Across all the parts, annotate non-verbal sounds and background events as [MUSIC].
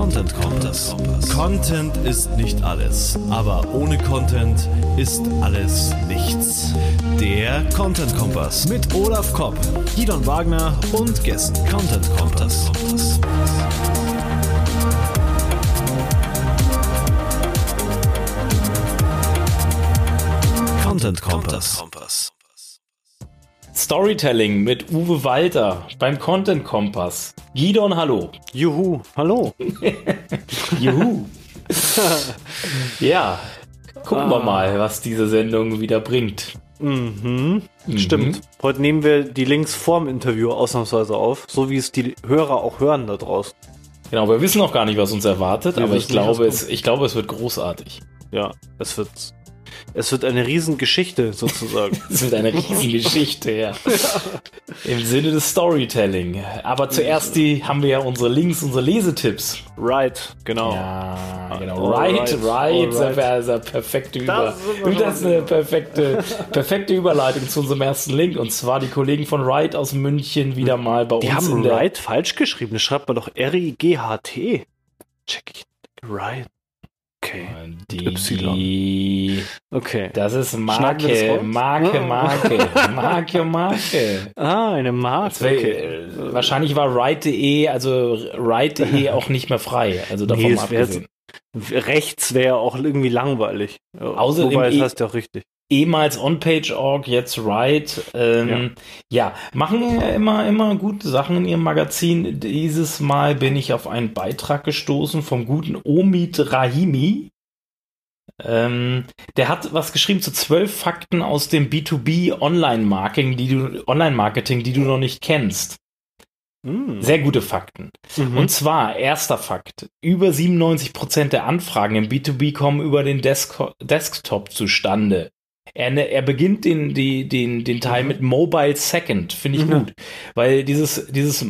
Content Kompass. Content ist nicht alles, aber ohne Content ist alles nichts. Der Content Kompass mit Olaf Kopp, Gidon Wagner und Gästen. Content Kompass. Content Kompass. Storytelling mit Uwe Walter beim Content Kompass. Gidon, hallo. Juhu, hallo. [LAUGHS] Juhu. ja, gucken wir Ah. mal, was diese Sendung wieder bringt. Mhm. Stimmt. Heute nehmen wir die Links vorm Interview ausnahmsweise auf, so wie es die Hörer auch hören da draußen. Genau, wir wissen noch gar nicht, was uns erwartet, Wir aber ich glaube, es, ich glaube, es wird großartig. Ja, es wird, es wird eine Riesengeschichte sozusagen. [LAUGHS] Es wird eine Riesengeschichte, ja. [LAUGHS] Im Sinne des Storytelling. Aber zuerst die, haben wir ja unsere Links, unsere Lesetipps. right, genau. Ja, genau. Alright, Right, right. Das alright. wäre also perfekte Über Das das ist eine perfekte, perfekte Überleitung zu unserem ersten Link. Und zwar die Kollegen von Right aus München wieder mal bei Die uns haben in der right falsch geschrieben. Das schreibt man doch R-I-G-H-T. Check ich. Right. Okay. die, Okay. Das ist Marke, das? Marke, Ah. Marke, [LAUGHS] Marke, Marke. Ah, eine Marke. Okay. äh, Wahrscheinlich war right.de, also right.de [LAUGHS] auch nicht mehr frei. Also davon Nee, es wär abgesehen. Rechts wäre auch irgendwie langweilig. Außerdem Wobei, das heißt ja auch richtig. Ehemals OnPage.org, jetzt Right. Ähm, ja. machen ja immer, immer gute Sachen in ihrem Magazin. Dieses Mal bin ich auf einen Beitrag gestoßen vom guten Omid Rahimi. Ähm, der hat was geschrieben zu zwölf Fakten aus dem B2B Online-Marketing, die du, Online-Marketing, die du noch nicht kennst. Hm. Sehr gute Fakten. Mhm. Und zwar, erster Fakt, über 97% der Anfragen im B2B kommen über den Desk Desktop zustande. Er, ne- er beginnt den, die, den, den Teil Mhm. mit Mobile Second, finde ich Mhm. gut. Weil dieses, dieses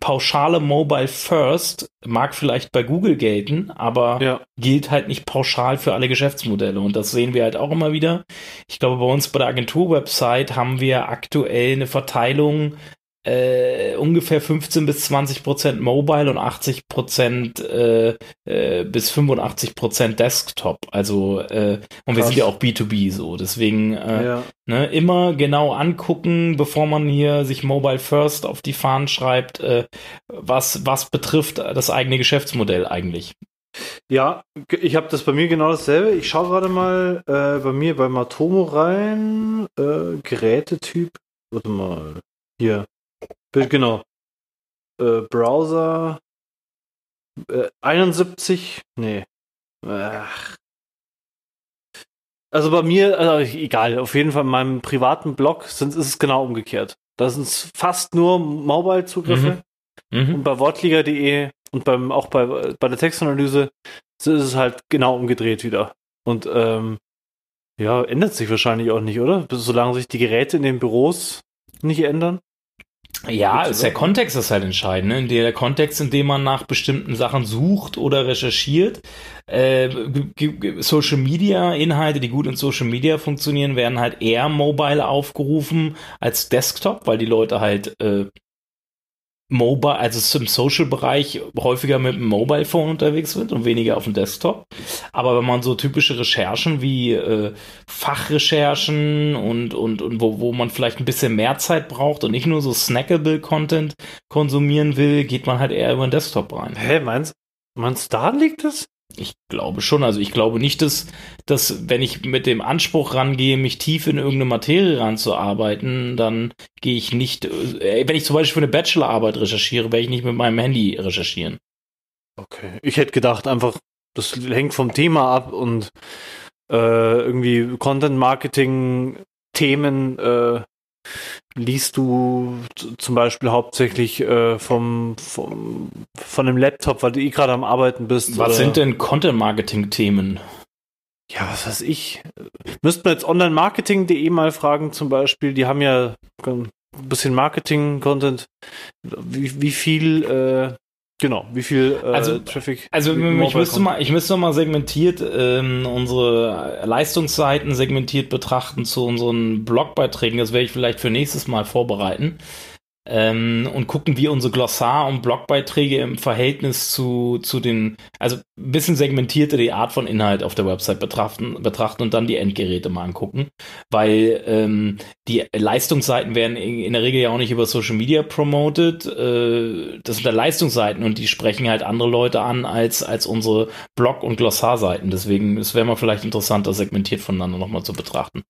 pauschale Mobile First mag vielleicht bei Google gelten, aber ja. gilt halt nicht pauschal für alle Geschäftsmodelle. Und das sehen wir halt auch immer wieder. Ich glaube, bei uns bei der Agentur-Website haben wir aktuell eine Verteilung äh, ungefähr 15 bis 20 Prozent Mobile und 80 Prozent äh, äh, bis 85 Prozent Desktop. Also äh, und wir Krass. sind ja auch B2B so. Deswegen äh, ja. ne, immer genau angucken, bevor man hier sich Mobile First auf die Fahnen schreibt, äh, was was betrifft das eigene Geschäftsmodell eigentlich. Ja, ich habe das bei mir genau dasselbe. Ich schaue gerade mal äh, bei mir bei Matomo rein. Äh, Gerätetyp. Warte mal. Hier. Genau. Äh, Browser. Äh, 71. Nee. Ach. Also bei mir, also egal, auf jeden Fall in meinem privaten Blog sind, ist es genau umgekehrt. Da sind es fast nur Mobile-Zugriffe. Mhm. Und bei wortliga.de und beim, auch bei, bei der Textanalyse ist es halt genau umgedreht wieder. Und ähm, ja, ändert sich wahrscheinlich auch nicht, oder? Solange sich die Geräte in den Büros nicht ändern. Ja, ist der oder? Kontext ist halt entscheidend. Ne? Der Kontext, in dem man nach bestimmten Sachen sucht oder recherchiert. Äh, Social Media Inhalte, die gut in Social Media funktionieren, werden halt eher mobile aufgerufen als Desktop, weil die Leute halt äh, mobile, also im Social-Bereich häufiger mit dem Mobile Phone unterwegs sind und weniger auf dem Desktop. Aber wenn man so typische Recherchen wie äh, Fachrecherchen und, und, und wo, wo man vielleicht ein bisschen mehr Zeit braucht und nicht nur so snackable Content konsumieren will, geht man halt eher über den Desktop rein. Hä, meinst meinst du, da liegt es? Ich glaube schon. Also ich glaube nicht, dass, dass wenn ich mit dem Anspruch rangehe, mich tief in irgendeine Materie ranzuarbeiten, dann gehe ich nicht, äh, wenn ich zum Beispiel für eine Bachelorarbeit recherchiere, werde ich nicht mit meinem Handy recherchieren. Okay. Ich hätte gedacht, einfach, das hängt vom Thema ab und äh, irgendwie Content-Marketing-Themen äh, liest du zum Beispiel hauptsächlich äh, vom, vom von dem Laptop, weil du eh gerade am Arbeiten bist. Was oder- sind denn Content-Marketing-Themen? Ja, was weiß ich. Müssten wir jetzt online-marketing.de mal fragen zum Beispiel. Die haben ja ein bisschen Marketing-Content. Wie, wie viel, äh, genau, wie viel äh, Also- Traffic. Also ich müsste kommt. mal, ich müsste mal segmentiert ähm, unsere Leistungsseiten segmentiert betrachten zu unseren Blogbeiträgen. Das werde ich vielleicht für nächstes Mal vorbereiten. Ähm, und gucken, wie unsere Glossar- und Blogbeiträge im Verhältnis zu, zu den, also ein bisschen segmentierter die Art von Inhalt auf der Website betrachten, betrachten und dann die Endgeräte mal angucken, weil ähm, die Leistungsseiten werden in, der Regel ja auch nicht über Social Media promoted. Äh, das sind da Leistungsseiten und die sprechen halt andere Leute an als, als unsere Blog- und Glossarseiten. Deswegen, es wäre mal vielleicht interessant, das segmentiert voneinander nochmal zu betrachten.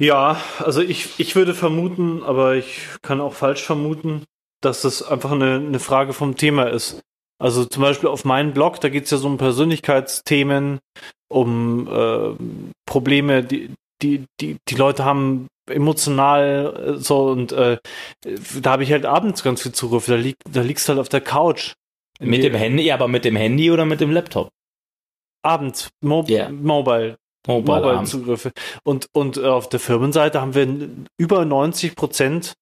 Ja, also ich, ich würde vermuten, aber ich kann auch falsch vermuten, dass das einfach eine, eine Frage vom Thema ist. Also zum Beispiel auf meinem Blog, da geht es ja so um Persönlichkeitsthemen, um äh, Probleme, die, die, die, die Leute haben emotional äh, so und äh, da habe ich halt abends ganz viel Zugriff. Da, lieg, da liegst du halt auf der Couch. Mit dem Handy, aber mit dem Handy oder mit dem Laptop? Abends, Mo yeah. Mobile. Mobile-Zugriffe. und, und äh, auf der Firmenseite haben wir über 90 Prozent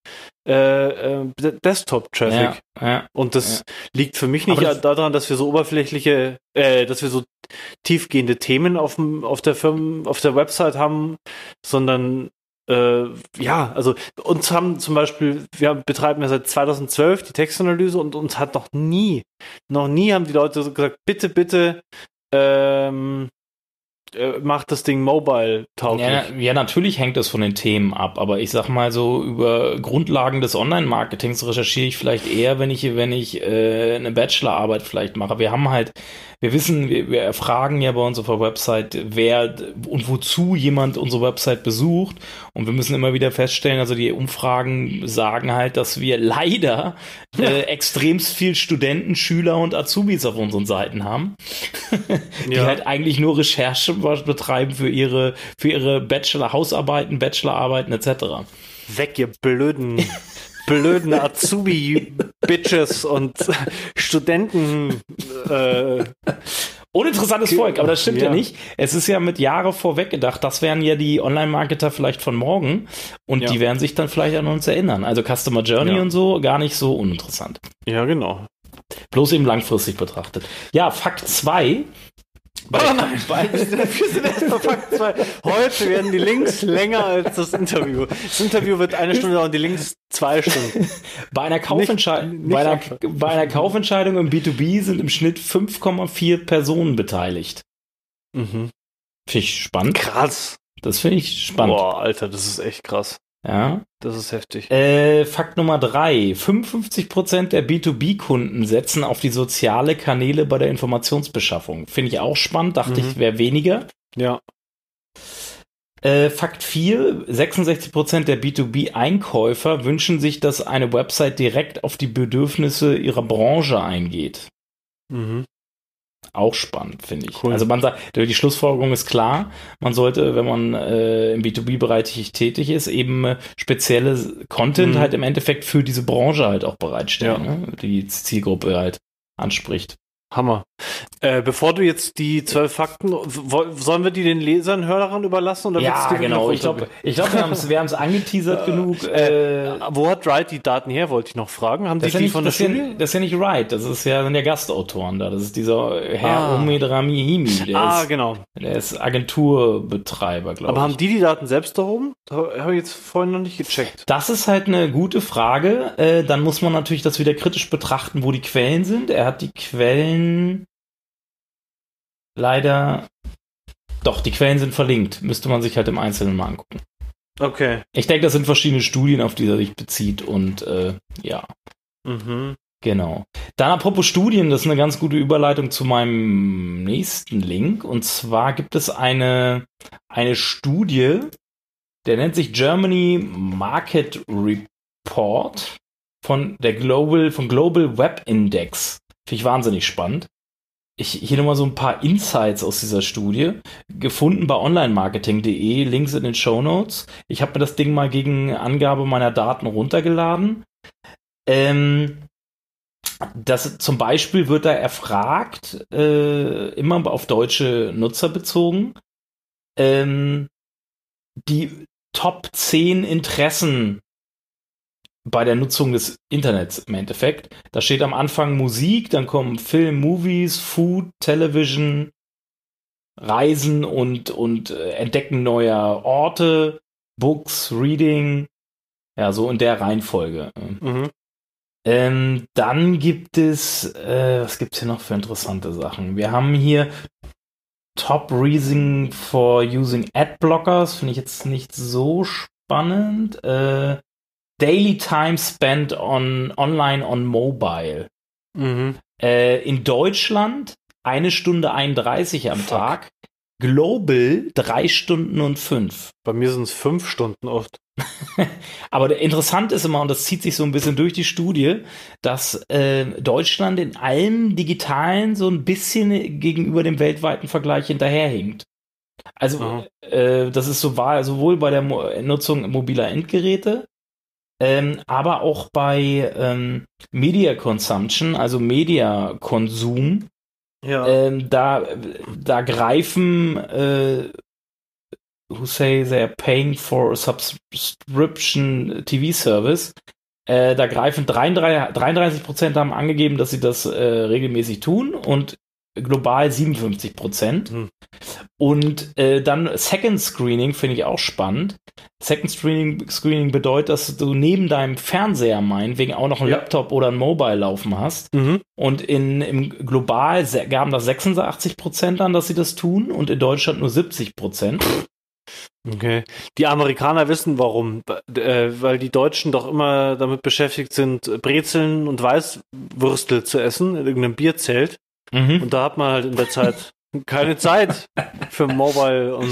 äh, äh, Desktop-Traffic. Ja, ja, und das ja. liegt für mich nicht das daran, dass wir so oberflächliche, äh, dass wir so tiefgehende Themen auf, dem, auf der Firmen, auf der Website haben, sondern äh, ja, also uns haben zum Beispiel, wir betreiben ja seit 2012 die Textanalyse und uns hat noch nie, noch nie haben die Leute so gesagt, bitte, bitte, ähm, äh, macht das Ding mobile tauglich. Ja, ja, natürlich hängt das von den Themen ab, aber ich sag mal so, über Grundlagen des Online-Marketings recherchiere ich vielleicht eher, wenn ich, wenn ich äh, eine Bachelorarbeit vielleicht mache. Wir haben halt wir wissen, wir, wir erfragen ja bei uns auf der Website, wer und wozu jemand unsere Website besucht. Und wir müssen immer wieder feststellen, also die Umfragen sagen halt, dass wir leider ja. äh, extremst viel Studenten, Schüler und Azubis auf unseren Seiten haben, [LAUGHS] die ja. halt eigentlich nur Recherche betreiben für ihre, für ihre Bachelor-Hausarbeiten, Bachelorarbeiten etc. Weg, ihr blöden [LAUGHS] blöden Azubi-Bitches und Studenten. Äh, Uninteressantes Volk, aber das stimmt ja. ja. nicht. Es ist ja mit Jahre vorweg gedacht. Das wären ja die Online-Marketer vielleicht von morgen und ja. die werden sich dann vielleicht an uns erinnern. Also Customer Journey ja. und so, gar nicht so uninteressant. Ja, genau. Bloß eben langfristig betrachtet. Ja, Fakt 2. Bei, oh nein, bei, [LAUGHS] wir sind erst bei Fakt 2. Heute werden die Links länger als das Interview. Das Interview wird eine Stunde dauern, die Links zwei Stunden. [LAUGHS] bei, einer Kaufentscheidung, bei, einer, bei einer Kaufentscheidung im B2B sind im Schnitt 5,4 Personen beteiligt. Mhm. Finde ich spannend. Krass. Das finde ich spannend. Boah, Alter, das ist echt krass. Ja. Das ist heftig. Äh, Fakt Nummer drei. 55% der B2B-Kunden setzen auf die soziale Kanäle bei der Informationsbeschaffung. Finde ich auch spannend. Dachte mhm. ich, wäre weniger. Ja. Äh, Fakt 4. 66% der B2B-Einkäufer wünschen sich, dass eine Website direkt auf die Bedürfnisse ihrer Branche eingeht. Mhm. Auch spannend, finde ich. Cool. Also man sagt, die Schlussfolgerung ist klar, man sollte, wenn man äh, im B2B-Bereich tätig ist, eben äh, spezielle Content mhm. halt im Endeffekt für diese Branche halt auch bereitstellen, ja. ne? die Zielgruppe halt anspricht. Hammer. Äh, bevor du jetzt die zwölf Fakten, sollen wir die den Lesern, Hörern überlassen? Oder ja, genau. Ich glaube, ich glaub, wir haben es wir angeteasert äh, genug. Äh, wo hat Wright die Daten her, wollte ich noch fragen. Haben die die nicht, von der Schule? Ja, das ist ja nicht Wright, das ist ja, sind ja Gastautoren da. Das ist dieser Herr ah. Omid Ramihimi. Der ah, ist, genau. Der ist Agenturbetreiber, glaube ich. Aber haben die die Daten selbst da oben? Habe ich jetzt vorhin noch nicht gecheckt. Das ist halt eine gute Frage. Äh, dann muss man natürlich das wieder kritisch betrachten, wo die Quellen sind. Er hat die Quellen leider. Doch, die Quellen sind verlinkt. Müsste man sich halt im Einzelnen mal angucken. Okay. Ich denke, das sind verschiedene Studien, auf die er sich bezieht und äh, ja. Mhm. Genau. Dann apropos Studien, das ist eine ganz gute Überleitung zu meinem nächsten Link. Und zwar gibt es eine, eine Studie, der nennt sich Germany Market Report von der Global, von Global Web Index. Finde ich wahnsinnig spannend. Ich, hier nochmal so ein paar Insights aus dieser Studie. Gefunden bei onlinemarketing.de, Links in den Show Notes. Ich habe mir das Ding mal gegen Angabe meiner Daten runtergeladen. Ähm, das zum Beispiel wird da erfragt, äh, immer auf deutsche Nutzer bezogen, ähm, die Top 10 Interessen bei der Nutzung des Internets im Endeffekt. Da steht am Anfang Musik, dann kommen Film, Movies, Food, Television, Reisen und, und äh, Entdecken neuer Orte, Books, Reading, Ja, so in der Reihenfolge. Mhm. Ähm, dann gibt es, äh, was gibt's hier noch für interessante Sachen? Wir haben hier Top Reason for Using Adblockers, finde ich jetzt nicht so spannend. Äh, Daily Time Spent on Online on Mobile. Mhm. Äh, in Deutschland eine Stunde 31 am Fuck. Tag. Global drei Stunden und fünf. Bei mir sind es fünf Stunden oft. [LAUGHS] Aber interessant ist immer, und das zieht sich so ein bisschen durch die Studie, dass äh, Deutschland in allem Digitalen so ein bisschen gegenüber dem weltweiten Vergleich hinterherhinkt. Also Aha. äh, das ist so wahr, sowohl bei der Mo Nutzung mobiler Endgeräte, ähm, aber auch bei ähm, Media Consumption, also Mediakonsum. Ja. Ähm, da, da greifen, äh, who say they're paying for a subscription TV service, äh, da greifen 33, 33 Prozent haben angegeben, dass sie das äh, regelmäßig tun und global 57 Prozent. Hm. Und äh, dann Second Screening finde ich auch spannend. Second Screening, Screening bedeutet, dass du neben deinem Fernseher meinetwegen auch noch einen Ja. Laptop oder ein Mobile laufen hast. mhm. Und in, im global gaben das 86 Prozent an, dass sie das tun und in Deutschland nur 70 Prozent. Okay. Die Amerikaner wissen warum, äh, weil die Deutschen doch immer damit beschäftigt sind, Brezeln und Weißwürstel zu essen in irgendeinem Bierzelt. Mhm. Und da hat man halt in der Zeit keine Zeit für Mobile und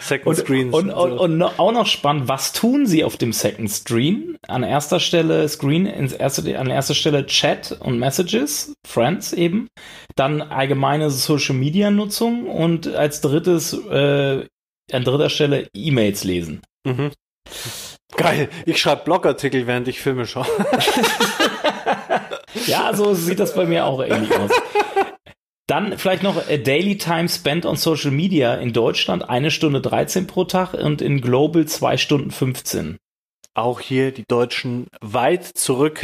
Second Und, Screens. und, und, und noch- auch noch spannend, was tun sie auf dem Second Screen? An erster Stelle Screen, ins erste, an erster Stelle Chat und Messages, Friends eben. Dann allgemeine Social Media Nutzung und als drittes, äh, an dritter Stelle E-Mails lesen. Mhm. Geil. Ich schreibe Blogartikel, während ich Filme schaue. [LAUGHS] Ja, so sieht das bei mir auch ähnlich aus. Dann vielleicht noch äh, Daily Time Spent on Social Media in Deutschland eine Stunde 13 pro Tag und in Global zwei Stunden 15. Auch hier die Deutschen weit zurück.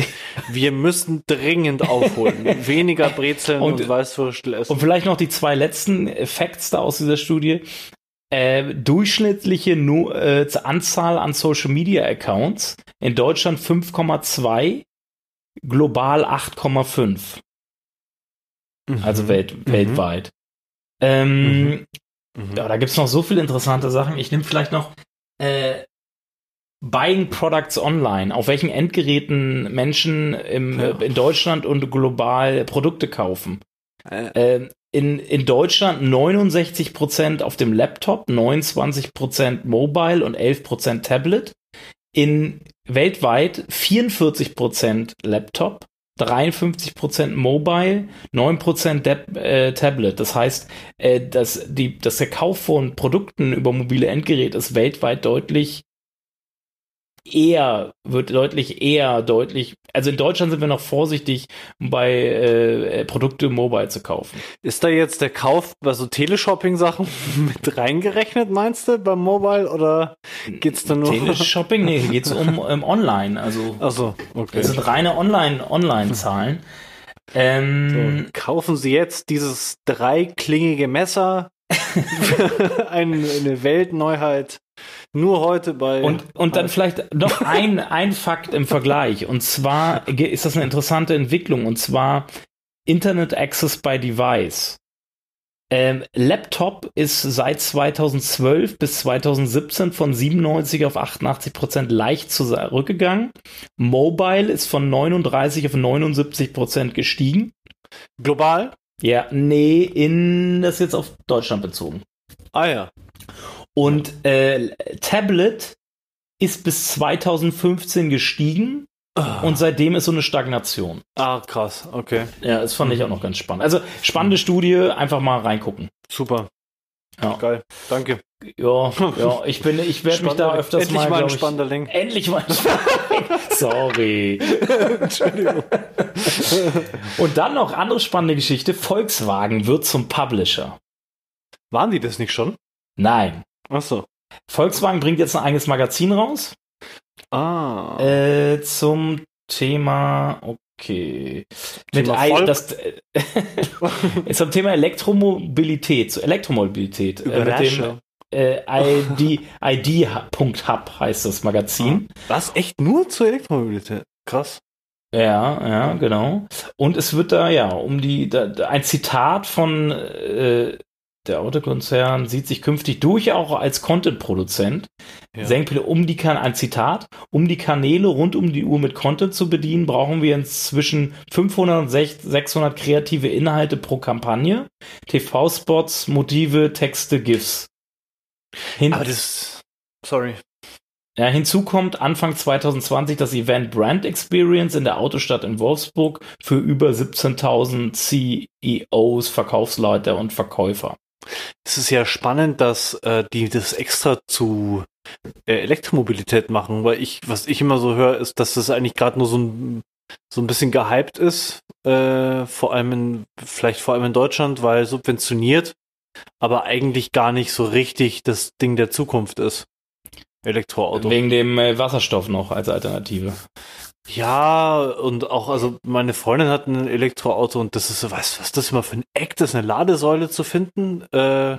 Wir müssen dringend aufholen. [LAUGHS] Weniger Brezeln und, Und- Weißwürstel essen. Und vielleicht noch die zwei letzten Facts da aus dieser Studie. Äh, durchschnittliche nu äh, Anzahl an Social Media Accounts in Deutschland 5,2, global 8,5, also Mhm. welt Mhm. weltweit. Ähm, Mhm. Mhm. Ja, da gibt's noch so viele interessante Sachen. Ich nehme vielleicht noch äh, Buying Products Online. Auf welchen Endgeräten Menschen im, Ja. äh, in Deutschland und global Produkte kaufen. Äh, Ähm, in, in Deutschland 69% auf dem Laptop, 29% Mobile und 11% Tablet. In weltweit 44% Laptop, 53% Mobile, 9% Dab, äh, Tablet. Das heißt, äh, dass, die, dass der Kauf von Produkten über mobile Endgeräte ist weltweit deutlich eher, wird deutlich eher deutlich, also in Deutschland sind wir noch vorsichtig, bei äh, Produkte mobile zu kaufen. Ist da jetzt der Kauf bei so Teleshopping-Sachen [LAUGHS] mit reingerechnet, meinst du, beim Mobile? Oder geht's da nur? Teleshopping? Nee, geht's um, um Online, also Achso, okay. das sind reine Online, Online-Zahlen. Ähm, So, kaufen Sie jetzt dieses dreiklingige Messer. [LAUGHS] eine Weltneuheit. Nur heute bei. Und, und dann vielleicht noch ein, ein Fakt im Vergleich. Und zwar ist das eine interessante Entwicklung. Und zwar Internet Access by Device. Ähm, Laptop ist seit 2012 bis 2017 von 97 auf 88 Prozent leicht zurückgegangen. Mobile ist von 39 auf 79 Prozent gestiegen. global? Ja, nee, in das ist jetzt auf Deutschland bezogen. Ah ja. Und äh, Tablet ist bis 2015 gestiegen und seitdem ist so eine Stagnation. Ah, krass. Okay. Ja, das fand ich auch noch ganz spannend. Also spannende Studie, einfach mal reingucken. Super. Ja. Geil. Danke. Ja, [LAUGHS] ja, ich bin, ich werde mich da öfters Endlich mal, mal ein ich, Spanderling. endlich mal. [LAUGHS] [LAUGHS] Sorry. Entschuldigung. Und dann noch andere spannende Geschichte. Volkswagen wird zum Publisher. Waren die das nicht schon? Nein. Achso. Volkswagen bringt jetzt ein eigenes Magazin raus. Ah. Äh, zum Thema, okay. Mit Thema ein, das äh, [LAUGHS] zum Thema Elektromobilität, zu Elektromobilität. Äh, mit dem, Überraschung. äh, ID, [LAUGHS] ID.hub heißt das Magazin. Was? Echt nur zur Elektromobilität? Krass. Ja, ja, genau. Und es wird da ja um die da, ein Zitat von äh, der Autokonzern sieht sich künftig durch auch als Content-Produzent. Ja. Um die kan ein Zitat, um die Kanäle rund um die Uhr mit Content zu bedienen, brauchen wir inzwischen 500 und 600 kreative Inhalte pro Kampagne, TV-Spots, Motive, Texte, GIFs. Hin Aber das, sorry. Ja, hinzu kommt Anfang 2020 das Event Brand Experience in der Autostadt in Wolfsburg für über 17.000 CEOs, Verkaufsleiter und Verkäufer. Es ist ja spannend, dass äh, die das extra zu äh, Elektromobilität machen, weil ich, was ich immer so höre, ist, dass das eigentlich gerade nur so ein so ein bisschen gehypt ist, äh, vor allem in, vielleicht vor allem in Deutschland, weil subventioniert, aber eigentlich gar nicht so richtig das Ding der Zukunft ist. Elektroauto. Wegen dem äh, Wasserstoff noch als Alternative. Ja, und auch, also meine Freundin hat ein Elektroauto und das ist so, was, was ist das immer für ein Eck, das eine Ladesäule zu finden? Äh,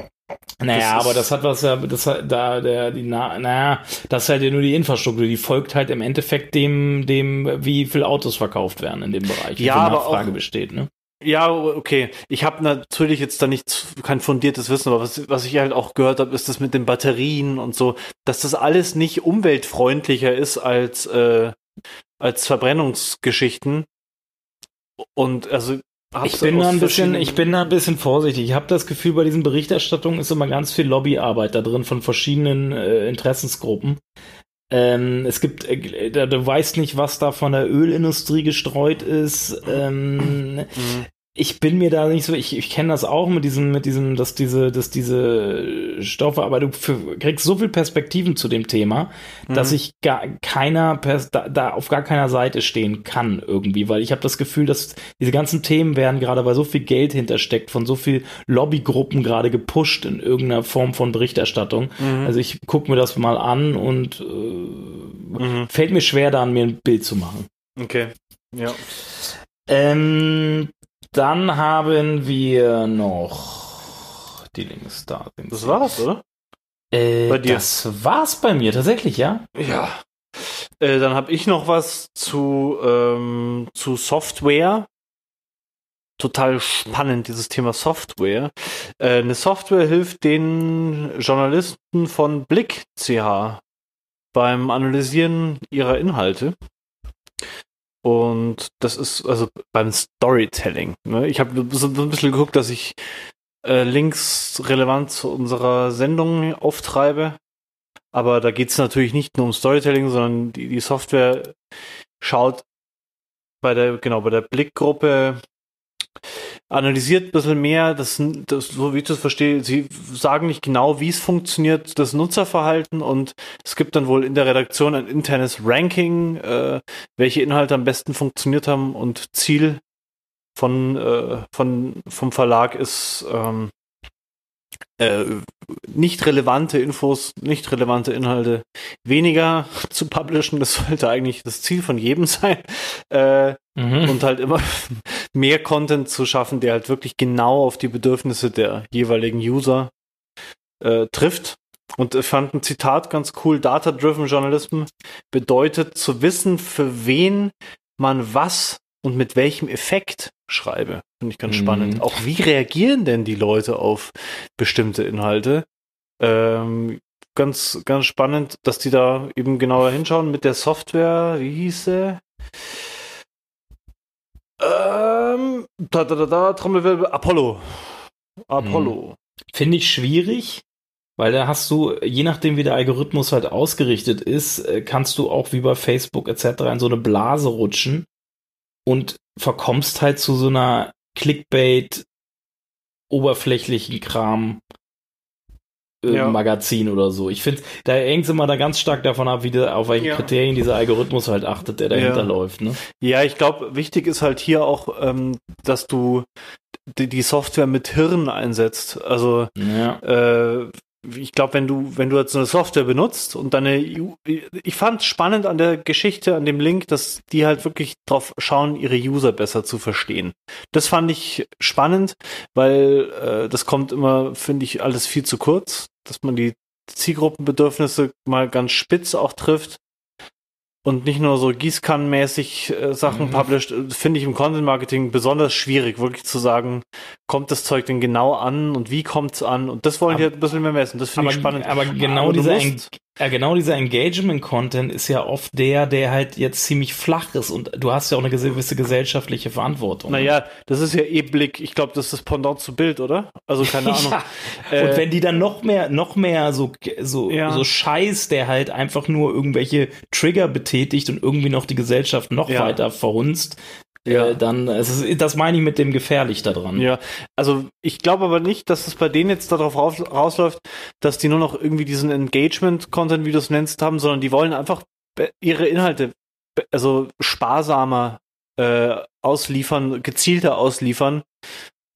naja, das aber das hat was ja, das hat da der die na, naja, das ist halt ja nur die Infrastruktur, die folgt halt im Endeffekt dem dem wie viel Autos verkauft werden in dem Bereich, wie ja, viel Nachfrage auch, besteht, ne? Ja, okay. Ich habe natürlich jetzt da nicht kein fundiertes Wissen, aber was, was ich halt auch gehört habe, ist das mit den Batterien und so, dass das alles nicht umweltfreundlicher ist als äh, als Verbrennungsgeschichten. Und also ich bin da ein bisschen, ich bin da ein bisschen vorsichtig. Ich habe das Gefühl, bei diesen Berichterstattungen ist immer ganz viel Lobbyarbeit da drin von verschiedenen äh, Interessensgruppen. Ähm, es gibt, äh, du weißt nicht, was da von der Ölindustrie gestreut ist. Ähm, mhm ich bin mir da nicht so, ich, ich kenne das auch mit diesem, mit diesem, dass diese, dass diese Stoffe, aber du kriegst so viel Perspektiven zu dem Thema, mhm. dass ich gar keiner da, da auf gar keiner Seite stehen kann irgendwie, weil ich habe das Gefühl, dass diese ganzen Themen werden gerade, weil so viel Geld hintersteckt, von so viel Lobbygruppen gerade gepusht in irgendeiner Form von Berichterstattung. Mhm. Also ich gucke mir das mal an und äh, mhm. fällt mir schwer, da an mir ein Bild zu machen. Okay. Ja. Ähm, dann haben wir noch die Links da. Das war's, oder? Äh, bei dir? Das war's bei mir tatsächlich, ja. Ja. Äh, dann habe ich noch was zu, ähm, zu Software. Total spannend, dieses Thema Software. Äh, eine Software hilft den Journalisten von Blick CH beim Analysieren ihrer Inhalte. Und das ist also beim Storytelling. Ne? Ich habe so ein bisschen geguckt, dass ich äh, Links relevant zu unserer Sendung auftreibe. Aber da geht es natürlich nicht nur um Storytelling, sondern die, die Software schaut bei der, genau, bei der Blickgruppe analysiert ein bisschen mehr, das, das, so wie ich das verstehe, sie sagen nicht genau, wie es funktioniert, das Nutzerverhalten und es gibt dann wohl in der Redaktion ein internes Ranking, äh, welche Inhalte am besten funktioniert haben und Ziel von, äh, von, vom Verlag ist, ähm, äh, nicht relevante Infos, nicht relevante Inhalte weniger [LAUGHS] zu publishen. Das sollte eigentlich das Ziel von jedem [LAUGHS] sein. Äh, mhm. Und halt immer mehr Content zu schaffen, der halt wirklich genau auf die Bedürfnisse der jeweiligen User äh, trifft. Und ich fand ein Zitat ganz cool. Data-Driven Journalism bedeutet zu wissen, für wen man was und mit welchem Effekt schreibe. Finde ich ganz mhm. spannend. Auch wie reagieren denn die Leute auf bestimmte Inhalte? Ähm, ganz, ganz spannend, dass die da eben genauer hinschauen mit der Software. Wie hieß sie? Ähm, da, da, da, da, Trommelwirbel, Apollo. Apollo. Mhm. Finde ich schwierig, weil da hast du, je nachdem wie der Algorithmus halt ausgerichtet ist, äh, kannst du auch wie bei Facebook etc. in so eine Blase rutschen und verkommst halt zu so einer Clickbait oberflächlichen Kram ja. Magazin oder so. Ich finde, da hängt es immer da ganz stark davon ab, wie der, auf welche ja. Kriterien dieser Algorithmus halt achtet, der dahinter ja. läuft. Ne? Ja, ich glaube, wichtig ist halt hier auch, ähm, dass du die, die Software mit Hirn einsetzt. Also äh, ich glaube, wenn du, wenn du jetzt eine Software benutzt und deine, ich fand spannend an der Geschichte, an dem Link, dass die halt wirklich drauf schauen, ihre User besser zu verstehen. Das fand ich spannend, weil äh, das kommt immer, finde ich, alles viel zu kurz, dass man die Zielgruppenbedürfnisse mal ganz spitz auch trifft und nicht nur so gießkannenmäßig äh, Sachen mhm. published, äh, finde ich im Content Marketing besonders schwierig, wirklich zu sagen, kommt das Zeug denn genau an und wie kommt es an? Und das wollen aber, halt ein bisschen mehr messen. Das finde ich spannend. Aber genau aber dieser ja, genau dieser Engagement-Content ist ja oft der, der halt jetzt ziemlich flach ist und du hast ja auch eine gewisse gesellschaftliche Verantwortung. Naja, das ist ja eh Blick, ich glaube, das ist das Pendant zu Bild, oder? Also keine [LAUGHS] Ahnung. ja. Äh, und wenn die dann noch mehr, noch mehr so, so, ja. so Scheiß, der halt einfach nur irgendwelche Trigger betätigt und irgendwie noch die Gesellschaft noch ja. weiter verhunzt, ja. Äh, dann, es ist, das meine ich mit dem gefährlich daran. Ja, also ich glaube aber nicht, dass es bei denen jetzt darauf raus, rausläuft, dass die nur noch irgendwie diesen Engagement-Content, wie du es nennst, haben, sondern die wollen einfach ihre Inhalte, also sparsamer äh, ausliefern, gezielter ausliefern.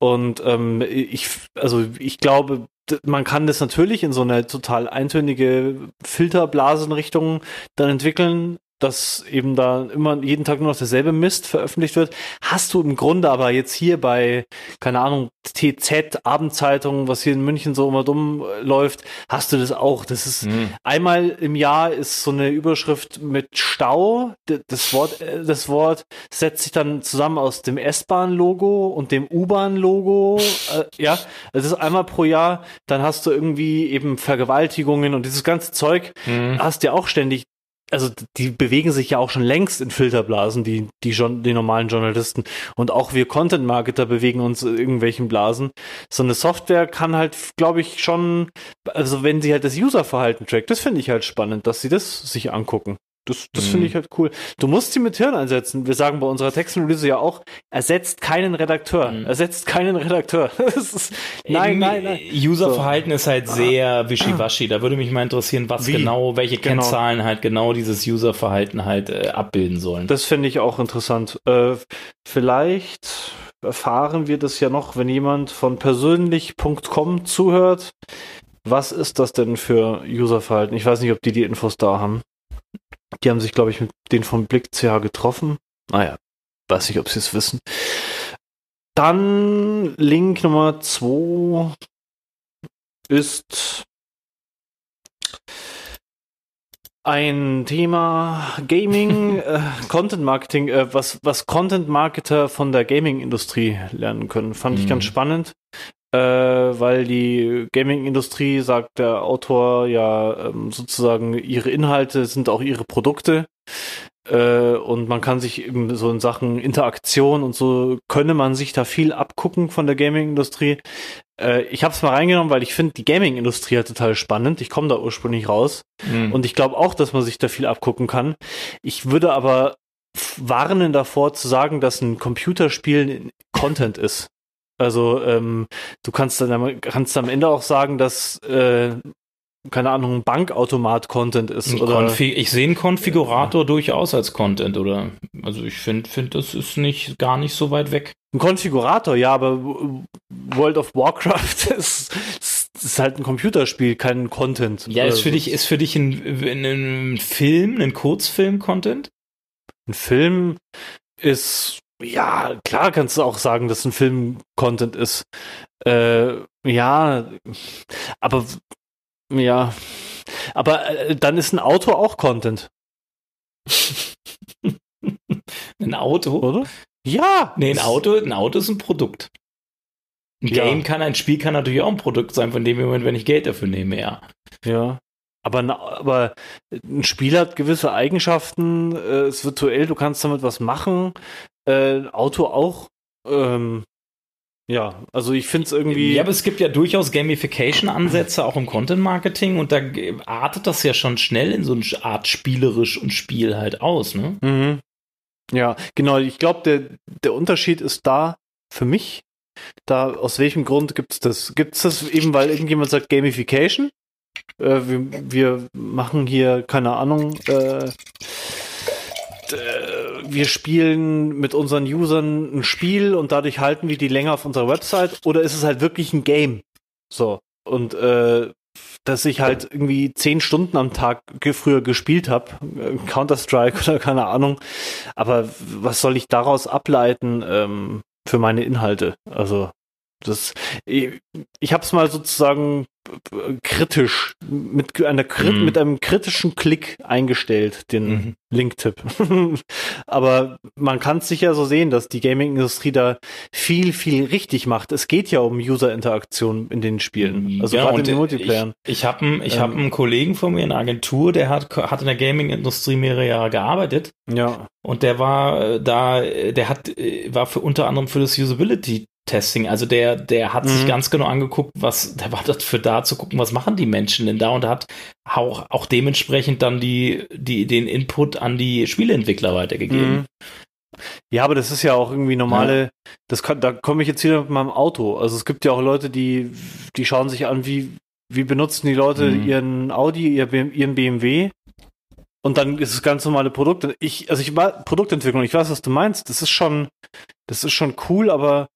Und ähm, ich, also ich glaube, man kann das natürlich in so eine total eintönige Filterblasenrichtung dann entwickeln, dass eben da immer jeden Tag nur noch derselbe Mist veröffentlicht wird. Hast du im Grunde aber jetzt hier bei, keine Ahnung, TZ, Abendzeitung, was hier in München so immer dumm äh, läuft, hast du das auch. Das ist mhm. einmal im Jahr ist so eine Überschrift mit Stau. Das Wort, äh, das Wort setzt sich dann zusammen aus dem S-Bahn-Logo und dem U-Bahn-Logo. Äh, ja, das ist einmal pro Jahr. Dann hast du irgendwie eben Vergewaltigungen und dieses ganze Zeug. Mhm. Hast ja auch ständig also die bewegen sich ja auch schon längst in Filterblasen, die, die, die normalen Journalisten. Und auch wir Content-Marketer bewegen uns in irgendwelchen Blasen. So eine Software kann halt, glaube ich, schon, also wenn sie halt das Userverhalten trackt, das finde ich halt spannend, dass sie das sich angucken. Das, das mhm. finde ich halt cool. Du musst sie mit Hirn einsetzen. Wir sagen bei unserer Textanalyse ja auch, ersetzt keinen Redakteur. Mhm. Ersetzt keinen Redakteur. [LAUGHS] ist, nein, nein, nein. Userverhalten so. ist halt sehr wischiwaschi. Da würde mich mal interessieren, was Wie? genau, welche genau. Kennzahlen halt genau dieses Userverhalten halt äh, abbilden sollen. Das finde ich auch interessant. Äh, vielleicht erfahren wir das ja noch, wenn jemand von persönlich.com zuhört. Was ist das denn für Userverhalten? Ich weiß nicht, ob die die Infos da haben. Die haben sich, glaube ich, mit denen vom Blick CH getroffen. Naja, weiß nicht, ob sie es wissen. Dann Link Nummer 2 ist ein Thema Gaming, [LAUGHS] äh, Content Marketing, äh, was, was Content Marketer von der Gaming-Industrie lernen können. Fand mhm. ich ganz mhm. spannend äh, weil die Gaming-Industrie, sagt der Autor, ja ähm, sozusagen ihre Inhalte sind auch ihre Produkte. Äh, und man kann sich eben so in Sachen Interaktion und so, könne man sich da viel abgucken von der Gaming-Industrie. Äh, ich habe es mal reingenommen, weil ich finde die Gaming-Industrie ja total spannend. Ich komme da ursprünglich raus. Mhm. Und ich glaube auch, dass man sich da viel abgucken kann. Ich würde aber warnen davor zu sagen, dass ein Computerspiel Content ist. Also ähm, du kannst dann kannst am Ende auch sagen, dass äh, keine Ahnung, Bankautomat-Content ist. Oder ich sehe einen Konfigurator ja. durchaus als Content, oder? Also ich finde, find, das ist nicht gar nicht so weit weg. Ein Konfigurator, ja, aber World of Warcraft [LAUGHS] ist, ist halt ein Computerspiel, kein Content. Ja, ist für so. dich, ist für dich ein, ein, ein Film, ein Kurzfilm-Content? Ein Film ist ja, klar kannst du auch sagen, dass ein Film Content ist. Äh, ja, aber ja, aber äh, dann ist ein Auto auch Content. [LAUGHS] ein Auto, oder? Ja. Nee, ein Auto, ein Auto ist ein Produkt. Ein ja. Game kann, ein Spiel kann natürlich auch ein Produkt sein, von dem Moment, wenn ich Geld dafür nehme, ja. Ja. Aber, aber ein Spiel hat gewisse Eigenschaften, äh, ist virtuell, du kannst damit was machen. Äh, Auto auch. Ähm, ja, also ich finde es irgendwie. Ja, aber es gibt ja durchaus Gamification-Ansätze auch im Content-Marketing und da artet das ja schon schnell in so eine Art spielerisch und Spiel halt aus, ne? Mhm. Ja, genau. Ich glaube, der, der Unterschied ist da für mich. Da, aus welchem Grund gibt es das? Gibt es das eben, weil irgendjemand sagt Gamification? Äh, wir, wir, machen hier, keine Ahnung, äh, wir spielen mit unseren Usern ein Spiel und dadurch halten wir die länger auf unserer Website oder ist es halt wirklich ein Game? So. Und äh, dass ich halt irgendwie zehn Stunden am Tag früher gespielt habe, äh, Counter-Strike oder keine Ahnung. Aber was soll ich daraus ableiten ähm, für meine Inhalte? Also Das, ich ich habe es mal sozusagen kritisch mit einer mhm. mit einem kritischen Klick eingestellt, den mhm. Link-Tipp. [LAUGHS] Aber man kann es sicher so sehen, dass die Gaming-Industrie da viel, viel richtig macht. Es geht ja um User-Interaktion in den Spielen. Also ja, gerade in den Multiplayern. Ich, habe einen, ich ähm, hab einen Kollegen von mir in der Agentur, der hat, hat in der Gaming-Industrie mehrere Jahre gearbeitet. Ja. Und der war äh, da, der hat, äh, war für unter anderem für das Usability Testing. Also der, der hat mhm. sich ganz genau angeguckt, was, der war dafür da zu gucken, was machen die Menschen denn da und hat auch, auch dementsprechend dann die, die, den Input an die Spieleentwickler weitergegeben. Mhm. Ja, aber das ist ja auch irgendwie normale, ja. das kann, da komme ich jetzt wieder mit meinem Auto. Also es gibt ja auch Leute, die, die schauen sich an, wie, wie benutzen die Leute mhm. ihren Audi, ihren BMW. Und dann ist es ganz normale Produkte. Ich, also ich war Produktentwicklung, ich weiß, was du meinst. Das ist schon, das ist schon cool, aber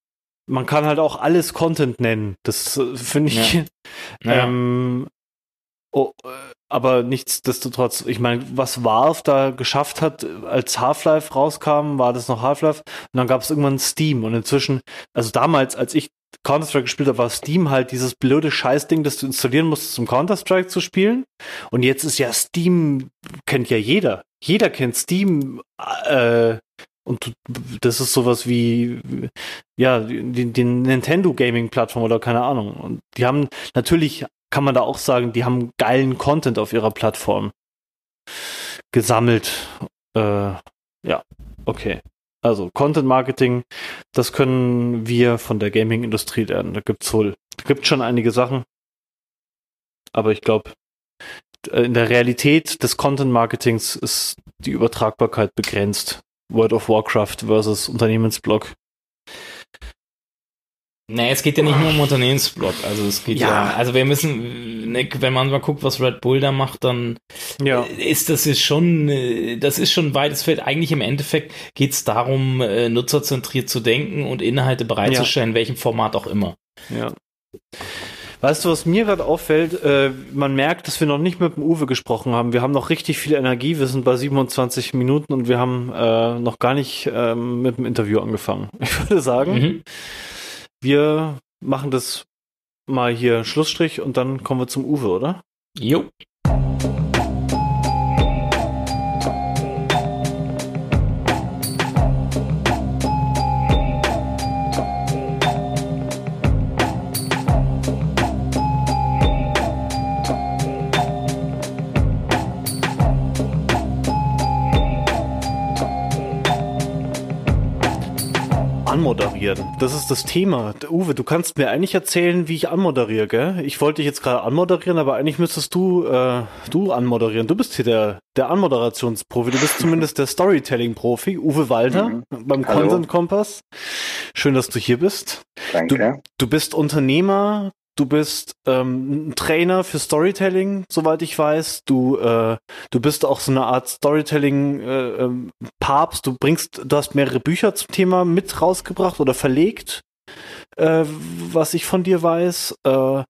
man kann halt auch alles Content nennen. Das äh, finde ich. Ja. [LAUGHS] Ähm, oh, aber nichtsdestotrotz, ich meine, was Valve da geschafft hat, als Half-Life rauskam, war das noch Half-Life und dann gab es irgendwann Steam und inzwischen, also damals, als ich Counter-Strike gespielt habe, war Steam halt dieses blöde Scheißding, das du installieren musst, um Counter-Strike zu spielen. Und jetzt ist ja Steam, kennt ja jeder. Jeder kennt Steam, äh, und das ist sowas wie, ja, die, die Nintendo Gaming Plattform oder keine Ahnung. Und die haben, natürlich kann man da auch sagen, die haben geilen Content auf ihrer Plattform gesammelt. Äh, ja, okay. Also Content Marketing, das können wir von der Gaming-Industrie lernen. Da gibt's wohl, da gibt schon einige Sachen. Aber ich glaube, in der Realität des Content Marketings ist die Übertragbarkeit begrenzt. World of Warcraft versus Unternehmensblog. Nee, es geht ja nicht nur um Unternehmensblog. Also es geht ja, ja also wir müssen, ne, wenn man mal guckt, was Red Bull da macht, dann ja. ist das ist schon, das ist schon ein weites Feld. Eigentlich im Endeffekt geht es darum, äh, nutzerzentriert zu denken und Inhalte bereitzustellen, ja. in welchem Format auch immer. Ja. Weißt du, was mir gerade auffällt? Äh, man merkt, dass wir noch nicht mit dem Uwe gesprochen haben. Wir haben noch richtig viel Energie. Wir sind bei 27 Minuten und wir haben äh, noch gar nicht äh, mit dem Interview angefangen. [LAUGHS] Ich würde sagen, mhm. wir machen das mal hier Schlussstrich und dann kommen wir zum Uwe, oder? Jo. Anmoderieren. Das ist das Thema. Uwe, du kannst mir eigentlich erzählen, wie ich anmoderiere, gell? Ich wollte dich jetzt gerade anmoderieren, aber eigentlich müsstest du, äh, du anmoderieren. Du bist hier der, der Anmoderationsprofi. Du bist zumindest der Storytelling-Profi. Uwe Walter mhm. beim Hallo. Content Kompass. Schön, dass du hier bist. Danke. Du, du bist Unternehmer, Du bist ähm, ein Trainer für Storytelling, soweit ich weiß. Du, äh, du bist auch so eine Art Storytelling-Papst. Äh, ähm, du bringst, du hast mehrere Bücher zum Thema mit rausgebracht oder verlegt, äh, was ich von dir weiß. Äh,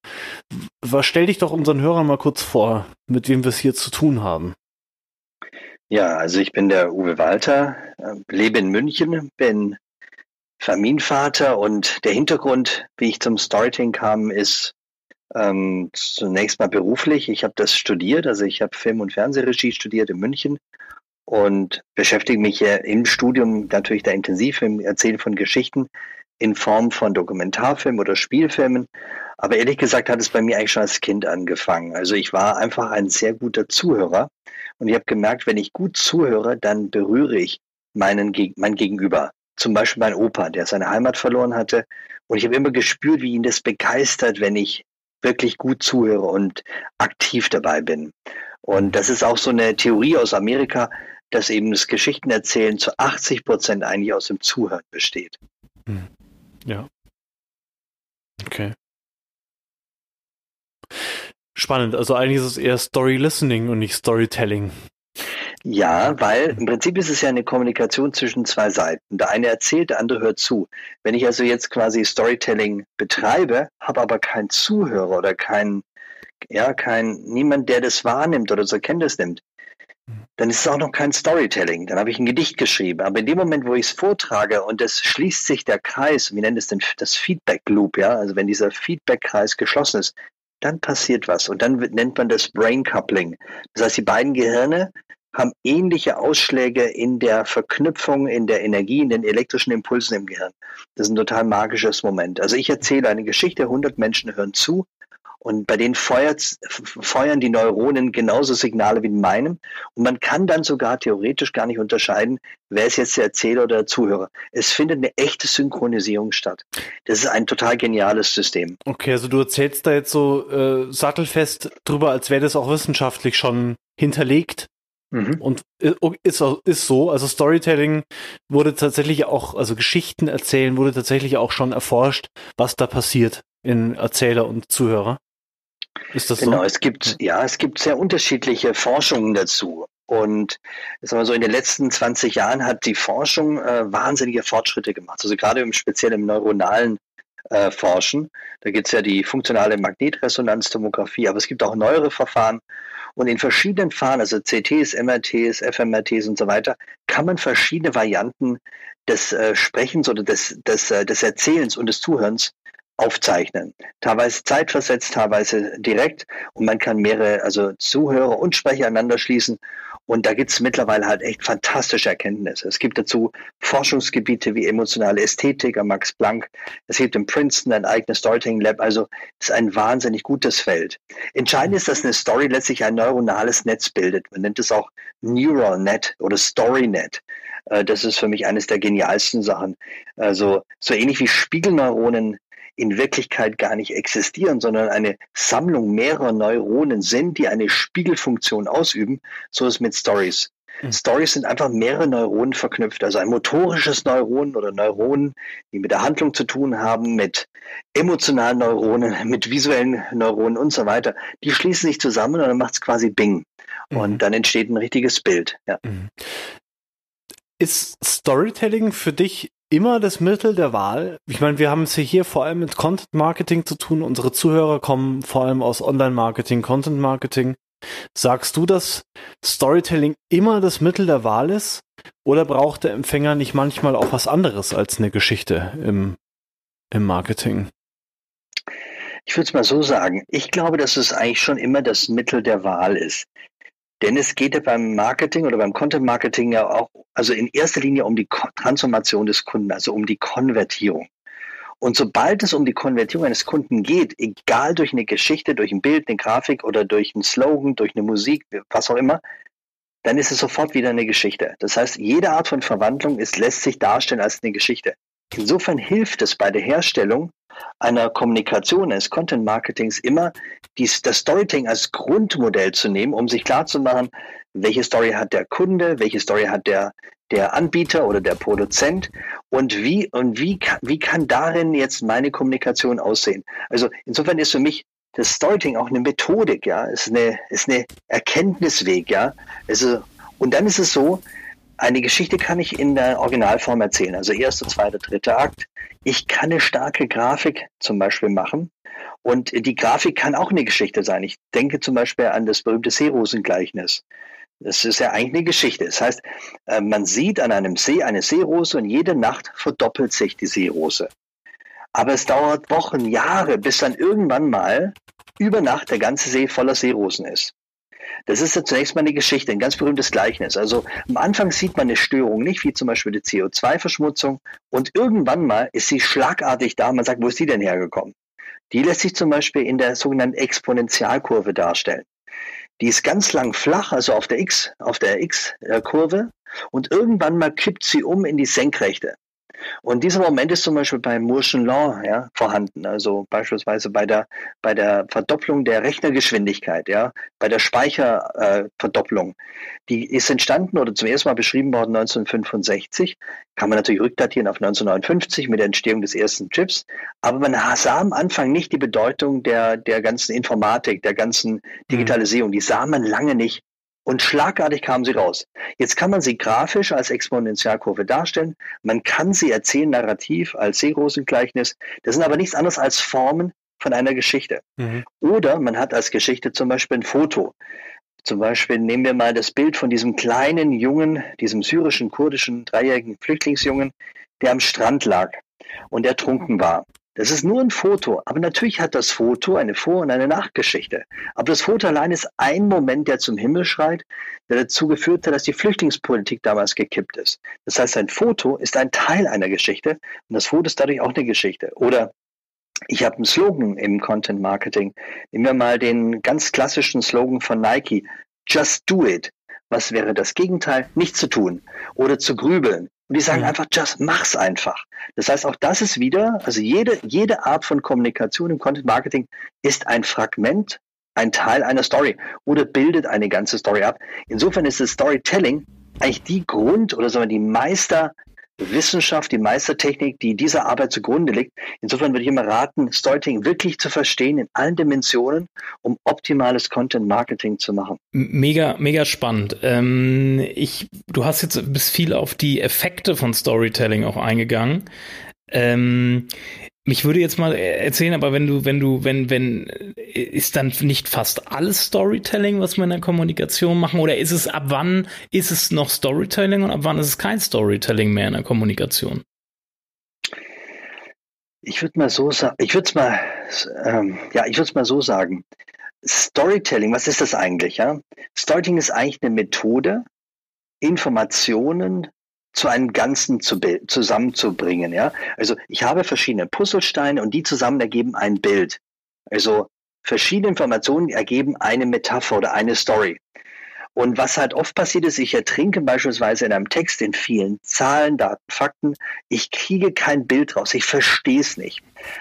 stell dich doch unseren Hörern mal kurz vor, mit wem wir es hier zu tun haben. Ja, also ich bin der Uwe Walter, äh, lebe in München, bin Familienvater und der Hintergrund, wie ich zum Storytelling kam, ist ähm, zunächst mal beruflich. Ich habe das studiert, also ich habe Film- und Fernsehregie studiert in München und beschäftige mich ja im Studium natürlich da intensiv im Erzählen von Geschichten in Form von Dokumentarfilmen oder Spielfilmen. Aber ehrlich gesagt hat es bei mir eigentlich schon als Kind angefangen. Also ich war einfach ein sehr guter Zuhörer und ich habe gemerkt, wenn ich gut zuhöre, dann berühre ich meinen, mein Gegenüber zum Beispiel mein Opa, der seine Heimat verloren hatte. Und ich habe immer gespürt, wie ihn das begeistert, wenn ich wirklich gut zuhöre und aktiv dabei bin. Und das ist auch so eine Theorie aus Amerika, dass eben das Geschichtenerzählen zu 80 Prozent eigentlich aus dem Zuhören besteht. Hm. Ja. Okay. Spannend. Also eigentlich ist es eher Story Listening und nicht Storytelling. Ja, weil im Prinzip ist es ja eine Kommunikation zwischen zwei Seiten. Der eine erzählt, der andere hört zu. Wenn ich also jetzt quasi Storytelling betreibe, habe aber keinen Zuhörer oder kein, ja, kein, niemand, der das wahrnimmt oder zur Kenntnis nimmt, dann ist es auch noch kein Storytelling. Dann habe ich ein Gedicht geschrieben. Aber in dem Moment, wo ich es vortrage und es schließt sich der Kreis, wie nennt es denn das Feedback Loop, ja, also wenn dieser Feedback-Kreis geschlossen ist, dann passiert was. Und dann nennt man das Brain Coupling. Das heißt, die beiden Gehirne haben ähnliche Ausschläge in der Verknüpfung, in der Energie, in den elektrischen Impulsen im Gehirn. Das ist ein total magisches Moment. Also ich erzähle eine Geschichte, 100 Menschen hören zu und bei denen feuert, feuern die Neuronen genauso Signale wie in meinem. Und man kann dann sogar theoretisch gar nicht unterscheiden, wer ist jetzt der Erzähler oder der Zuhörer. Es findet eine echte Synchronisierung statt. Das ist ein total geniales System. Okay, also du erzählst da jetzt so äh, sattelfest drüber, als wäre das auch wissenschaftlich schon hinterlegt. Mhm. Und äh, ist, ist so, also Storytelling wurde tatsächlich auch, also Geschichten erzählen wurde tatsächlich auch schon erforscht, was da passiert in Erzähler und Zuhörer. Ist das genau, so? es gibt, ja, es gibt sehr unterschiedliche Forschungen dazu. Und sagen wir so, in den letzten 20 Jahren hat die Forschung äh, wahnsinnige Fortschritte gemacht. Also gerade im speziell im neuronalen äh, Forschen. Da gibt es ja die funktionale Magnetresonanztomographie, aber es gibt auch neuere Verfahren. Und in verschiedenen Verfahren, also CTs, MRTs, FMRTs und so weiter, kann man verschiedene Varianten des äh, Sprechens oder des, des, äh, des Erzählens und des Zuhörens aufzeichnen. Teilweise zeitversetzt, teilweise direkt. Und man kann mehrere, also Zuhörer und Sprecher aneinander schließen. Und da gibt es mittlerweile halt echt fantastische Erkenntnisse. Es gibt dazu Forschungsgebiete wie emotionale Ästhetik am Max Planck. Es gibt in Princeton ein eigenes Storytelling Lab. Also es ist ein wahnsinnig gutes Feld. Entscheidend ist, dass eine Story letztlich ein neuronales Netz bildet. Man nennt es auch Neural Net oder Story Net. Äh, das ist für mich eines der genialsten Sachen. Also so ähnlich wie Spiegelneuronen in Wirklichkeit gar nicht existieren, sondern eine Sammlung mehrerer Neuronen sind, die eine Spiegelfunktion ausüben, so ist mit Stories. Mhm. Stories sind einfach mehrere Neuronen verknüpft, also ein motorisches Neuron oder Neuronen, die mit der Handlung zu tun haben, mit emotionalen Neuronen, [LAUGHS] mit visuellen Neuronen und so weiter. Die schließen sich zusammen und dann macht es quasi Bing. Und mhm. dann entsteht ein richtiges Bild. Ja. Mhm. Ist Storytelling für dich immer das Mittel der Wahl. Ich meine, wir haben es hier vor allem mit Content Marketing zu tun. Unsere Zuhörer kommen vor allem aus Online Marketing, Content Marketing. Sagst du, dass Storytelling immer das Mittel der Wahl ist? Oder braucht der Empfänger nicht manchmal auch was anderes als eine Geschichte im, im Marketing? Ich würde es mal so sagen. Ich glaube, dass es eigentlich schon immer das Mittel der Wahl ist. Denn es geht ja beim Marketing oder beim Content Marketing ja auch, also in erster Linie um die Transformation des Kunden, also um die Konvertierung. Und sobald es um die Konvertierung eines Kunden geht, egal durch eine Geschichte, durch ein Bild, eine Grafik oder durch einen Slogan, durch eine Musik, was auch immer, dann ist es sofort wieder eine Geschichte. Das heißt, jede Art von Verwandlung ist, lässt sich darstellen als eine Geschichte. Insofern hilft es bei der Herstellung einer Kommunikation, eines Content Marketings immer, dies, das Storytelling als Grundmodell zu nehmen, um sich klarzumachen, welche Story hat der Kunde, welche Story hat der, der Anbieter oder der Produzent und wie und wie kann, wie kann darin jetzt meine Kommunikation aussehen. Also insofern ist für mich das Storytelling auch eine Methodik, ja, ist eine ist eine Erkenntnisweg, ja. Also, und dann ist es so, eine Geschichte kann ich in der Originalform erzählen, also erster, zweiter, dritter Akt. Ich kann eine starke Grafik zum Beispiel machen und die Grafik kann auch eine Geschichte sein. Ich denke zum Beispiel an das berühmte Seerosengleichnis. Das ist ja eigentlich eine Geschichte. Das heißt, äh, man sieht an einem See eine Seerose und jede Nacht verdoppelt sich die Seerose. Aber es dauert Wochen, Jahre, bis dann irgendwann mal über Nacht der ganze See voller Seerosen ist. Das ist ja zunächst mal eine Geschichte, ein ganz berühmtes Gleichnis. Also am Anfang sieht man eine Störung nicht, wie zum Beispiel die CO2-Verschmutzung. Und irgendwann mal ist sie schlagartig da. Man sagt, wo ist die denn hergekommen? Die lässt sich zum Beispiel in der sogenannten Exponentialkurve darstellen. Die ist ganz lang flach, also auf der X, auf der X-Kurve. Und irgendwann mal kippt sie um in die Senkrechte. Und dieser Moment ist zum Beispiel bei Moorschen Law ja, vorhanden, also beispielsweise bei der, bei der Verdopplung der Rechnergeschwindigkeit, ja, bei der Speicherverdopplung. Äh, die ist entstanden oder zum ersten Mal beschrieben worden 1965, kann man natürlich rückdatieren auf 1959 mit der Entstehung des ersten Chips, aber man sah am Anfang nicht die Bedeutung der, der ganzen Informatik, der ganzen mhm. Digitalisierung, die sah man lange nicht. Und schlagartig kamen sie raus. Jetzt kann man sie grafisch als Exponentialkurve darstellen. Man kann sie erzählen narrativ als Seerosengleichnis. Das sind aber nichts anderes als Formen von einer Geschichte. Mhm. Oder man hat als Geschichte zum Beispiel ein Foto. Zum Beispiel nehmen wir mal das Bild von diesem kleinen Jungen, diesem syrischen, kurdischen, dreijährigen Flüchtlingsjungen, der am Strand lag und ertrunken war. Das ist nur ein Foto, aber natürlich hat das Foto eine Vor- und eine Nachgeschichte. Aber das Foto allein ist ein Moment, der zum Himmel schreit, der dazu geführt hat, dass die Flüchtlingspolitik damals gekippt ist. Das heißt, ein Foto ist ein Teil einer Geschichte und das Foto ist dadurch auch eine Geschichte. Oder ich habe einen Slogan im Content Marketing. Nehmen wir mal den ganz klassischen Slogan von Nike. Just do it. Was wäre das Gegenteil? Nicht zu tun oder zu grübeln. Und die sagen mhm. einfach, just mach's einfach. Das heißt, auch das ist wieder, also jede, jede Art von Kommunikation im Content Marketing ist ein Fragment, ein Teil einer Story oder bildet eine ganze Story ab. Insofern ist das Storytelling eigentlich die Grund oder sagen wir die Meister Wissenschaft, die Meistertechnik, die dieser Arbeit zugrunde liegt. Insofern würde ich immer raten, Storytelling wirklich zu verstehen in allen Dimensionen, um optimales Content Marketing zu machen. Mega, mega spannend. Ähm, ich, du hast jetzt bis viel auf die Effekte von Storytelling auch eingegangen. Ähm, mich würde jetzt mal erzählen, aber wenn du, wenn du, wenn, wenn, ist dann nicht fast alles Storytelling, was wir in der Kommunikation machen? Oder ist es, ab wann ist es noch Storytelling und ab wann ist es kein Storytelling mehr in der Kommunikation? Ich würde mal so sagen, ich würde es mal, ähm, ja, ich würde es mal so sagen. Storytelling, was ist das eigentlich? Ja? Storytelling ist eigentlich eine Methode, Informationen zu einem Ganzen zu zusammenzubringen. Ja? Also ich habe verschiedene Puzzlesteine und die zusammen ergeben ein Bild. Also verschiedene Informationen ergeben eine Metapher oder eine Story. Und was halt oft passiert ist, ich ertrinke beispielsweise in einem Text in vielen Zahlen, Daten, Fakten. Ich kriege kein Bild raus. Ich verstehe es nicht.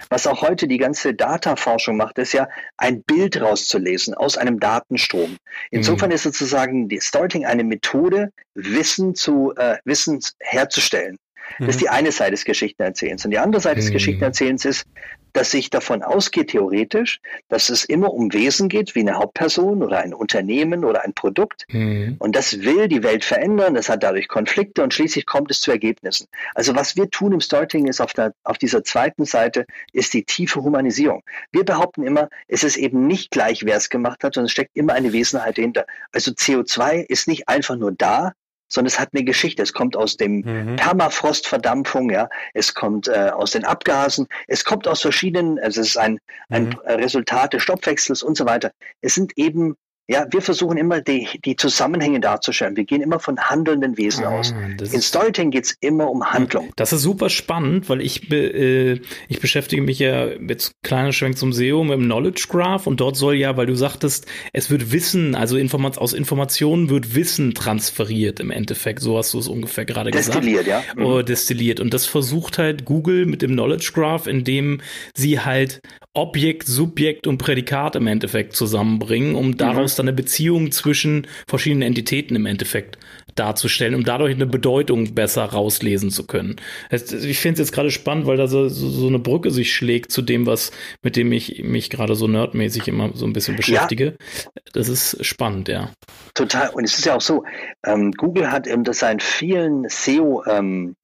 Was auch heute die ganze Dataforschung macht, ist ja, ein Bild rauszulesen aus einem Datenstrom. Insofern mhm. ist sozusagen die Storytelling eine Methode, Wissen zu, äh, Wissen herzustellen. Das ist die eine Seite des Geschichtenerzählens. Und die andere Seite des mhm. Geschichtenerzählens ist, dass sich davon ausgeht, theoretisch, dass es immer um Wesen geht, wie eine Hauptperson oder ein Unternehmen oder ein Produkt. Mhm. Und das will die Welt verändern, das hat dadurch Konflikte und schließlich kommt es zu Ergebnissen. Also was wir tun im Storytelling ist auf, der, auf dieser zweiten Seite, ist die tiefe Humanisierung. Wir behaupten immer, es ist eben nicht gleich, wer es gemacht hat, sondern es steckt immer eine Wesenheit dahinter. Also CO2 ist nicht einfach nur da, sondern es hat eine Geschichte. Es kommt aus dem mhm. Permafrostverdampfung, ja, es kommt äh, aus den Abgasen, es kommt aus verschiedenen, also es ist ein, ein mhm. Resultat des Stoffwechsels und so weiter. Es sind eben ja, wir versuchen immer die, die Zusammenhänge darzustellen. Wir gehen immer von handelnden Wesen ah, aus. In Storytelling geht es immer um Handlung. Das ist super spannend, weil ich, äh, ich beschäftige mich ja mit kleiner Schwenk zum SEO mit dem Knowledge Graph und dort soll ja, weil du sagtest, es wird Wissen, also Informat aus Informationen wird Wissen transferiert im Endeffekt. So hast du es ungefähr gerade gesagt. Destilliert, ja. Mhm. Oh, destilliert. Und das versucht halt Google mit dem Knowledge Graph, indem sie halt Objekt, Subjekt und Prädikat im Endeffekt zusammenbringen, um daraus mhm. dann eine Beziehung zwischen verschiedenen Entitäten im Endeffekt darzustellen, um dadurch eine Bedeutung besser rauslesen zu können. Ich finde es jetzt gerade spannend, weil da so, so, eine Brücke sich schlägt zu dem, was, mit dem ich mich gerade so nerdmäßig immer so ein bisschen beschäftige. Ja. Das ist spannend, ja. Total. Und es ist ja auch so, ähm, Google hat eben das in vielen SEO ähm,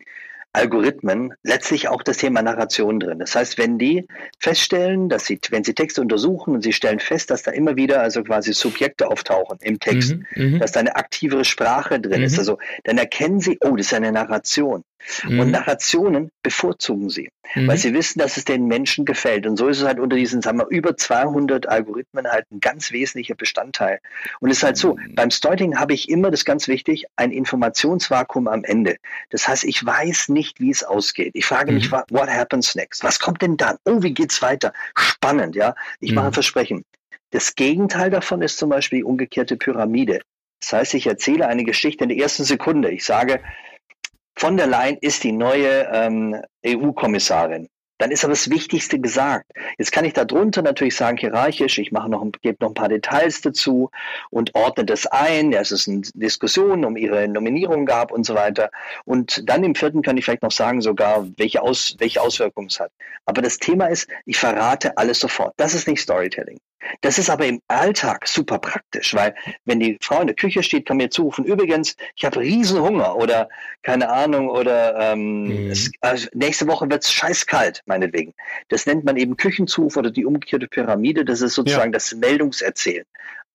Algorithmen letztlich auch das Thema Narration drin. Das heißt, wenn die feststellen, dass sie, wenn sie Texte untersuchen und sie stellen fest, dass da immer wieder also quasi Subjekte auftauchen im Text, mhm, mhm. dass da eine aktivere Sprache drin mhm. ist, also dann erkennen sie, oh, das ist eine Narration. Mhm. Und Narrationen bevorzugen sie, mhm. weil sie wissen, dass es den Menschen gefällt. Und so ist es halt unter diesen, sagen wir, über 200 Algorithmen halt ein ganz wesentlicher Bestandteil. Und es ist halt so, mhm. beim Storytelling habe ich immer, das ist ganz wichtig, ein Informationsvakuum am Ende. Das heißt, ich weiß nicht, wie es ausgeht. Ich frage mich, mhm. what happens next? Was kommt denn dann? Oh, wie geht's weiter? Spannend, ja. Ich mache ein mhm. Versprechen. Das Gegenteil davon ist zum Beispiel die umgekehrte Pyramide. Das heißt, ich erzähle eine Geschichte in der ersten Sekunde. Ich sage, von der Leyen ist die neue ähm, EU-Kommissarin. Dann ist aber das Wichtigste gesagt. Jetzt kann ich darunter natürlich sagen, hierarchisch, ich mache noch, gebe noch ein paar Details dazu und ordne das ein, dass es eine Diskussion um ihre Nominierung gab und so weiter. Und dann im vierten kann ich vielleicht noch sagen, sogar, welche, Aus, welche Auswirkungen es hat. Aber das Thema ist, ich verrate alles sofort. Das ist nicht Storytelling. Das ist aber im Alltag super praktisch, weil wenn die Frau in der Küche steht, kann mir zurufen, übrigens, ich habe riesen Hunger oder keine Ahnung oder ähm, mhm. es, also nächste Woche wird es scheißkalt, meinetwegen. Das nennt man eben Küchenzuruf oder die umgekehrte Pyramide, das ist sozusagen ja. das Meldungserzählen.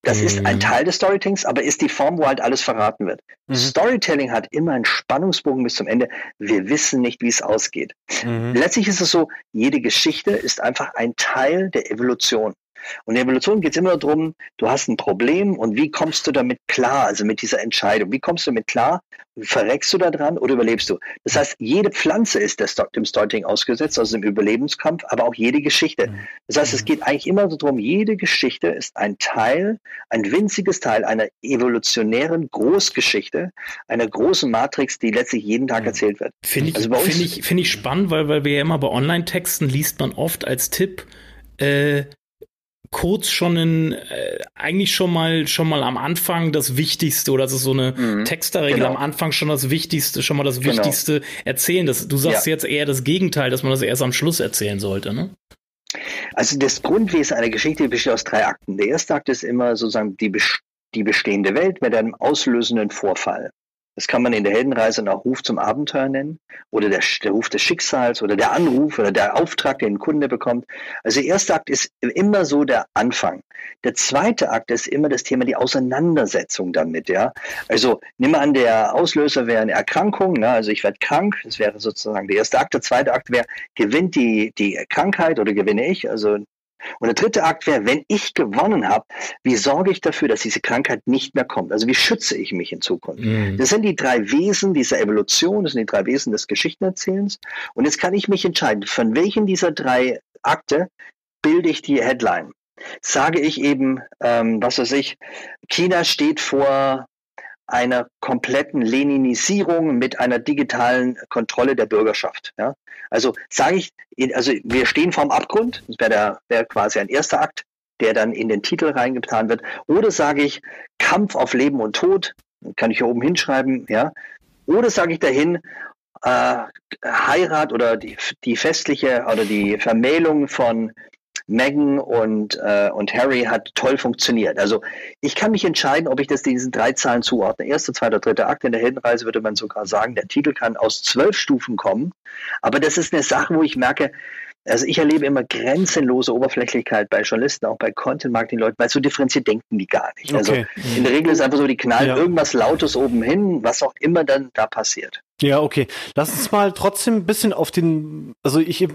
Das mhm. ist ein mhm. Teil des Storytellings, aber ist die Form, wo halt alles verraten wird. Mhm. Storytelling hat immer einen Spannungsbogen bis zum Ende. Wir wissen nicht, wie es ausgeht. Mhm. Letztlich ist es so, jede Geschichte ist einfach ein Teil der Evolution. Und in der Evolution geht es immer darum, du hast ein Problem und wie kommst du damit klar, also mit dieser Entscheidung. Wie kommst du damit klar? Verreckst du da dran oder überlebst du? Das heißt, jede Pflanze ist dem Storytelling ausgesetzt, also dem Überlebenskampf, aber auch jede Geschichte. Das heißt, es mhm. geht eigentlich immer darum, jede Geschichte ist ein Teil, ein winziges Teil einer evolutionären Großgeschichte, einer großen Matrix, die letztlich jeden Tag mhm. erzählt wird. Finde ich, also find ich, find ich spannend, weil, weil wir ja immer bei Online-Texten liest man oft als Tipp, äh, kurz schon in, äh, eigentlich schon mal, schon mal am Anfang das Wichtigste oder das ist so eine mhm. Texterregel genau. am Anfang schon das Wichtigste, schon mal das genau. Wichtigste erzählen. Das, du sagst ja. jetzt eher das Gegenteil, dass man das erst am Schluss erzählen sollte, ne? Also das Grundwesen einer Geschichte besteht aus drei Akten. Der erste Akt ist immer sozusagen die, die bestehende Welt mit einem auslösenden Vorfall. Das kann man in der Heldenreise auch Ruf zum Abenteuer nennen oder der, der, Ruf des Schicksals oder der Anruf oder der Auftrag, den ein Kunde bekommt. Also der erste Akt ist immer so der Anfang. Der zweite Akt ist immer das Thema die Auseinandersetzung damit. Ja, also nimm mal an, der Auslöser wäre eine Erkrankung. Ne? Also ich werde krank. Das wäre sozusagen der erste Akt. Der zweite Akt wäre gewinnt die die Krankheit oder gewinne ich. Also und der dritte Akt wäre, wenn ich gewonnen habe, wie sorge ich dafür, dass diese Krankheit nicht mehr kommt? Also wie schütze ich mich in Zukunft? Mhm. Das sind die drei Wesen dieser Evolution, das sind die drei Wesen des Geschichtenerzählens. Und jetzt kann ich mich entscheiden, von welchen dieser drei Akte bilde ich die Headline? Sage ich eben, ähm, was weiß ich, China steht vor einer kompletten Leninisierung mit einer digitalen Kontrolle der Bürgerschaft. Ja? Also sage ich, also wir stehen vorm Abgrund, das wäre wär quasi ein erster Akt, der dann in den Titel reingetan wird. Oder sage ich Kampf auf Leben und Tod, kann ich hier oben hinschreiben, ja. Oder sage ich dahin äh, Heirat oder die, die festliche oder die Vermählung von Meghan und, äh, und Harry hat toll funktioniert. Also ich kann mich entscheiden, ob ich das diesen drei Zahlen zuordne. Erster, zweiter, dritter Akt in der Heldenreise würde man sogar sagen, der Titel kann aus zwölf Stufen kommen. Aber das ist eine Sache, wo ich merke, also ich erlebe immer grenzenlose Oberflächlichkeit bei Journalisten, auch bei Content-Marketing-Leuten, weil so differenziert denken die gar nicht. Also okay. Also in der Regel ist einfach so, die knallen ja. irgendwas Lautes oben hin, was auch immer dann da passiert. Ja, okay. Lass uns mal trotzdem ein bisschen auf den, also ich,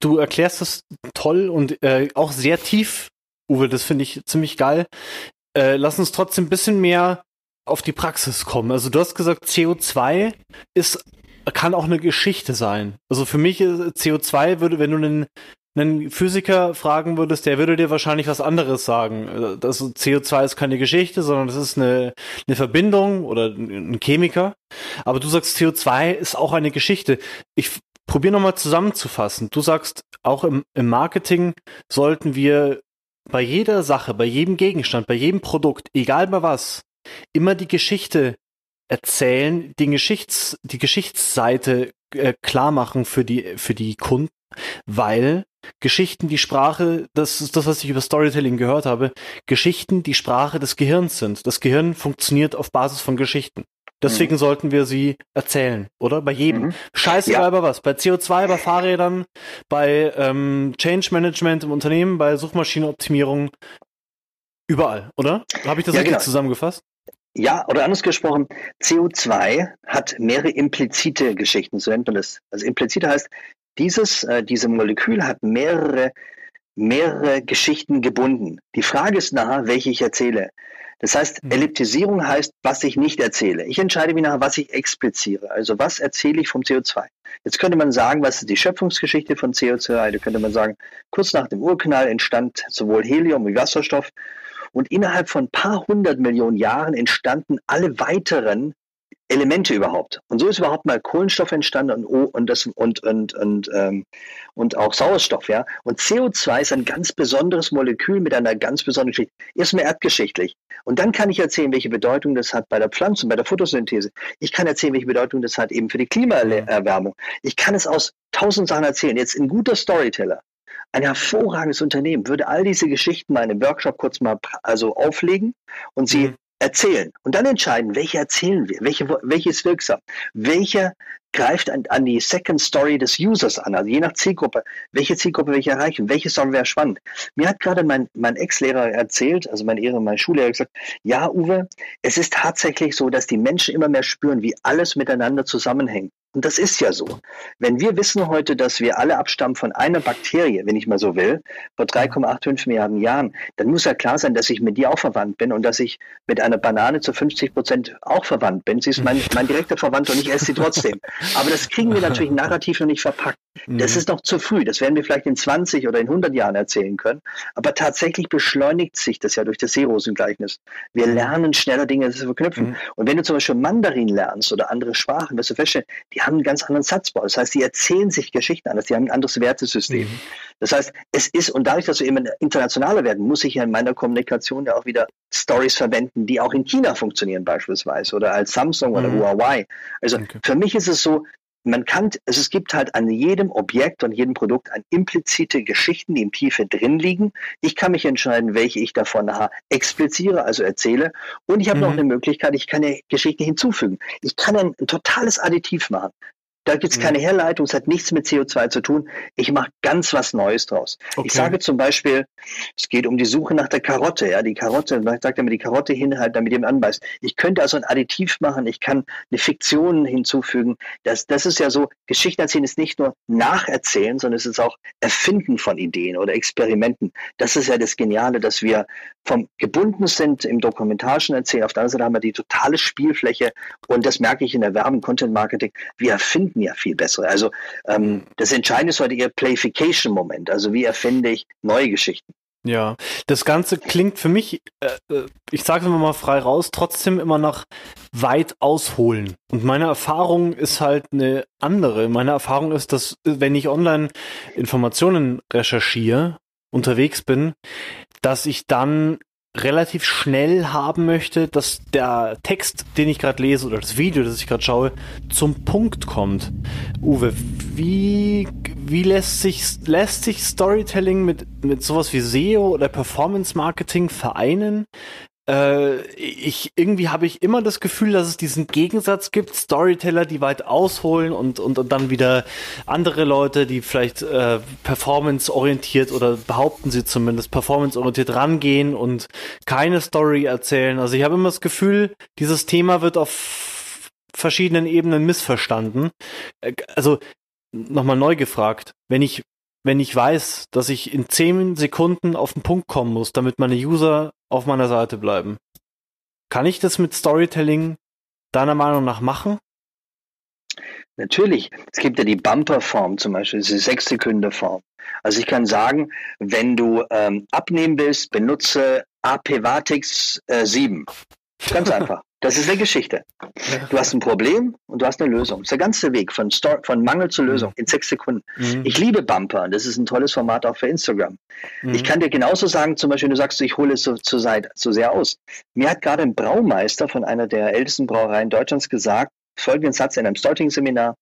du erklärst das toll und äh, auch sehr tief, Uwe, das finde ich ziemlich geil. Äh, lass uns trotzdem ein bisschen mehr auf die Praxis kommen. Also du hast gesagt, CO2 ist kann auch eine Geschichte sein. Also für mich CO2 würde, wenn du einen, einen Physiker fragen würdest, der würde dir wahrscheinlich was anderes sagen. Also CO2 ist keine Geschichte, sondern es ist eine, eine Verbindung oder ein Chemiker. Aber du sagst, CO2 ist auch eine Geschichte. Ich probiere nochmal zusammenzufassen. Du sagst, auch im, im Marketing sollten wir bei jeder Sache, bei jedem Gegenstand, bei jedem Produkt, egal bei was, immer die Geschichte erzählen, die Geschichts, die Geschichtsseite äh, klar machen für die, für die Kunden, weil Geschichten die Sprache, das ist das, was ich über Storytelling gehört habe, Geschichten die Sprache des Gehirns sind. Das Gehirn funktioniert auf Basis von Geschichten. Deswegen mhm. sollten wir sie erzählen, oder? Bei jedem. Mhm. Scheiße, ja. bei was? Bei CO2, bei Fahrrädern, bei ähm, Change Management im Unternehmen, bei Suchmaschinenoptimierung, überall, oder? Habe ich das ja, richtig genau. zusammengefasst? Ja, oder anders gesprochen, CO2 hat mehrere implizite Geschichten, so nennt man das. Also implizite heißt, dieses, äh, diese Molekül hat mehrere, mehrere Geschichten gebunden. Die Frage ist nachher, welche ich erzähle. Das heißt, mhm. Elliptisierung heißt, was ich nicht erzähle. Ich entscheide mich nachher, was ich expliziere. Also was erzähle ich vom CO2? Jetzt könnte man sagen, was ist die Schöpfungsgeschichte von CO2? Da könnte man sagen, kurz nach dem Urknall entstand sowohl Helium wie Wasserstoff. Und innerhalb von ein paar hundert Millionen Jahren entstanden alle weiteren Elemente überhaupt. Und so ist überhaupt mal Kohlenstoff entstanden und, und, das, und, und, und, ähm, und auch Sauerstoff. Ja? Und CO2 ist ein ganz besonderes Molekül mit einer ganz besonderen Geschichte. Erstmal erdgeschichtlich. Und dann kann ich erzählen, welche Bedeutung das hat bei der Pflanze, bei der Photosynthese. Ich kann erzählen, welche Bedeutung das hat eben für die Klimaerwärmung. Ich kann es aus tausend Sachen erzählen. Jetzt ein guter Storyteller ein hervorragendes Unternehmen würde all diese Geschichten mal in einem Workshop kurz mal also auflegen und sie mhm. erzählen und dann entscheiden, welche erzählen wir, welche, welche ist wirksam, welche greift an, an, die Second Story des Users an, also je nach Zielgruppe, welche Zielgruppe welche erreichen, welche Story wäre spannend. Mir hat gerade mein, mein Ex-Lehrer erzählt, also mein Ehre, mein Schullehrer gesagt, ja, Uwe, es ist tatsächlich so, dass die Menschen immer mehr spüren, wie alles miteinander zusammenhängt. Und das ist ja so. Wenn wir wissen heute, dass wir alle abstammen von einer Bakterie, wenn ich mal so will, vor 3,85 Milliarden Jahren, dann muss ja klar sein, dass ich mit dir auch verwandt bin und dass ich mit einer Banane zu 50 Prozent auch verwandt bin. Sie ist mein, [LAUGHS] mein direkter Verwandter und ich esse sie trotzdem. Aber das kriegen wir natürlich [LAUGHS] narrativ noch nicht verpackt. Das mhm. ist noch zu früh. Das werden wir vielleicht in 20 oder in 100 Jahren erzählen können. Aber tatsächlich beschleunigt sich das ja durch das Seerosengleichnis. Wir mhm. lernen schneller Dinge zu verknüpfen. Mhm. Und wenn du zum Beispiel Mandarin lernst oder andere Sprachen, wirst du feststellen, die haben einen ganz anderen Satzbau. Das heißt, die erzählen sich Geschichten anders. Die haben ein anderes Wertesystem. Mhm. Das heißt, es ist, und dadurch, dass wir immer internationaler werden, muss ich ja in meiner Kommunikation ja auch wieder Stories verwenden, die auch in China funktionieren beispielsweise oder als Samsung oder mhm. Huawei. Also okay. für mich ist es so, man kann, also es gibt halt an jedem Objekt und jedem Produkt ein implizite Geschichten, die im Tiefe drin liegen. Ich kann mich entscheiden, welche ich davon expliziere, also erzähle. Und ich habe mhm. noch eine Möglichkeit, ich kann ja Geschichten hinzufügen. Ich kann ein, ein totales Additiv machen. Da gibt es keine Herleitung, es hat nichts mit CO2 zu tun. Ich mache ganz was Neues draus. Okay. Ich sage zum Beispiel, es geht um die Suche nach der Karotte. Ja, die Karotte, man sagt damit die Karotte hinhalten, damit jemand anbeißt. Ich könnte also ein Additiv machen, ich kann eine Fiktion hinzufügen. Das, das ist ja so, Geschichten erzählen ist nicht nur Nacherzählen, sondern es ist auch Erfinden von Ideen oder Experimenten. Das ist ja das Geniale, dass wir vom gebunden sind im dokumentarischen Erzählen. Auf der anderen Seite haben wir die totale Spielfläche und das merke ich in der Werben, Content Marketing. Wir erfinden finden ja viel bessere. Also ähm, das Entscheidende ist heute ihr Playfication-Moment. Also wie erfinde ich neue Geschichten? Ja, das Ganze klingt für mich, äh, äh ich sage es immer mal frei raus, trotzdem immer nach weit ausholen. Und meine Erfahrung ist halt eine andere. Meine Erfahrung ist, dass wenn ich online Informationen recherchiere, unterwegs bin, dass ich dann relativ schnell haben möchte, dass der Text, den ich gerade lese oder das Video, das ich gerade schaue, zum Punkt kommt. Uwe, wie, wie lässt sich, lässt sich Storytelling mit, mit sowas wie SEO oder Performance Marketing vereinen? Äh, ich irgendwie habe ich immer das Gefühl, dass es diesen Gegensatz gibt, Storyteller, die weit ausholen und und, und dann wieder andere Leute, die vielleicht äh, performance-orientiert oder behaupten sie zumindest performance-orientiert rangehen und keine Story erzählen. Also ich habe immer das Gefühl, dieses Thema wird auf verschiedenen Ebenen missverstanden. Äh, also nochmal neu gefragt, wenn ich wenn ich weiß, dass ich in zehn Sekunden auf den Punkt kommen muss, damit meine User auf meiner Seite bleiben. Kann ich das mit Storytelling deiner Meinung nach machen? Natürlich. Es gibt ja die Bumper-Form zum Beispiel, diese sechs Sekunden Form. Also ich kann sagen, wenn du ähm, abnehmen willst, benutze AP-Vatix äh, 7. Ganz [LAUGHS] einfach. Das ist eine Geschichte. Du hast ein Problem und du hast eine Lösung. Das ist der ganze Weg von, Story, von Mangel zur Lösung in sechs Sekunden. Mhm. Ich liebe Bumper. Das ist ein tolles Format auch für Instagram. Mhm. Ich kann dir genauso sagen, zum Beispiel, du sagst, ich hole es so, zu, so sehr aus. Mir hat gerade ein Braumeister von einer der ältesten Brauereien Deutschlands gesagt, folgenden Satz in einem Starting-Seminar.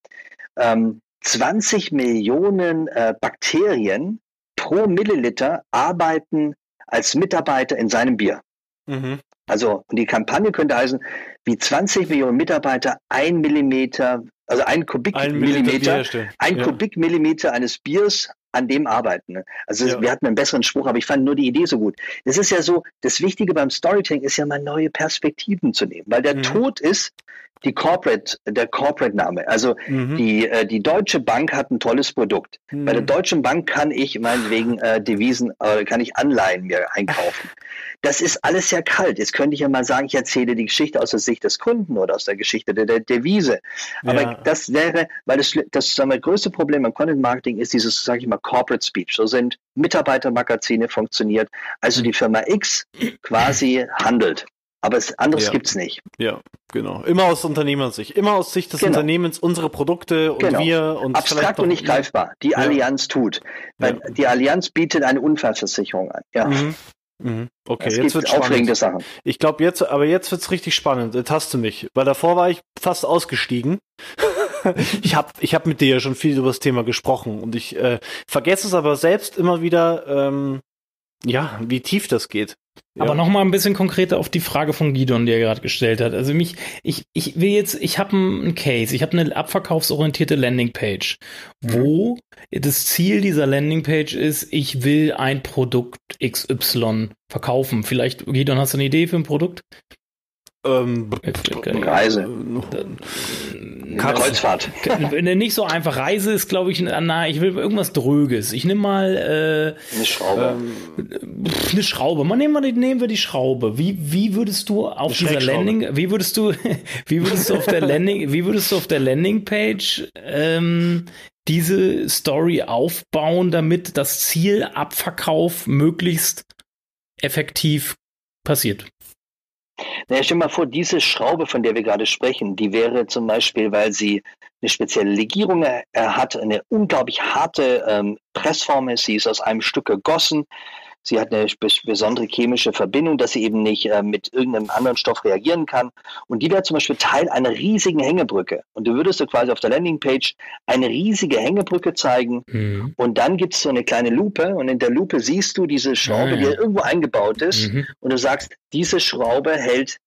Ähm, 20 Millionen äh, Bakterien pro Milliliter arbeiten als Mitarbeiter in seinem Bier. Mhm. Also, und die Kampagne könnte heißen, wie 20 Millionen Mitarbeiter ein Millimeter, also ein Kubikmillimeter, ein, ein ja. Kubikmillimeter eines Biers an dem arbeiten. Ne? Also ja. wir hatten einen besseren Spruch, aber ich fand nur die Idee so gut. Das ist ja so, das Wichtige beim Storytelling ist ja mal neue Perspektiven zu nehmen, weil der mhm. Tod ist die Corporate, der Corporate-Name. Also mhm. die, äh, die Deutsche Bank hat ein tolles Produkt. Mhm. Bei der Deutschen Bank kann ich meinetwegen äh, Devisen, äh, kann ich Anleihen mir einkaufen. Das ist alles ja kalt. Jetzt könnte ich ja mal sagen, ich erzähle die Geschichte aus der Sicht des Kunden oder aus der Geschichte der, der Devise. Aber ja. das wäre, weil das, das sagen wir, größte Problem beim Content Marketing ist dieses, sage ich mal, Corporate Speech. So sind Mitarbeitermagazine funktioniert. Also die Firma X quasi handelt. Aber es, anderes ja. es nicht. Ja, genau. Immer aus Unternehmersicht. Immer aus Sicht des genau. Unternehmens, unsere Produkte und genau. wir und Abstrakt und nicht greifbar. Die ja. Allianz tut. Weil ja. die Allianz bietet eine Unfallversicherung an. Ja. Mhm. Mhm. Okay, es jetzt wird aufregende Sachen. Ich glaube jetzt, aber jetzt wird's richtig spannend. Jetzt hast du mich, weil davor war ich fast ausgestiegen. [LAUGHS] ich habe ich hab mit dir ja schon viel über das Thema gesprochen und ich äh, vergesse es aber selbst immer wieder, ähm, ja, wie tief das geht. Aber Ja. noch mal ein bisschen konkreter auf die Frage von Gidon, die er gerade gestellt hat. Also mich, ich, ich will jetzt, ich habe einen Case, ich habe eine abverkaufsorientierte Landingpage, wo das Ziel dieser Landingpage ist, ich will ein Produkt XY verkaufen. Vielleicht, Gidon, hast du eine Idee für ein Produkt? Ähm, Reise. Äh, Kreuzfahrt. [LAUGHS] Nicht so einfach. Reise ist, glaube ich, na, ich will irgendwas Dröges. Ich nehme mal äh, Eine Schraube. pf, eine Schraube. Mal nehmen wir, die, nehmen wir die Schraube. Wie, wie würdest du auf Eine dieser. Landing, wie würdest du, [LAUGHS] wie würdest du auf der Landing, wie würdest du auf der Landingpage ähm, diese Story aufbauen, damit das Ziel Abverkauf möglichst effektiv passiert? Naja, stell dir mal vor, diese Schraube, von der wir gerade sprechen, die wäre zum Beispiel, weil sie eine spezielle Legierung hat, eine unglaublich harte ähm, Pressform ist, sie ist aus einem Stück gegossen, sie hat eine bes- besondere chemische Verbindung, dass sie eben nicht äh, mit irgendeinem anderen Stoff reagieren kann. Und die wäre zum Beispiel Teil einer riesigen Hängebrücke. Und du würdest du quasi auf der Landingpage eine riesige Hängebrücke zeigen Hm. und dann gibt es so eine kleine Lupe und in der Lupe siehst du diese Schraube, Ah, ja. die irgendwo eingebaut ist Mhm. und du sagst, diese Schraube hält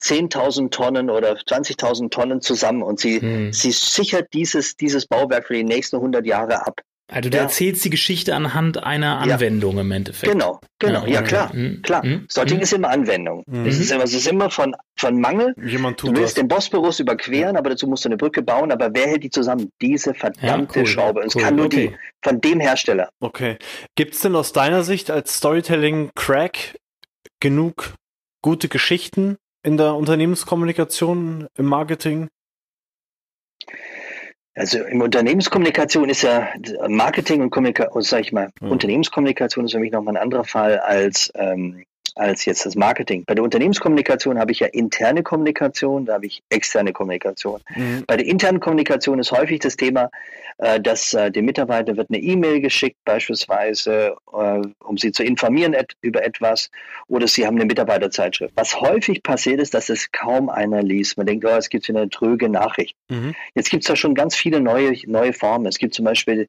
10.000 Tonnen oder 20.000 Tonnen zusammen und sie, Hm. sie sichert dieses, dieses Bauwerk für die nächsten 100 Jahre ab. Also du Ja. erzählst die Geschichte anhand einer Ja. Anwendung im Endeffekt. Genau, genau, ja, klar, Mhm. klar. Mhm. Sorting Mhm. ist immer Anwendung. Mhm. Es, ist immer, es ist immer von, von Mangel. Jemand Du tut willst was. den Bosporus überqueren, aber dazu musst du eine Brücke bauen. Aber wer hält die zusammen? Diese verdammte cool, Schraube. Und es cool, kann nur okay. die von dem Hersteller. Okay. Gibt es denn aus deiner Sicht als Storytelling-Crack genug gute Geschichten in der Unternehmenskommunikation, im Marketing? Also im Unternehmenskommunikation ist ja Marketing und Kommunikation, sag ich mal, Mhm. Unternehmenskommunikation ist für mich nochmal ein anderer Fall als, ähm, als jetzt das Marketing. Bei der Unternehmenskommunikation habe ich ja interne Kommunikation, da habe ich externe Kommunikation. Mhm. Bei der internen Kommunikation ist häufig das Thema, dass äh, dem Mitarbeiter wird eine E-Mail geschickt, beispielsweise, äh, um sie zu informieren et über etwas, oder sie haben eine Mitarbeiterzeitschrift. Was häufig passiert ist, dass es kaum einer liest. Man denkt, oh, es gibt hier eine tröge Nachricht. Mhm. Jetzt gibt es da schon ganz viele neue, neue Formen. Es gibt zum Beispiel,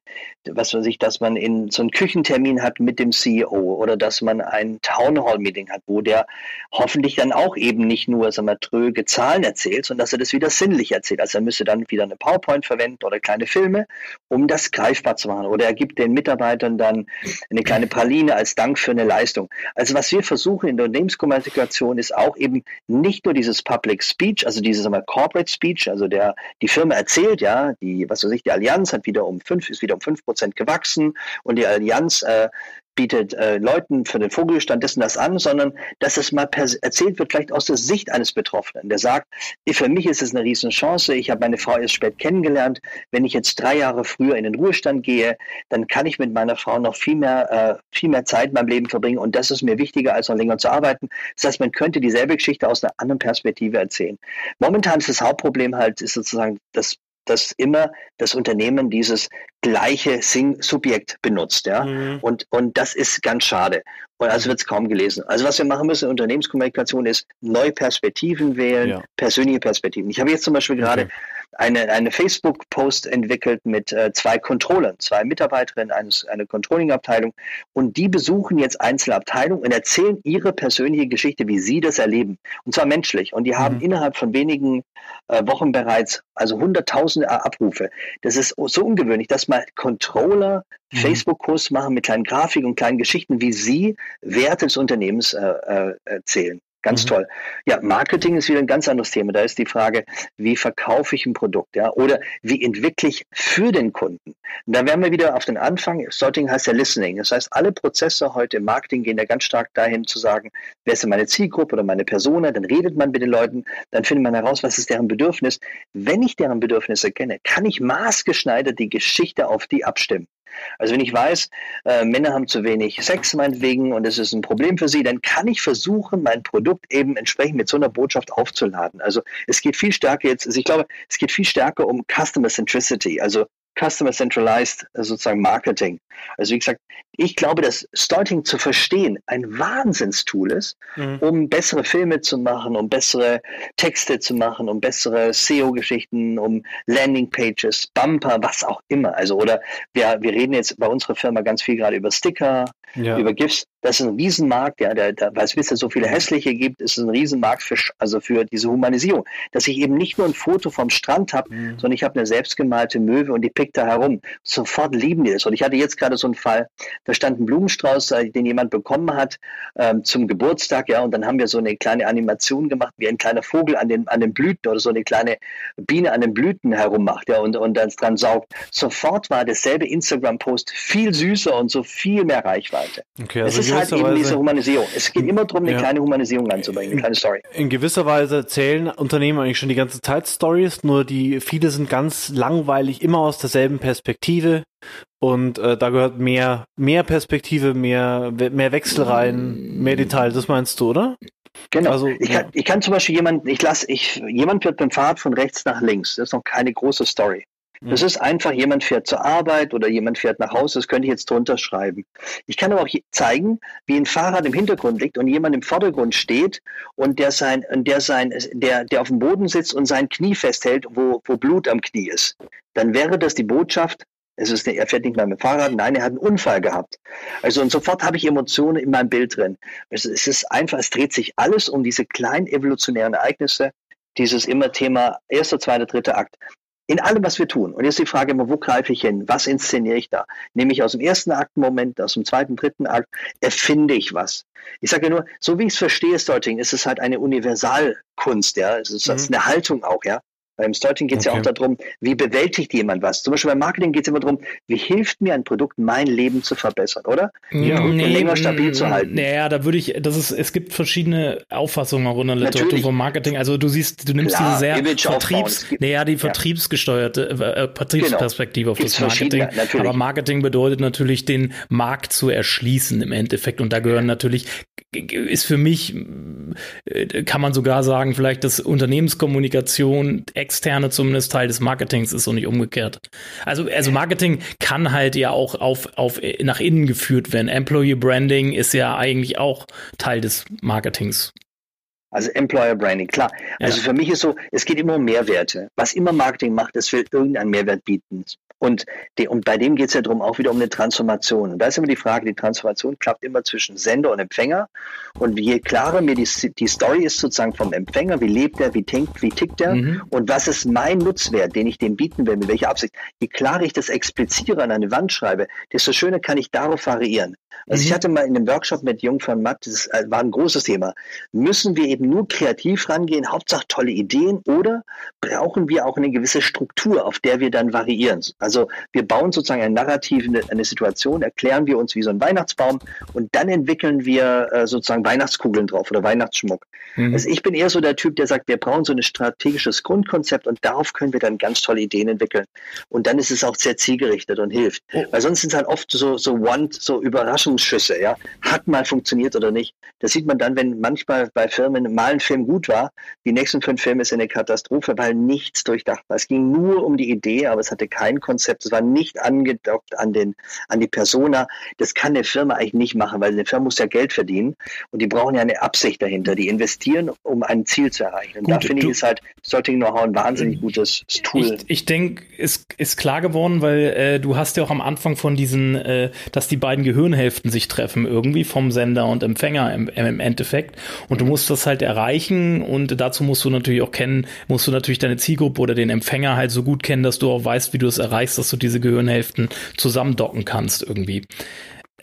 was weiß ich, dass man in so einen Küchentermin hat mit dem CEO oder dass man ein Town Hall Meeting hat, wo der hoffentlich dann auch eben nicht nur sagen wir, tröge Zahlen erzählt, sondern dass er das wieder sinnlich erzählt. Also er müsste dann wieder eine PowerPoint verwenden oder kleine Filme, um das greifbar zu machen. Oder er gibt den Mitarbeitern dann eine kleine Praline als Dank für eine Leistung. Also was wir versuchen in der Unternehmenskommunikation ist auch eben nicht nur dieses Public Speech, also dieses wir, Corporate Speech, also der die Firma erzählt, ja, die, was weiß ich, die Allianz hat wieder um fünf, ist wieder um fünf Prozent gewachsen und die Allianz äh, bietet äh, Leuten für den Vogelstand das und das an, sondern dass es mal erzählt wird, vielleicht aus der Sicht eines Betroffenen, der sagt, für mich ist es eine Riesenchance, ich habe meine Frau erst spät kennengelernt, wenn ich jetzt drei Jahre früher in den Ruhestand gehe, dann kann ich mit meiner Frau noch viel mehr, äh, viel mehr Zeit in meinem Leben verbringen und das ist mir wichtiger, als noch länger zu arbeiten. Das heißt, man könnte dieselbe Geschichte aus einer anderen Perspektive erzählen. Momentan ist das Hauptproblem halt, ist sozusagen, dass dass immer das Unternehmen dieses gleiche Sing-Subjekt benutzt, ja. Mhm. Und, und das ist ganz schade. Und also wird es kaum gelesen. Also was wir machen müssen in Unternehmenskommunikation ist neue Perspektiven wählen, Ja. persönliche Perspektiven. Ich habe jetzt zum Beispiel gerade Okay. Eine, eine Facebook-Post entwickelt mit äh, zwei Controllern, zwei Mitarbeiterinnen eines, einer Controlling-Abteilung und die besuchen jetzt einzelne Abteilungen und erzählen ihre persönliche Geschichte, wie sie das erleben. Und zwar menschlich. Und die haben Mhm. innerhalb von wenigen äh, Wochen bereits also hunderttausende Abrufe. Das ist so ungewöhnlich, dass mal Controller Mhm. Facebook-Kurs machen mit kleinen Grafiken und kleinen Geschichten, wie sie Werte des Unternehmens äh, äh, erzählen. Ganz Mhm. toll. Ja, Marketing ist wieder ein ganz anderes Thema. Da ist die Frage, wie verkaufe ich ein Produkt, ja, oder wie entwickle ich für den Kunden. Und da wären wir wieder auf den Anfang. Sorting heißt ja Listening. Das heißt, alle Prozesse heute im Marketing gehen ja ganz stark dahin zu sagen, wer ist denn meine Zielgruppe oder meine Persona? Dann redet man mit den Leuten, dann findet man heraus, was ist deren Bedürfnis. Wenn ich deren Bedürfnisse kenne, kann ich maßgeschneidert die Geschichte auf die abstimmen. Also wenn ich weiß, äh, Männer haben zu wenig Sex meinetwegen und es ist ein Problem für sie, dann kann ich versuchen, mein Produkt eben entsprechend mit so einer Botschaft aufzuladen. Also es geht viel stärker jetzt, also ich glaube, es geht viel stärker um Customer Centricity, also Customer Centralized äh, sozusagen Marketing. Also wie gesagt, ich glaube, dass Starting zu verstehen ein Wahnsinnstool ist, mhm. um bessere Filme zu machen, um bessere Texte zu machen, um bessere SEO-Geschichten, um Landingpages, Bumper, was auch immer. Also, oder wir, wir reden jetzt bei unserer Firma ganz viel gerade über Sticker, ja. über GIFs. Das ist ein Riesenmarkt, ja, der, der, weil es bisher so viele hässliche gibt, ist es ein Riesenmarkt für, also für diese Humanisierung. Dass ich eben nicht nur ein Foto vom Strand habe, mhm. sondern ich habe eine selbstgemalte Möwe und die pickt da herum. Sofort lieben die das. Und ich hatte jetzt gerade so einen Fall, da stand ein Blumenstrauß, äh, den jemand bekommen hat ähm, zum Geburtstag, ja, und dann haben wir so eine kleine Animation gemacht, wie ein kleiner Vogel an den, an den Blüten oder so eine kleine Biene an den Blüten herummacht, ja, und, und dann dran saugt. Sofort war dasselbe Instagram-Post viel süßer und so viel mehr Reichweite. Okay, also es ist halt eben diese Humanisierung. Es geht immer darum, eine ja. kleine Humanisierung anzubringen, eine kleine Story. In gewisser Weise erzählen Unternehmen eigentlich schon die ganze Zeit Stories, nur die viele sind ganz langweilig, immer aus derselben Perspektive. Und äh, da gehört mehr, mehr Perspektive, mehr, mehr Wechsel rein, mehr Detail. Das meinst du, oder? Genau. Also, ich, kann, ja. ich kann zum Beispiel jemanden, ich lasse, ich, jemand wird beim Fahrrad von rechts nach links. Das ist noch keine große Story. Das mhm. ist einfach, jemand fährt zur Arbeit oder jemand fährt nach Hause, das könnte ich jetzt drunter schreiben. Ich kann aber auch zeigen, wie ein Fahrrad im Hintergrund liegt und jemand im Vordergrund steht und der sein, der sein, der, der auf dem Boden sitzt und sein Knie festhält, wo, wo Blut am Knie ist. Dann wäre das die Botschaft, es ist, er fährt nicht mehr mit dem Fahrrad, nein, er hat einen Unfall gehabt. Also und sofort habe ich Emotionen in meinem Bild drin. Es, es ist einfach, es dreht sich alles um diese kleinen evolutionären Ereignisse, dieses immer Thema erster, zweiter, dritter Akt in allem, was wir tun. Und jetzt die Frage immer, wo greife ich hin? Was inszeniere ich da? Nehme ich aus dem ersten Aktenmoment, aus dem zweiten, dritten Akt, erfinde ich was? Ich sage ja nur, so wie ich es verstehe, Starting, ist es halt eine Universalkunst, ja. Es ist, mhm. eine Haltung auch, ja. Beim Starting geht es okay. ja auch darum, wie bewältigt jemand was. Zum Beispiel beim Marketing geht es immer darum, wie hilft mir ein Produkt, mein Leben zu verbessern, oder? Ja, nee, länger stabil zu halten. Naja, da würde ich, das ist, es gibt verschiedene Auffassungen auch in der Literatur Natürlich. vom Marketing. Also du siehst, du nimmst Klar, diese sehr Image Vertriebs, naja, die vertriebsgesteuerte äh, Vertriebsperspektive genau. auf das Marketing. Aber Marketing bedeutet natürlich, den Markt zu erschließen im Endeffekt. Und da gehören natürlich, ist für mich, äh, kann man sogar sagen, vielleicht das Unternehmenskommunikation externe zumindest Teil des Marketings ist und nicht umgekehrt. Also, also Marketing kann halt ja auch auf, auf nach innen geführt werden. Employee Branding ist ja eigentlich auch Teil des Marketings. Also Employer Branding, klar. Also ja. für mich ist so, es geht immer um Mehrwerte. Was immer Marketing macht, es will irgendeinen Mehrwert bieten. Und, die, und bei dem geht es ja darum auch wieder um eine Transformation. Und da ist immer die Frage, die Transformation klappt immer zwischen Sender und Empfänger. Und je klarer mir die, die Story ist sozusagen vom Empfänger, wie lebt er, wie tickt, wie tickt er mhm. und was ist mein Nutzwert, den ich dem bieten will, mit welcher Absicht. Je klarer ich das expliziere an eine Wand schreibe, desto schöner kann ich darauf variieren. Also mhm. ich hatte mal in einem Workshop mit Jungfern Matt, das äh, war ein großes Thema. Müssen wir eben nur kreativ rangehen, Hauptsache tolle Ideen, oder brauchen wir auch eine gewisse Struktur, auf der wir dann variieren? Also wir bauen sozusagen ein Narrativ, eine, eine Situation, erklären wir uns wie so ein Weihnachtsbaum und dann entwickeln wir äh, sozusagen Weihnachtskugeln drauf oder Weihnachtsschmuck. Mhm. Also ich bin eher so der Typ, der sagt, wir brauchen so ein strategisches Grundkonzept und darauf können wir dann ganz tolle Ideen entwickeln. Und dann ist es auch sehr zielgerichtet und hilft. Oh. Weil sonst sind es halt oft so, so One, so Überraschungsschüsse, ja. Hat mal funktioniert oder nicht. Das sieht man dann, wenn manchmal bei Firmen mal ein Film gut war, die nächsten fünf Filme ist eine Katastrophe, weil nichts durchdacht war. Es ging nur um die Idee, aber es hatte kein Konzept. Es war nicht angedockt an den, an die Persona. Das kann eine Firma eigentlich nicht machen, weil eine Firma muss ja Geld verdienen und die brauchen ja eine Absicht dahinter. Die investieren, um ein Ziel zu erreichen. Und Gut, da finde ich, ist halt Sorting Know-how ein wahnsinnig gutes Tool. Ich, ich denke, ist, ist klar geworden, weil äh, du hast ja auch am Anfang von diesen, äh, dass die beiden Gehirnhälften sich treffen, irgendwie vom Sender und Empfänger im, im Endeffekt. Und du musst das halt erreichen und dazu musst du natürlich auch kennen, musst du natürlich deine Zielgruppe oder den Empfänger halt so gut kennen, dass du auch weißt, wie du es erreichst, dass du diese Gehirnhälften zusammendocken kannst irgendwie.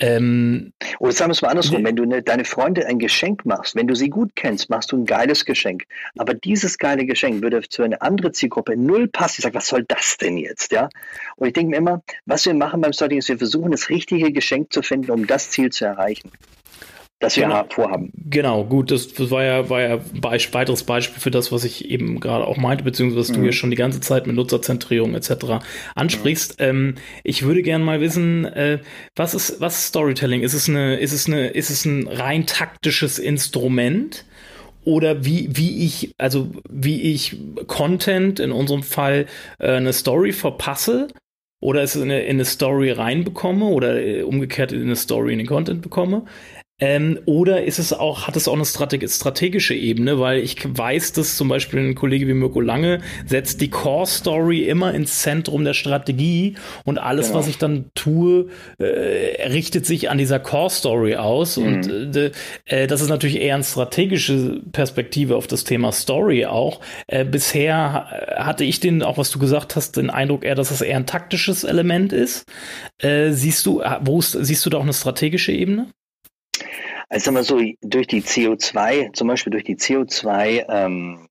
Ähm, Oder sagen wir es mal andersrum, wenn du ne, deine Freunde ein Geschenk machst, wenn du sie gut kennst, machst du ein geiles Geschenk. Aber dieses geile Geschenk würde zu einer anderen Zielgruppe null passen. Ich sage, was soll das denn jetzt? Ja? Und ich denke mir immer, was wir machen beim Starting ist, wir versuchen, das richtige Geschenk zu finden, um das Ziel zu erreichen das wir genau. vorhaben. Genau, gut, das, das war ja, war ja ein weiteres Beispiel für das, was ich eben gerade auch meinte, beziehungsweise was mhm. du ja schon die ganze Zeit mit Nutzerzentrierung etc. ansprichst. Mhm. Ähm, ich würde gerne mal wissen, äh, was ist, was ist Storytelling? Ist es eine, ist es eine, ist es ein rein taktisches Instrument? Oder wie, wie ich, also wie ich Content, in unserem Fall äh, eine Story verpasse, oder es in eine, in eine Story reinbekomme oder äh, umgekehrt in eine Story in den Content bekomme. Ähm, oder ist es auch, hat es auch eine strategische Ebene, weil ich weiß, dass zum Beispiel ein Kollege wie Mirko Lange setzt die Core Story immer ins Zentrum der Strategie und alles, genau. was ich dann tue, äh, richtet sich an dieser Core Story aus. Mhm. Und äh, äh, das ist natürlich eher eine strategische Perspektive auf das Thema Story auch. Äh, bisher hatte ich den, auch was du gesagt hast, den Eindruck eher, dass es eher ein taktisches Element ist. Äh, siehst du, wo ist, siehst du da auch eine strategische Ebene? Also sagen wir so, durch die CO2, zum Beispiel durch die CO2 ähm,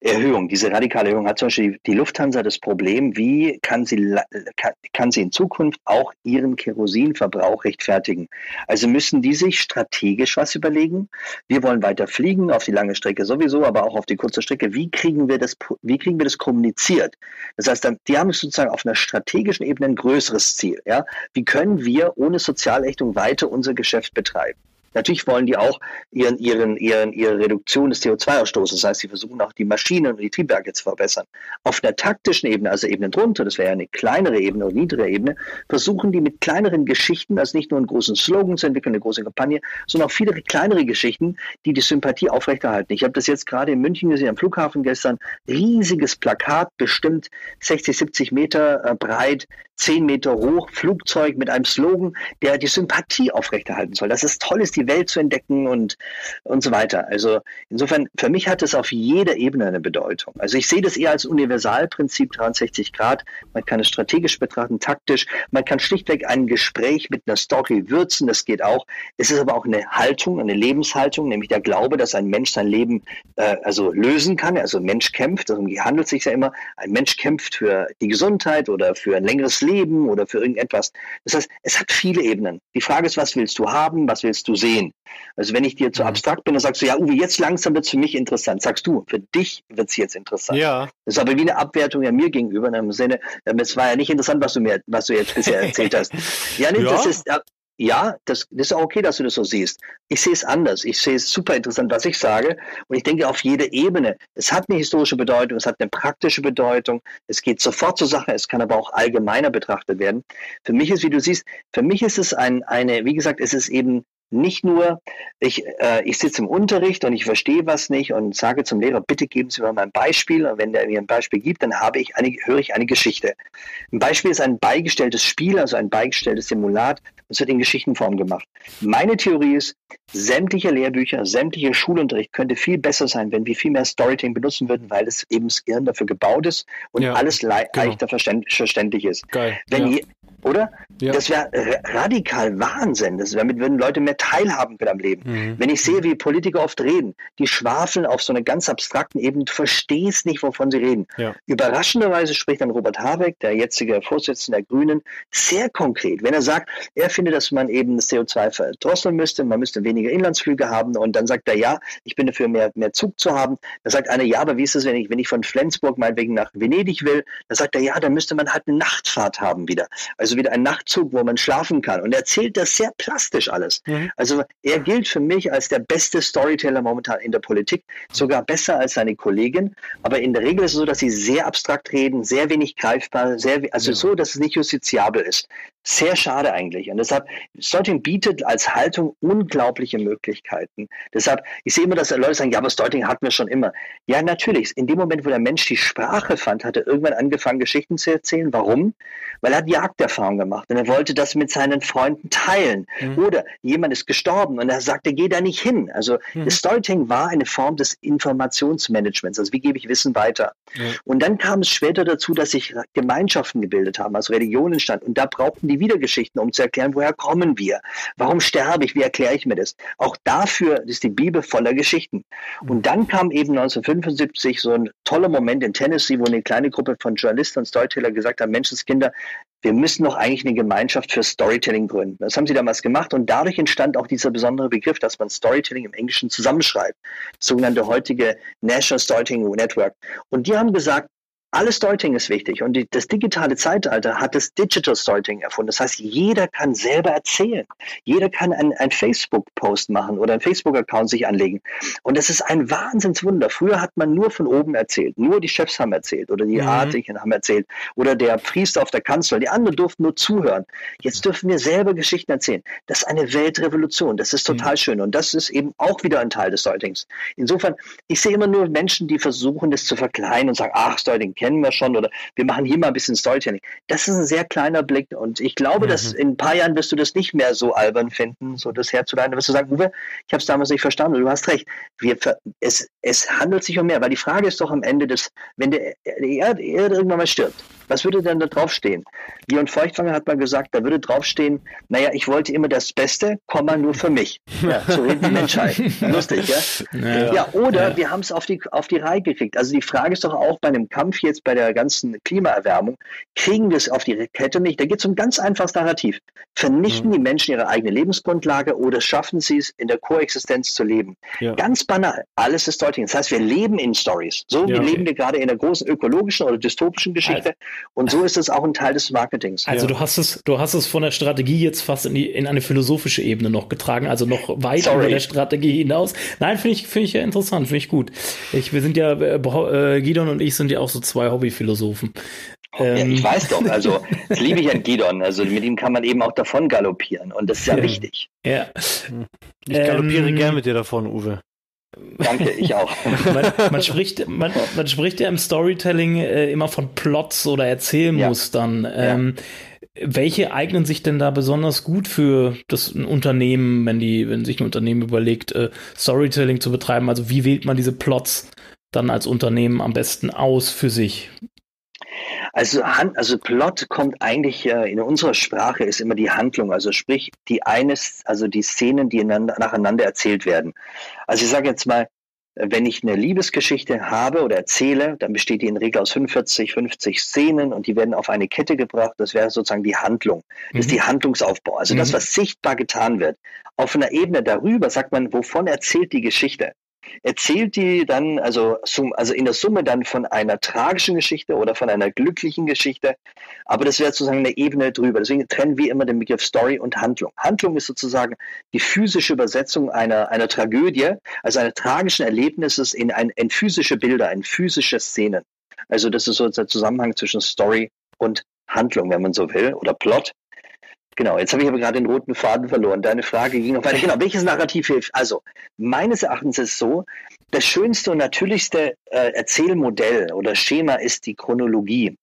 Erhöhung, diese radikale Erhöhung hat zum Beispiel die Lufthansa das Problem, wie kann sie, kann, kann sie in Zukunft auch ihren Kerosinverbrauch rechtfertigen? Also müssen die sich strategisch was überlegen. Wir wollen weiter fliegen, auf die lange Strecke sowieso, aber auch auf die kurze Strecke. Wie kriegen wir das, wie kriegen wir das kommuniziert? Das heißt, die haben sozusagen auf einer strategischen Ebene ein größeres Ziel. Ja? Wie können wir ohne Sozialächtung weiter unser Geschäft betreiben? Natürlich wollen die auch ihren, ihren, ihren, ihre Reduktion des CO2-Ausstoßes. Das heißt, sie versuchen auch die Maschinen und die Triebwerke zu verbessern. Auf einer taktischen Ebene, also Ebene drunter, das wäre ja eine kleinere Ebene oder niedrige Ebene, versuchen die mit kleineren Geschichten, also nicht nur einen großen Slogan zu entwickeln, eine große Kampagne, sondern auch viele kleinere Geschichten, die die Sympathie aufrechterhalten. Ich habe das jetzt gerade in München gesehen, am Flughafen gestern, riesiges Plakat, bestimmt 60, 70 Meter äh, breit, 10 Meter hoch, Flugzeug mit einem Slogan, der die Sympathie aufrechterhalten soll. Das ist toll ist, die Welt zu entdecken und, und so weiter. Also insofern, für mich hat es auf jeder Ebene eine Bedeutung. Also ich sehe das eher als Universalprinzip 63 Grad. Man kann es strategisch betrachten, taktisch. Man kann schlichtweg ein Gespräch mit einer Story würzen, das geht auch. Es ist aber auch eine Haltung, eine Lebenshaltung, nämlich der Glaube, dass ein Mensch sein Leben äh, also lösen kann. Also ein Mensch kämpft, also handelt sich ja immer, ein Mensch kämpft für die Gesundheit oder für ein längeres Leben oder für irgendetwas. Das heißt, es hat viele Ebenen. Die Frage ist, was willst du haben, was willst du sehen? Sehen. Also wenn ich dir zu mhm. abstrakt bin, dann sagst du, ja, Uwe, jetzt langsam wird es für mich interessant. Sagst du, für dich wird es jetzt interessant. Ja. Das ist aber wie eine Abwertung ja mir gegenüber in einem Sinne, es war ja nicht interessant, was du mir, was du jetzt bisher erzählt hast. [LAUGHS] Ja, nee, ja. das ist, ja, das, das ist auch okay, dass du das so siehst. Ich sehe es anders. Ich sehe es super interessant, was ich sage. Und ich denke auf jede Ebene. Es hat eine historische Bedeutung, es hat eine praktische Bedeutung. Es geht sofort zur Sache. Es kann aber auch allgemeiner betrachtet werden. Für mich ist, wie du siehst, für mich ist es ein, eine, wie gesagt, es ist eben nicht nur, ich, äh, ich sitze im Unterricht und ich verstehe was nicht und sage zum Lehrer, bitte geben Sie mir mal ein Beispiel. Und wenn der mir ein Beispiel gibt, dann habe ich eine, höre ich eine Geschichte. Ein Beispiel ist ein beigestelltes Spiel, also ein beigestelltes Simulat. Das wird in Geschichtenform gemacht. Meine Theorie ist, sämtliche Lehrbücher, sämtlicher Schulunterricht könnte viel besser sein, wenn wir viel mehr Storytelling benutzen würden, weil es eben das Gehirn dafür gebaut ist und ja, alles le genau. leichter verständlich ist. Geil. Wenn, ja. je, oder? Ja. Das wäre radikal Wahnsinn. Das, damit würden Leute mehr teilhaben können am Leben. Mhm. Wenn ich sehe, wie Politiker oft reden, die schwafeln auf so einer ganz abstrakten Ebene, du verstehst nicht, wovon sie reden. Ja. Überraschenderweise spricht dann Robert Habeck, der jetzige Vorsitzende der Grünen, sehr konkret. Wenn er sagt, er findet, dass man eben das CO2 verdrosseln müsste, man müsste weniger Inlandsflüge haben und dann sagt er, ja, ich bin dafür, mehr, mehr Zug zu haben. Da sagt einer, ja, aber wie ist es, wenn ich, wenn ich von Flensburg meinetwegen nach Venedig will? Da sagt er, ja, dann müsste man halt eine Nachtfahrt haben wieder. Also also wieder ein Nachtzug, wo man schlafen kann. Und er erzählt das sehr plastisch alles. Mhm. Also er gilt für mich als der beste Storyteller momentan in der Politik, sogar besser als seine Kollegin. Aber in der Regel ist es so, dass sie sehr abstrakt reden, sehr wenig greifbar, sehr, also ja. so, dass es nicht justiziabel ist. Sehr schade eigentlich. Und deshalb, Storytelling bietet als Haltung unglaubliche Möglichkeiten. Deshalb, ich sehe immer, dass Leute sagen, ja, aber Storytelling hatten wir schon immer. Ja, natürlich. In dem Moment, wo der Mensch die Sprache fand, hat er irgendwann angefangen, Geschichten zu erzählen. Warum? Weil er hat Jagderfahrung gemacht und er wollte das mit seinen Freunden teilen. Mhm. Oder jemand ist gestorben und er sagte, geh da nicht hin. Also mhm. das Storytelling war eine Form des Informationsmanagements. Also wie gebe ich Wissen weiter? Mhm. Und dann kam es später dazu, dass sich Gemeinschaften gebildet haben, also Religionen entstanden. Und da brauchten die wieder Geschichten, um zu erklären, woher kommen wir? Warum sterbe ich? Wie erkläre ich mir das? Auch dafür ist die Bibel voller Geschichten. Und mhm. dann kam eben 1975 so ein toller Moment in Tennessee, wo eine kleine Gruppe von Journalisten und Storyteller gesagt haben, Menschenskinder, wir müssen doch eigentlich eine Gemeinschaft für Storytelling gründen. Das haben sie damals gemacht und dadurch entstand auch dieser besondere Begriff, dass man Storytelling im Englischen zusammenschreibt, das sogenannte heutige National Storytelling Network. Und die haben gesagt, alles Storytelling ist wichtig und die, das digitale Zeitalter hat das Digital Storytelling erfunden. Das heißt, jeder kann selber erzählen. Jeder kann einen, Facebook-Post machen oder einen Facebook-Account sich anlegen. Und das ist ein Wahnsinnswunder. Früher hat man nur von oben erzählt. Nur die Chefs haben erzählt oder die mhm. Artigen haben erzählt oder der Priester auf der Kanzel. Die anderen durften nur zuhören. Jetzt dürfen wir selber Geschichten erzählen. Das ist eine Weltrevolution. Das ist total mhm. schön. Und das ist eben auch wieder ein Teil des Storytellings. Insofern, ich sehe immer nur Menschen, die versuchen, das zu verkleinern und sagen, ach, Storytelling kennen wir schon oder wir machen hier mal ein bisschen Storytelling. Das ist ein sehr kleiner Blick und ich glaube, mhm. dass in ein paar Jahren wirst du das nicht mehr so albern finden, so das herzuleiten. Da wirst du sagen, Uwe, ich habe es damals nicht verstanden und du hast recht. Wir, es, es handelt sich um mehr, weil die Frage ist doch am Ende, dass wenn der, die Erde, Erde irgendwann mal stirbt, was würde denn da draufstehen? Leon Feuchtwanger hat mal gesagt, da würde draufstehen, naja, ich wollte immer das Beste, Komma nur für mich. Ja, so redet die Menschheit. Lustig, ja? Ja, ja oder ja. wir haben es auf die, auf die Reihe gekriegt. Also die Frage ist doch auch bei einem Kampf jetzt bei der ganzen Klimaerwärmung, kriegen wir es auf die Kette nicht? Da geht es um ganz einfaches Narrativ. Vernichten mhm. die Menschen ihre eigene Lebensgrundlage oder schaffen sie es, in der Koexistenz zu leben? Ja. Ganz banal. Alles ist deutlich. Das heißt, wir leben in Stories. So wie leben wir gerade in der großen ökologischen oder dystopischen Geschichte. Und so ist es auch ein Teil des Marketings. Also ja. du hast es, du hast es von der Strategie jetzt fast in, die, in eine philosophische Ebene noch getragen, also noch weit Sorry. über der Strategie hinaus. Nein, finde ich, finde ich ja interessant, finde ich gut. Ich, wir sind ja, äh, äh, Gidon und ich sind ja auch so zwei Hobbyphilosophen. Ja, ich ähm. weiß doch, [LAUGHS] also das liebe ich an Gidon. Also mit ihm kann man eben auch davon galoppieren und das ist ja, ja. wichtig. Ja. Ich galoppiere ähm, gern mit dir davon, Uwe. Danke, ich auch. [LAUGHS] man, man, spricht, man, man, spricht ja im Storytelling äh, immer von Plots oder Erzählmustern. Ja. Ähm, ja. Welche eignen sich denn da besonders gut für das Unternehmen, wenn die, wenn sich ein Unternehmen überlegt, äh, Storytelling zu betreiben? Also wie wählt man diese Plots dann als Unternehmen am besten aus für sich? Also, also Plot kommt eigentlich äh, in unserer Sprache ist immer die Handlung, also sprich die eines, also die Szenen, die nacheinander erzählt werden. Also ich sage jetzt mal, wenn ich eine Liebesgeschichte habe oder erzähle, dann besteht die in der Regel aus 45, 50 Szenen und die werden auf eine Kette gebracht. Das wäre sozusagen die Handlung. Das mhm. ist die Handlungsaufbau. Also mhm. das, was sichtbar getan wird. Auf einer Ebene darüber sagt man, wovon erzählt die Geschichte? Erzählt die dann, also, also in der Summe dann von einer tragischen Geschichte oder von einer glücklichen Geschichte. Aber das wäre sozusagen eine Ebene drüber. Deswegen trennen wir immer den Begriff Story und Handlung. Handlung ist sozusagen die physische Übersetzung einer, einer Tragödie, also eines tragischen Erlebnisses in, ein, in physische Bilder, in physische Szenen. Also das ist so der Zusammenhang zwischen Story und Handlung, wenn man so will, oder Plot. Genau, jetzt habe ich aber gerade den roten Faden verloren. Deine Frage ging noch weiter. Genau, welches Narrativ hilft? Also, meines Erachtens ist es so, das schönste und natürlichste äh, Erzählmodell oder Schema ist die Chronologie.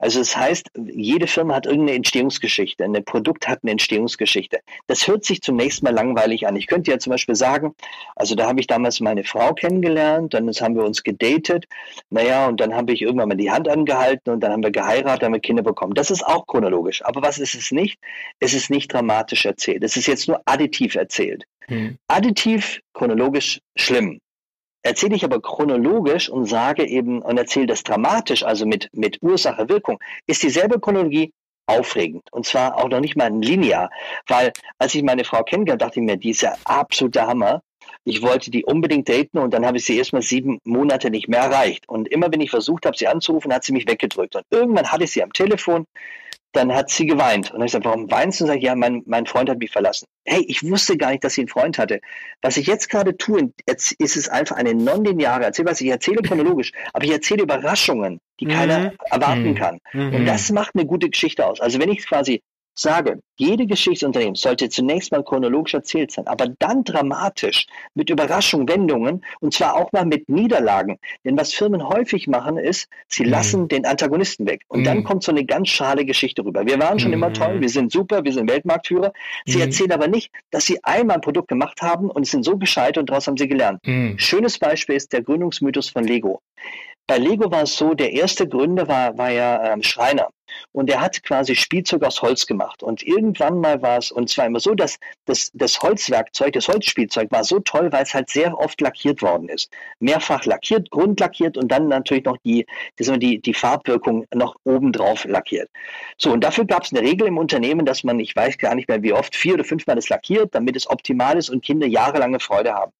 Also das heißt, jede Firma hat irgendeine Entstehungsgeschichte, ein Produkt hat eine Entstehungsgeschichte. Das hört sich zunächst mal langweilig an. Ich könnte ja zum Beispiel sagen, also da habe ich damals meine Frau kennengelernt, dann haben wir uns gedatet, naja, und dann habe ich irgendwann mal die Hand angehalten und dann haben wir geheiratet, haben wir Kinder bekommen. Das ist auch chronologisch. Aber was ist es nicht? Es ist nicht dramatisch erzählt. Es ist jetzt nur additiv erzählt. Hm. Additiv, chronologisch schlimm. Erzähle ich aber chronologisch und sage eben und erzähle das dramatisch, also mit, mit Ursache, Wirkung, ist dieselbe Chronologie aufregend. Und zwar auch noch nicht mal linear. Weil als ich meine Frau kennengelernt, dachte ich mir, die ist ja absoluter Hammer. Ich wollte die unbedingt daten und dann habe ich sie erstmal sieben Monate nicht mehr erreicht. Und immer wenn ich versucht habe, sie anzurufen, hat sie mich weggedrückt. Und irgendwann hatte ich sie am Telefon dann hat sie geweint. Und dann habe ich gesagt, warum weinst du? Und sag, ja, mein, mein Freund hat mich verlassen. Hey, ich wusste gar nicht, dass sie einen Freund hatte. Was ich jetzt gerade tue, ist es einfach eine nonlineare Erzählung. Ich erzähle [LAUGHS] chronologisch, aber ich erzähle Überraschungen, die mhm. keiner erwarten mhm. kann. Mhm. Und das macht eine gute Geschichte aus. Also wenn ich quasi sage, jede Geschichtsunternehmen sollte zunächst mal chronologisch erzählt sein, aber dann dramatisch mit Überraschungen, Wendungen und zwar auch mal mit Niederlagen. Denn was Firmen häufig machen, ist, sie mhm. lassen den Antagonisten weg. Und mhm. dann kommt so eine ganz schale Geschichte rüber. Wir waren schon mhm. immer toll, wir sind super, wir sind Weltmarktführer. Sie mhm. erzählen aber nicht, dass sie einmal ein Produkt gemacht haben und sind so gescheitert und daraus haben sie gelernt. Mhm. Schönes Beispiel ist der Gründungsmythos von Lego. Bei Lego war es so, der erste Gründer war, war ja ähm, Schreiner. Und er hat quasi Spielzeug aus Holz gemacht. Und irgendwann mal war es, und zwar immer so, dass das, das Holzwerkzeug, das Holzspielzeug war so toll, weil es halt sehr oft lackiert worden ist. Mehrfach lackiert, grundlackiert und dann natürlich noch die, die, die Farbwirkung noch obendrauf lackiert. So, und dafür gab es eine Regel im Unternehmen, dass man, ich weiß gar nicht mehr wie oft, vier oder fünfmal das lackiert, damit es optimal ist und Kinder jahrelange Freude haben.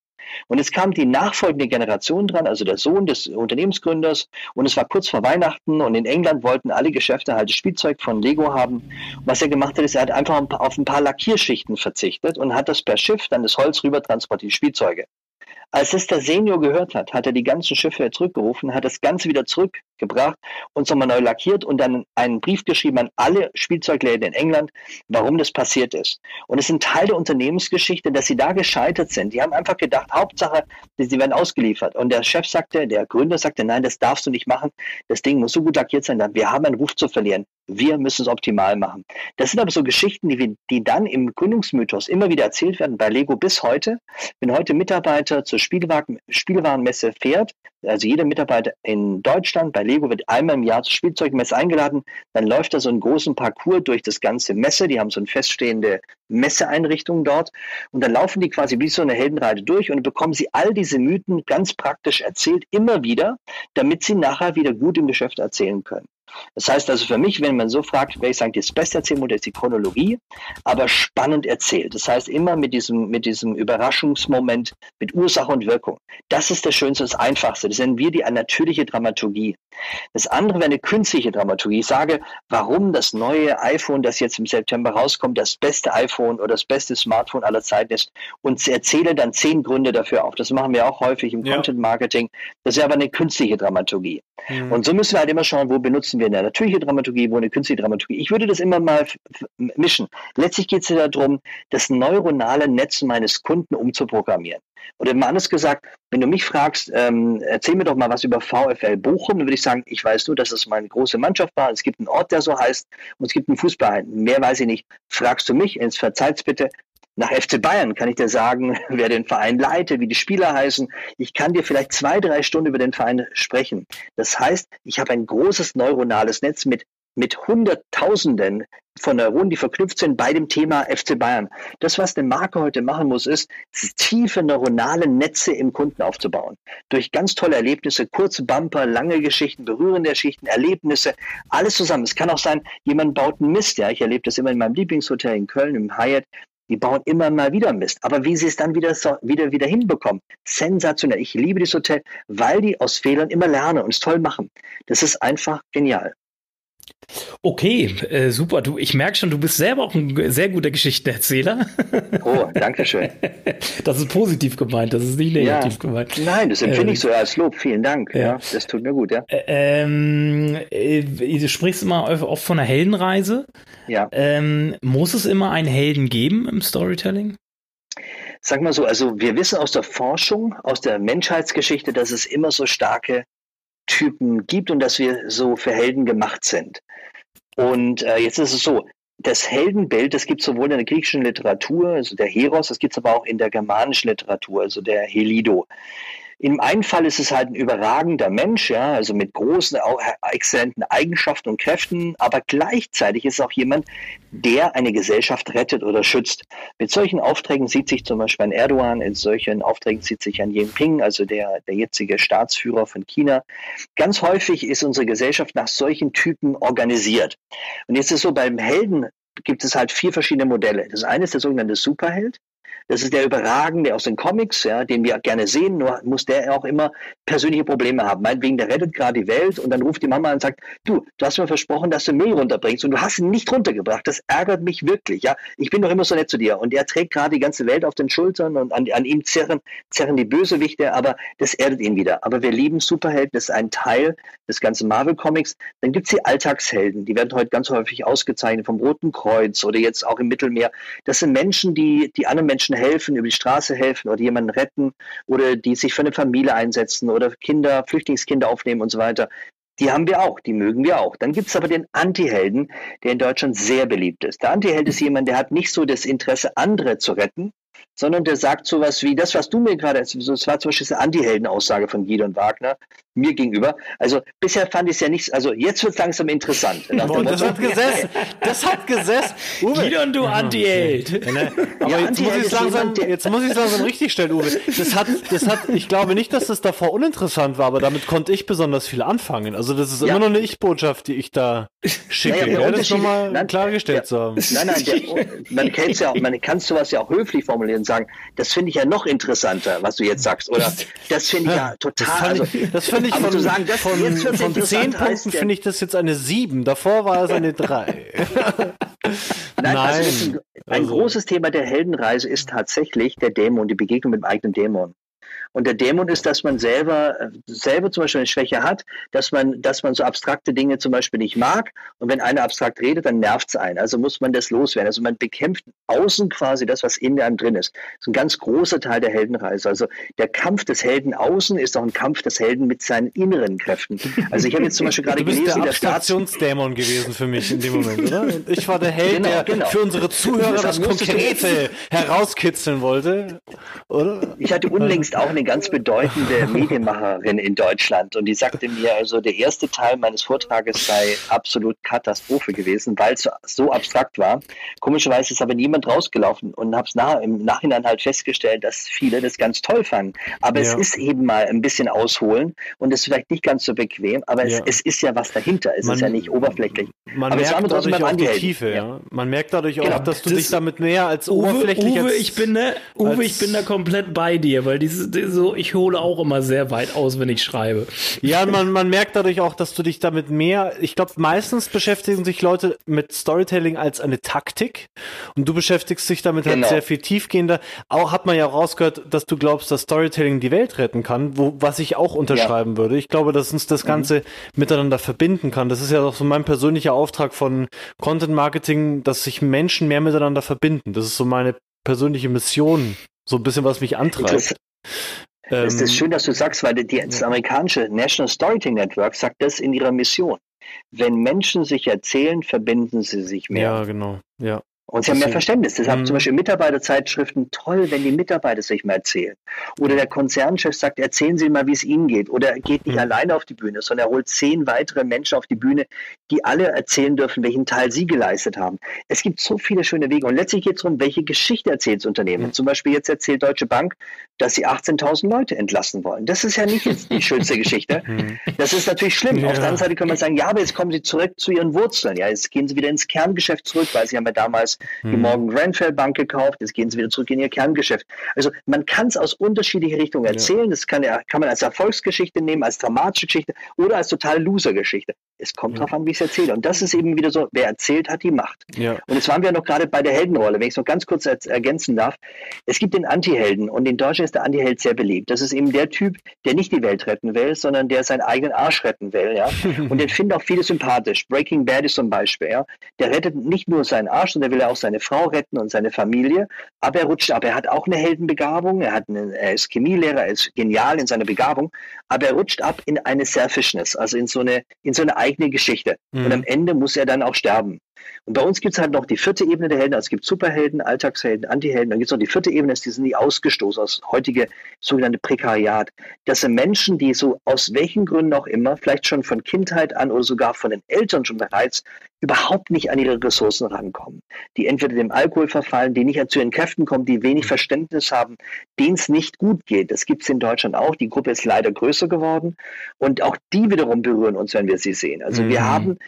Und jetzt kam die nachfolgende Generation dran, also der Sohn des Unternehmensgründers. Und es war kurz vor Weihnachten und in England wollten alle Geschäfte halt Spielzeug von Lego haben. Was er gemacht hat, ist, er hat einfach auf ein paar Lackierschichten verzichtet und hat das per Schiff dann das Holz rüber transportiert, Spielzeuge. Als es der Senior gehört hat, hat er die ganzen Schiffe zurückgerufen, hat das Ganze wieder zurückgebracht und nochmal neu lackiert und dann einen Brief geschrieben an alle Spielzeugläden in England, warum das passiert ist. Und es ein Teil der Unternehmensgeschichte, dass sie da gescheitert sind. Die haben einfach gedacht, Hauptsache, sie werden ausgeliefert. Und der Chef sagte, der Gründer sagte, nein, das darfst du nicht machen. Das Ding muss so gut lackiert sein, wir haben einen Ruf zu verlieren. Wir müssen es optimal machen. Das sind aber so Geschichten, die, die dann im Gründungsmythos immer wieder erzählt werden, bei Lego bis heute. Wenn heute Mitarbeiter zur Spielwagen, Spielwarenmesse fährt, also jeder Mitarbeiter in Deutschland bei Lego wird einmal im Jahr zur Spielzeugmesse eingeladen, dann läuft da so einen großen Parcours durch das ganze Messe. Die haben so eine feststehende Messeeinrichtung dort und dann laufen die quasi wie so eine Heldenreite durch und bekommen sie all diese Mythen ganz praktisch erzählt, immer wieder, damit sie nachher wieder gut im Geschäft erzählen können. Das heißt also für mich, wenn man so fragt, würde ich sagen, das beste Erzählmodell ist die Chronologie, aber spannend erzählt. Das heißt immer mit diesem, mit diesem Überraschungsmoment, mit Ursache und Wirkung. Das ist das Schönste, das Einfachste. Das nennen wir die natürliche Dramaturgie. Das andere wäre eine künstliche Dramaturgie. Ich sage, warum das neue iPhone, das jetzt im September rauskommt, das beste iPhone oder das beste Smartphone aller Zeiten ist und erzähle dann zehn Gründe dafür auf. Das machen wir auch häufig im ja. Content Marketing. Das ist aber eine künstliche Dramaturgie. Mhm. Und so müssen wir halt immer schauen, wo benutzen wir eine natürliche Dramaturgie, wo eine künstliche Dramaturgie. Ich würde das immer mal mischen. Letztlich geht es ja darum, das neuronale Netz meines Kunden umzuprogrammieren. Oder mal anders gesagt, wenn du mich fragst, ähm, erzähl mir doch mal was über VfL Bochum, dann würde ich sagen, ich weiß nur, dass es meine große Mannschaft war. Es gibt einen Ort, der so heißt, und es gibt einen Fußball. Mehr weiß ich nicht. Fragst du mich, jetzt verzeiht's bitte, nach FC Bayern kann ich dir sagen, [LAUGHS] wer den Verein leitet, wie die Spieler heißen. Ich kann dir vielleicht zwei, drei Stunden über den Verein sprechen. Das heißt, ich habe ein großes neuronales Netz mit mit Hunderttausenden von Neuronen, die verknüpft sind bei dem Thema FC Bayern. Das, was der Marke heute machen muss, ist, tiefe neuronale Netze im Kunden aufzubauen. Durch ganz tolle Erlebnisse, kurze Bumper, lange Geschichten, berührende Geschichten, Erlebnisse, alles zusammen. Es kann auch sein, jemand baut einen Mist. Ja, ich erlebe das immer in meinem Lieblingshotel in Köln, im Hyatt. Die bauen immer mal wieder Mist. Aber wie sie es dann wieder, wieder, wieder hinbekommen, sensationell. Ich liebe dieses Hotel, weil die aus Fehlern immer lernen und es toll machen. Das ist einfach genial. Okay, äh, super. Du, ich merke schon, du bist selber auch ein sehr guter Geschichtenerzähler. [LAUGHS] Oh, danke schön. [LAUGHS] Das ist positiv gemeint, das ist nicht negativ ja. gemeint. Nein, das empfinde äh, ich so als Lob. Vielen Dank. Ja. ja das tut mir gut, ja. Ähm, äh, du sprichst immer oft von einer Heldenreise. Ja. Ähm, muss es immer einen Helden geben im Storytelling? Sag mal so, also wir wissen aus der Forschung, aus der Menschheitsgeschichte, dass es immer so starke Typen gibt und dass wir so für Helden gemacht sind. Und äh, jetzt ist es so, das Heldenbild, das gibt es sowohl in der griechischen Literatur, also der Heros, das gibt es aber auch in der germanischen Literatur, also der Helido. Im einen Fall ist es halt ein überragender Mensch, ja, also mit großen, auch exzellenten Eigenschaften und Kräften, aber gleichzeitig ist es auch jemand, der eine Gesellschaft rettet oder schützt. Mit solchen Aufträgen sieht sich zum Beispiel ein Erdogan, in solchen Aufträgen sieht sich ein Jinping, also der, der jetzige Staatsführer von China. Ganz häufig ist unsere Gesellschaft nach solchen Typen organisiert. Und jetzt ist es so, beim Helden gibt es halt vier verschiedene Modelle. Das eine ist der sogenannte Superheld. Das ist der Überragende aus den Comics, ja, den wir gerne sehen, nur muss der auch immer persönliche Probleme haben. Meinetwegen, der rettet gerade die Welt und dann ruft die Mama und sagt, du, du hast mir versprochen, dass du Müll runterbringst und du hast ihn nicht runtergebracht. Das ärgert mich wirklich, ja. Ich bin doch immer so nett zu dir. Und er trägt gerade die ganze Welt auf den Schultern und an, an ihm zerren, zerren die Bösewichte, aber das erdet ihn wieder. Aber wir lieben Superhelden, das ist ein Teil des ganzen Marvel-Comics. Dann gibt es die Alltagshelden, die werden heute ganz häufig ausgezeichnet vom Roten Kreuz oder jetzt auch im Mittelmeer. Das sind Menschen, die, die anderen Menschen helfen, über die Straße helfen oder jemanden retten oder die sich für eine Familie einsetzen oder Kinder, Flüchtlingskinder aufnehmen und so weiter. Die haben wir auch, die mögen wir auch. Dann gibt es aber den Antihelden, der in Deutschland sehr beliebt ist. Der Antiheld ist jemand, der hat nicht so das Interesse, andere zu retten, sondern der sagt sowas wie das, was du mir gerade, das war zum Beispiel eine Anti-Helden-Aussage von Gideon Wagner mir gegenüber. Also bisher fand ich es ja nicht, also jetzt wird es langsam interessant. Boah, das hat gesessen, das hat gesessen. Uwe. Gideon, du Anti-Held. Aber ja, jetzt, Anti muss ich langsam, jetzt muss ich langsam richtig stellen, Uwe. Das hat, das hat, ich glaube nicht, dass das davor uninteressant war, aber damit konnte ich besonders viel anfangen. Also das ist ja. immer noch eine Ich-Botschaft, die ich da schicke. Naja, ja, das nochmal klargestellt ja, zu haben. Nein, nein, der, man, ja, man kann sowas ja auch höflich formulieren formulieren und sagen, das finde ich ja noch interessanter, was du jetzt sagst. Oder das finde ich ja total. Das fand ich, das fand ich von, zu sagen, das, von, jetzt von zehn Punkten finde ich das jetzt eine sieben. Davor war es eine drei. [LAUGHS] Nein, Nein. Also ein, ein also. großes Thema der Heldenreise ist tatsächlich der Dämon, die Begegnung mit dem eigenen Dämon. Und der Dämon ist, dass man selber, selber zum Beispiel eine Schwäche hat, dass man, dass man so abstrakte Dinge zum Beispiel nicht mag. Und wenn einer abstrakt redet, dann nervt es einen. Also muss man das loswerden. Also man bekämpft außen quasi das, was in einem drin ist. Das ist ein ganz großer Teil der Heldenreise. Also der Kampf des Helden außen ist auch ein Kampf des Helden mit seinen inneren Kräften. Also ich habe jetzt zum Beispiel gerade gelesen, der Abstraktionsdämon gewesen für mich in dem Moment, oder? Ich war der Held, genau, der genau. für unsere Zuhörer das Konkrete herauskitzeln wollte, oder? Ich hatte unlängst auch eine eine ganz bedeutende [LAUGHS] Medienmacherin in Deutschland und die sagte mir, also der erste Teil meines Vortrages sei absolut Katastrophe gewesen, weil es so abstrakt war. Komischerweise ist aber niemand rausgelaufen und habe es nach, im Nachhinein halt festgestellt, dass viele das ganz toll fanden. Aber ja. es ist eben mal ein bisschen ausholen und es ist vielleicht nicht ganz so bequem, aber ja. es, es, ist ja was dahinter. Es man, ist ja nicht oberflächlich. Man aber merkt dadurch auch die Tiefe, ja. Man merkt dadurch genau. auch, dass du das dich damit mehr als Uwe, oberflächlich Uwe, ich bin da, Uwe, ich bin da komplett bei dir, weil dieses, so, ich hole auch immer sehr weit aus, wenn ich schreibe. Ja, man, man merkt dadurch auch, dass du dich damit mehr, ich glaube, meistens beschäftigen sich Leute mit Storytelling als eine Taktik und du beschäftigst dich damit halt genau. halt sehr viel tiefgehender. Auch hat man ja rausgehört, dass du glaubst, dass Storytelling die Welt retten kann, wo, was ich auch unterschreiben ja. würde. Ich glaube, dass uns das mhm. Ganze mhm. miteinander verbinden kann. Das ist ja auch so mein persönlicher Auftrag von Content Marketing, dass sich Menschen mehr miteinander verbinden. Das ist so meine persönliche Mission, so ein bisschen was mich antreibt. Es ist ähm, schön, dass du sagst, weil die, das amerikanische National Storytelling Network sagt das in ihrer Mission. Wenn Menschen sich erzählen, verbinden sie sich mehr. Ja, genau. Ja. Und sie haben mehr Verständnis. Deshalb mhm. zum Beispiel Mitarbeiterzeitschriften toll, wenn die Mitarbeiter sich mal erzählen. Oder der Konzernchef sagt, erzählen Sie mal, wie es Ihnen geht. Oder er geht nicht mhm. alleine auf die Bühne, sondern er holt zehn weitere Menschen auf die Bühne, die alle erzählen dürfen, welchen Teil sie geleistet haben. Es gibt so viele schöne Wege. Und letztlich geht es darum, welche Geschichte erzählt das Unternehmen. Mhm. Zum Beispiel jetzt erzählt Deutsche Bank, dass sie 18.000 Leute entlassen wollen. Das ist ja nicht jetzt die schönste Geschichte. [LAUGHS] Mhm. Das ist natürlich schlimm. Ja. Auf der anderen Seite kann man sagen, ja, aber jetzt kommen sie zurück zu ihren Wurzeln. Ja, jetzt gehen sie wieder ins Kerngeschäft zurück, weil sie haben ja damals hm. die Morgan Grenfell Bank gekauft, jetzt gehen sie wieder zurück in ihr Kerngeschäft. Also man kann es aus unterschiedlichen Richtungen erzählen. Ja. Das kann, kann man als Erfolgsgeschichte nehmen, als dramatische Geschichte oder als totale Loser-Geschichte. Es kommt ja. darauf an, wie ich es erzähle. Und das ist eben wieder so, wer erzählt, hat die Macht. Ja. Und jetzt waren wir noch gerade bei der Heldenrolle, wenn ich es noch ganz kurz ergänzen darf. Es gibt den Anti-Helden und in Deutschland ist der Anti-Held sehr beliebt. Das ist eben der Typ, der nicht die Welt retten will, sondern der seinen eigenen Arsch retten will. Ja? [LAUGHS] und den finden auch viele sympathisch. Breaking Bad ist zum Beispiel. Ja? Der rettet nicht nur seinen Arsch, sondern der will auch seine Frau retten und seine Familie. Aber er rutscht ab. Er hat auch eine Heldenbegabung. Er, hat eine, er ist Chemielehrer, er ist genial in seiner Begabung. Aber er rutscht ab in eine Selfishness, also in so eine, in so eine eigene Geschichte. Mhm. Und am Ende muss er dann auch sterben. Und bei uns gibt es halt noch die vierte Ebene der Helden. Also es gibt Superhelden, Alltagshelden, Antihelden. Dann gibt es noch die vierte Ebene, die sind nie ausgestoßen aus heutige sogenannte Prekariat. Das sind Menschen, die so aus welchen Gründen auch immer, vielleicht schon von Kindheit an oder sogar von den Eltern schon bereits, überhaupt nicht an ihre Ressourcen rankommen. Die entweder dem Alkohol verfallen, die nicht zu ihren Kräften kommen, die wenig Verständnis haben, denen es nicht gut geht. Das gibt es in Deutschland auch. Die Gruppe ist leider größer geworden. Und auch die wiederum berühren uns, wenn wir sie sehen. Also mhm. wir haben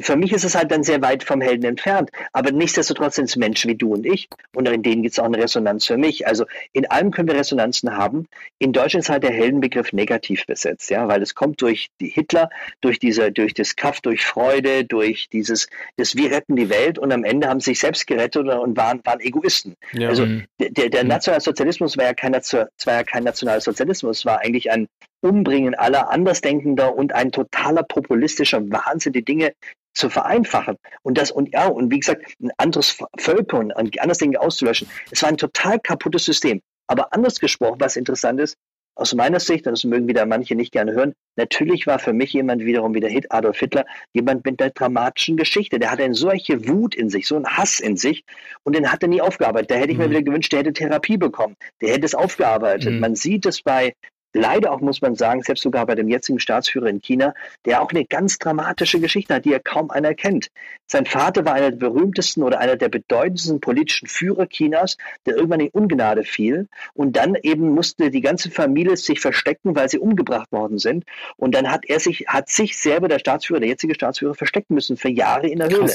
für mich ist es halt dann sehr weit vom Helden entfernt. Aber nichtsdestotrotz sind es Menschen wie du und ich. Und in denen gibt es auch eine Resonanz für mich. Also in allem können wir Resonanzen haben. In Deutschland ist halt der Heldenbegriff negativ besetzt, ja, weil es kommt durch die Hitler, durch diese, durch das Kaff, durch Freude, durch dieses, das Wir retten die Welt und am Ende haben sie sich selbst gerettet und waren, waren Egoisten. Ja. Also mhm. der, der. Nationalsozialismus war ja kein, war ja kein Nationalsozialismus, es war eigentlich ein Umbringen aller Andersdenkender und ein totaler populistischer Wahnsinn, die Dinge zu vereinfachen und das und ja und wie gesagt ein anderes Völkern und anders Dinge auszulöschen. Es war ein total kaputtes System. Aber anders gesprochen, was interessant ist, aus meiner Sicht, und das mögen wieder manche nicht gerne hören, natürlich war für mich jemand wiederum wie der Hit Adolf Hitler, jemand mit einer dramatischen Geschichte. Der hatte eine solche Wut in sich, so einen Hass in sich und den hat er nie aufgearbeitet. Da hätte ich mhm. mir wieder gewünscht, der hätte Therapie bekommen. Der hätte es aufgearbeitet. Mhm. Man sieht es bei leider auch, muss man sagen, selbst sogar bei dem jetzigen Staatsführer in China, der auch eine ganz dramatische Geschichte hat, die ja kaum einer kennt. Sein Vater war einer der berühmtesten oder einer der bedeutendsten politischen Führer Chinas, der irgendwann in Ungnade fiel. Und dann eben musste die ganze Familie sich verstecken, weil sie umgebracht worden sind. Und dann hat er sich, hat sich selber der Staatsführer, der jetzige Staatsführer, verstecken müssen für Jahre in der Höhle.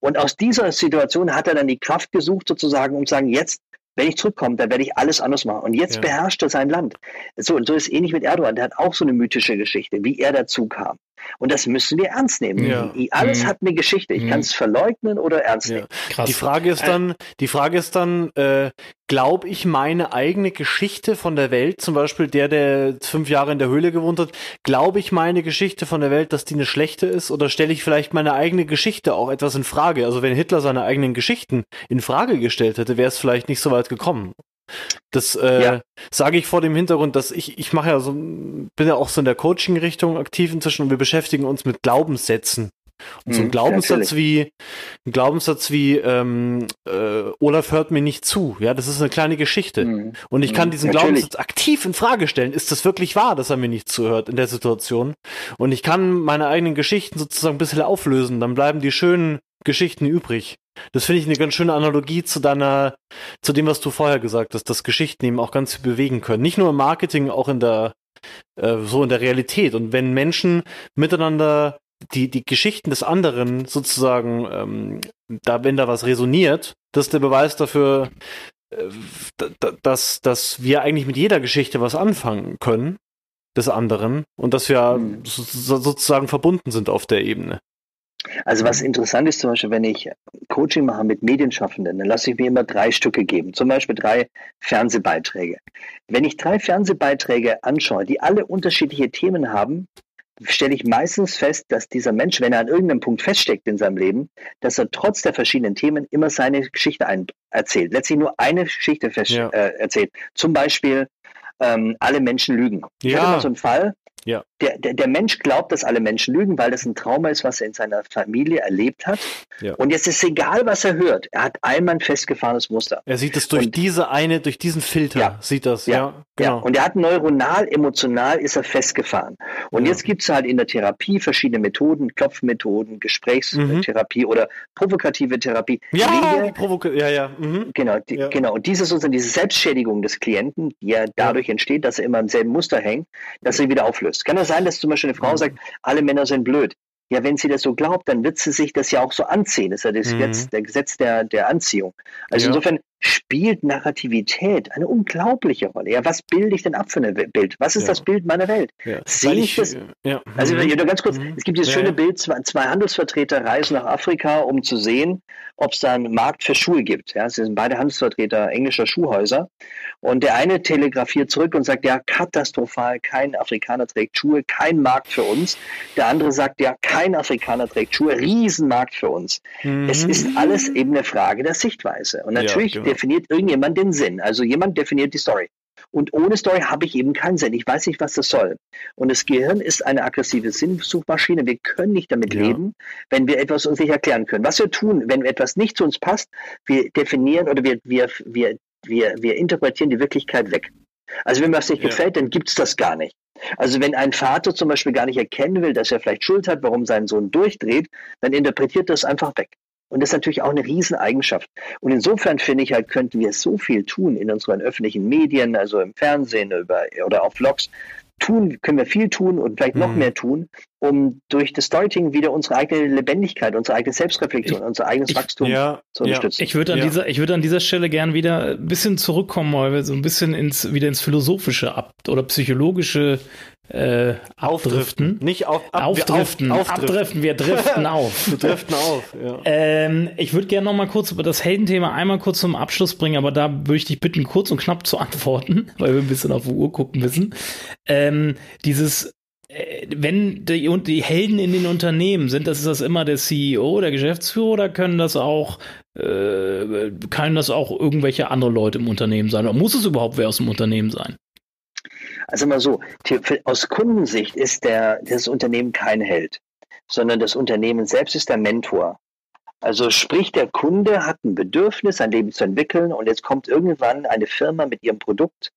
Und aus dieser Situation hat er dann die Kraft gesucht, sozusagen, um zu sagen, jetzt wenn ich zurückkomme, dann werde ich alles anders machen. Und jetzt ja. beherrscht er sein Land. So, und so ist ähnlich mit Erdogan. Der hat auch so eine mythische Geschichte, wie er dazu kam. Und das müssen wir ernst nehmen. Ja. Alles mhm. hat eine Geschichte. Ich mhm. kann es verleugnen oder ernst ja. nehmen. Krass. Die Frage ist dann, die Frage ist dann, äh, glaube ich meine eigene Geschichte von der Welt, zum Beispiel der, der fünf Jahre in der Höhle gewohnt hat, glaube ich meine Geschichte von der Welt, dass die eine schlechte ist, oder stelle ich vielleicht meine eigene Geschichte auch etwas in Frage? Also wenn Hitler seine eigenen Geschichten in Frage gestellt hätte, wäre es vielleicht nicht so weit gekommen. Das äh, ja. sage ich vor dem Hintergrund, dass ich, ich mache ja so, bin ja auch so in der Coaching-Richtung aktiv inzwischen und wir beschäftigen uns mit Glaubenssätzen. Und so ein hm, Glaubenssatz wie, ein Glaubenssatz wie, ähm, äh, Olaf hört mir nicht zu. Ja, das ist eine kleine Geschichte. Mhm. Und ich kann hm, diesen natürlich. Glaubenssatz aktiv in Frage stellen. Ist das wirklich wahr, dass er mir nicht zuhört in der Situation? Und ich kann meine eigenen Geschichten sozusagen ein bisschen auflösen. Dann bleiben die schönen Geschichten übrig. Das finde ich eine ganz schöne Analogie zu deiner, zu dem, was du vorher gesagt hast, dass Geschichten eben auch ganz viel bewegen können. Nicht nur im Marketing, auch in der, äh, so in der Realität. Und wenn Menschen miteinander die, die Geschichten des anderen sozusagen, ähm, da, wenn da was resoniert, das ist der Beweis dafür, äh, dass, dass wir eigentlich mit jeder Geschichte was anfangen können des anderen und dass wir mhm. so, sozusagen verbunden sind auf der Ebene. Also was interessant ist zum Beispiel, wenn ich Coaching mache mit Medienschaffenden, dann lasse ich mir immer drei Stücke geben, zum Beispiel drei Fernsehbeiträge. Wenn ich drei Fernsehbeiträge anschaue, die alle unterschiedliche Themen haben, stelle ich meistens fest, dass dieser Mensch, wenn er an irgendeinem Punkt feststeckt in seinem Leben, dass er trotz der verschiedenen Themen immer seine Geschichte erzählt. Letztlich nur eine Geschichte ja. äh, erzählt. Zum Beispiel, ähm, alle Menschen lügen. Ja. Ich hatte mal so einen Fall, ja. Der, der, der Mensch glaubt, dass alle Menschen lügen, weil das ein Trauma ist, was er in seiner Familie erlebt hat. Ja. Und jetzt ist egal, was er hört. Er hat einmal ein festgefahrenes Muster. Er sieht es durch und, diese eine, durch diesen Filter, ja. sieht das. Ja, ja, genau. Und er hat neuronal, emotional ist er festgefahren. Und jetzt gibt es halt in der Therapie verschiedene Methoden, Klopfmethoden, Gesprächstherapie mhm. oder provokative Therapie. Ja, Wege, Provoka ja, ja. Mhm. Genau, die, genau. Und diese sozusagen diese Selbstschädigung des Klienten, die ja dadurch entsteht, dass er immer im selben Muster hängt, dass er wieder auflöst löst. Kann das sein, dass zum Beispiel eine Frau mhm. sagt, alle Männer sind blöd? Ja, wenn sie das so glaubt, dann wird sie sich das ja auch so anziehen. Das ist ja das mhm. Gesetz, der Gesetz der, der Anziehung. Also ja. insofern spielt Narrativität eine unglaubliche Rolle. Ja, was bilde ich denn ab für ein Bild? Was ist ja. das Bild meiner Welt? Ja. Sehe ich, das? Ja. Also mhm. nur ganz kurz, mhm. es gibt dieses schöne Bild, zwei, Handelsvertreter reisen nach Afrika, um zu sehen, ob es da einen Markt für Schuhe gibt. Ja, es sind beide Handelsvertreter englischer Schuhhäuser. Und der eine telegrafiert zurück und sagt, ja, katastrophal, kein Afrikaner trägt Schuhe, kein Markt für uns. Der andere sagt, ja, kein Afrikaner trägt Schuhe, Riesenmarkt für uns. Mhm. Es ist alles eben eine Frage der Sichtweise. Und natürlich genau definiert irgendjemand den Sinn. Also jemand definiert die Story. Und ohne Story habe ich eben keinen Sinn. Ich weiß nicht, was das soll. Und das Gehirn ist eine aggressive Sinnsuchmaschine. Wir können nicht damit ja. leben, wenn wir etwas uns nicht erklären können. Was wir tun, wenn etwas nicht zu uns passt, wir definieren oder wir, wir, wir, wir, wir interpretieren die Wirklichkeit weg. Also wenn mir das nicht ja. gefällt, dann gibt es das gar nicht. Also wenn ein Vater zum Beispiel gar nicht erkennen will, dass er vielleicht Schuld hat, warum sein Sohn durchdreht, dann interpretiert das einfach weg. Und das ist natürlich auch eine Rieseneigenschaft. Und insofern finde ich halt, könnten wir so viel tun in unseren öffentlichen Medien, also im Fernsehen über, oder auf Vlogs. Tun, können wir viel tun und vielleicht noch mhm. mehr tun, um durch das Storytelling wieder unsere eigene Lebendigkeit, unsere eigene Selbstreflexion, ich, unser eigenes ich, Wachstum ja, zu unterstützen. Ja. Ich würde an ja. dieser, ich würde an dieser Stelle gern wieder ein bisschen zurückkommen, weil wir so ein bisschen ins, wieder ins philosophische ab oder psychologische äh, abdriften. Nicht auf, ab, aufdriften. Auf, abdriften, wir driften [LAUGHS] auf. wir driften auf, ja. Ähm, ich würde gerne noch mal kurz über das Heldenthema einmal kurz zum Abschluss bringen, aber da würde ich dich bitten, kurz und knapp zu antworten, [LAUGHS] weil wir ein bisschen auf die Uhr gucken müssen. Ähm, dieses äh, wenn die, und die Helden in den Unternehmen sind, das ist das immer der CEO, der Geschäftsführer, oder können das auch, äh, können das auch irgendwelche andere Leute im Unternehmen sein? Oder muss es überhaupt wer aus dem Unternehmen sein? Also mal so, aus Kundensicht ist der, das Unternehmen kein Held, sondern das Unternehmen selbst ist der Mentor. Also sprich, der Kunde hat ein Bedürfnis, sein Leben zu entwickeln und jetzt kommt irgendwann eine Firma mit ihrem Produkt,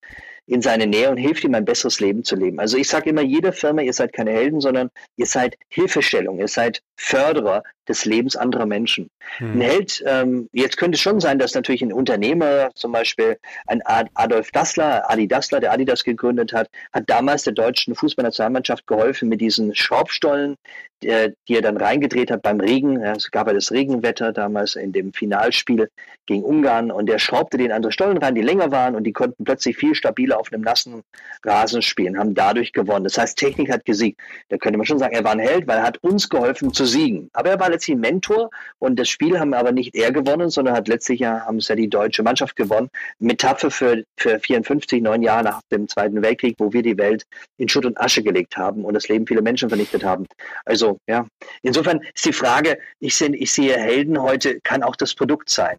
in seine Nähe und hilft ihm ein besseres Leben zu leben. Also ich sage immer jeder Firma, ihr seid keine Helden, sondern ihr seid Hilfestellung, ihr seid Förderer des Lebens anderer Menschen. Hm. Ein Held, ähm, jetzt könnte es schon sein, dass natürlich ein Unternehmer, zum Beispiel ein Adolf Dassler, Adi Dassler, der Adidas gegründet hat, hat damals der deutschen Fußballnationalmannschaft geholfen mit diesen Schraubstollen, die, die er dann reingedreht hat beim Regen. Ja, es gab ja das Regenwetter damals in dem Finalspiel gegen Ungarn und der schraubte den andere Stollen rein, die länger waren und die konnten plötzlich viel stabiler auf einem nassen Rasen spielen, haben dadurch gewonnen. Das heißt, Technik hat gesiegt. Da könnte man schon sagen, er war ein Held, weil er hat uns geholfen zu siegen. Aber er war letztlich ein Mentor und das Spiel haben aber nicht er gewonnen, sondern hat letztlich ja, haben es ja die deutsche Mannschaft gewonnen. Metapher für, für 54, neun Jahre nach dem Zweiten Weltkrieg, wo wir die Welt in Schutt und Asche gelegt haben und das Leben vieler Menschen vernichtet haben. Also, ja. Insofern ist die Frage, ich, sehe, ich sehe Helden heute, kann auch das Produkt sein.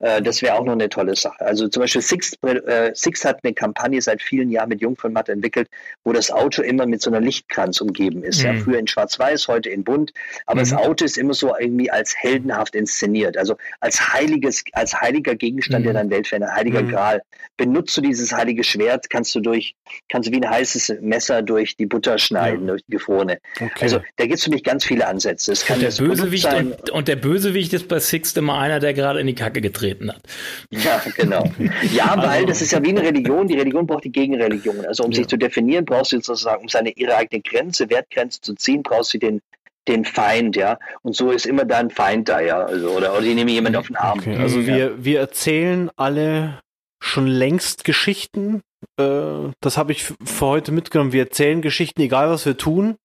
Äh, das wäre auch noch eine tolle Sache. Also zum Beispiel Six, äh, Six hat eine Kampagne seit vielen Jahren mit Jungfernmatt entwickelt, wo das Auto immer mit so einer Lichtkranz umgeben ist. Mhm. Ja, früher in Schwarz-Weiß, heute in Bunt. Aber mhm. das Auto ist immer so irgendwie als heldenhaft inszeniert. Also als heiliges, als heiliger Gegenstand, mhm. der dein Welt verändert, heiliger mhm. Gral. Benutzt du dieses heilige Schwert, kannst du durch, kannst du wie ein heißes Messer durch die Butter schneiden, ja. durch die gefrorene. Okay. Also da gibt es für mich ganz viele Ansätze. Es kann und, der Bösewicht und, und, der Bösewicht ist bei Sixt immer einer, der gerade in die Kacke getreten hat. Ja, genau. [LAUGHS] Ja, weil also, das ist ja wie eine Religion. Die Religion braucht die Gegenreligion. Also um ja. sich zu definieren, brauchst du sozusagen, um seine ihre eigene Grenze, Wertgrenze zu ziehen, brauchst du den den Feind, ja. Und so ist immer da ein Feind da, ja. Also, oder, oder die nehmen jemand auf den Arm. Okay, also wir, wir erzählen alle schon längst Geschichten. Äh, das habe ich für heute mitgenommen. Wir erzählen Geschichten, egal was wir tun.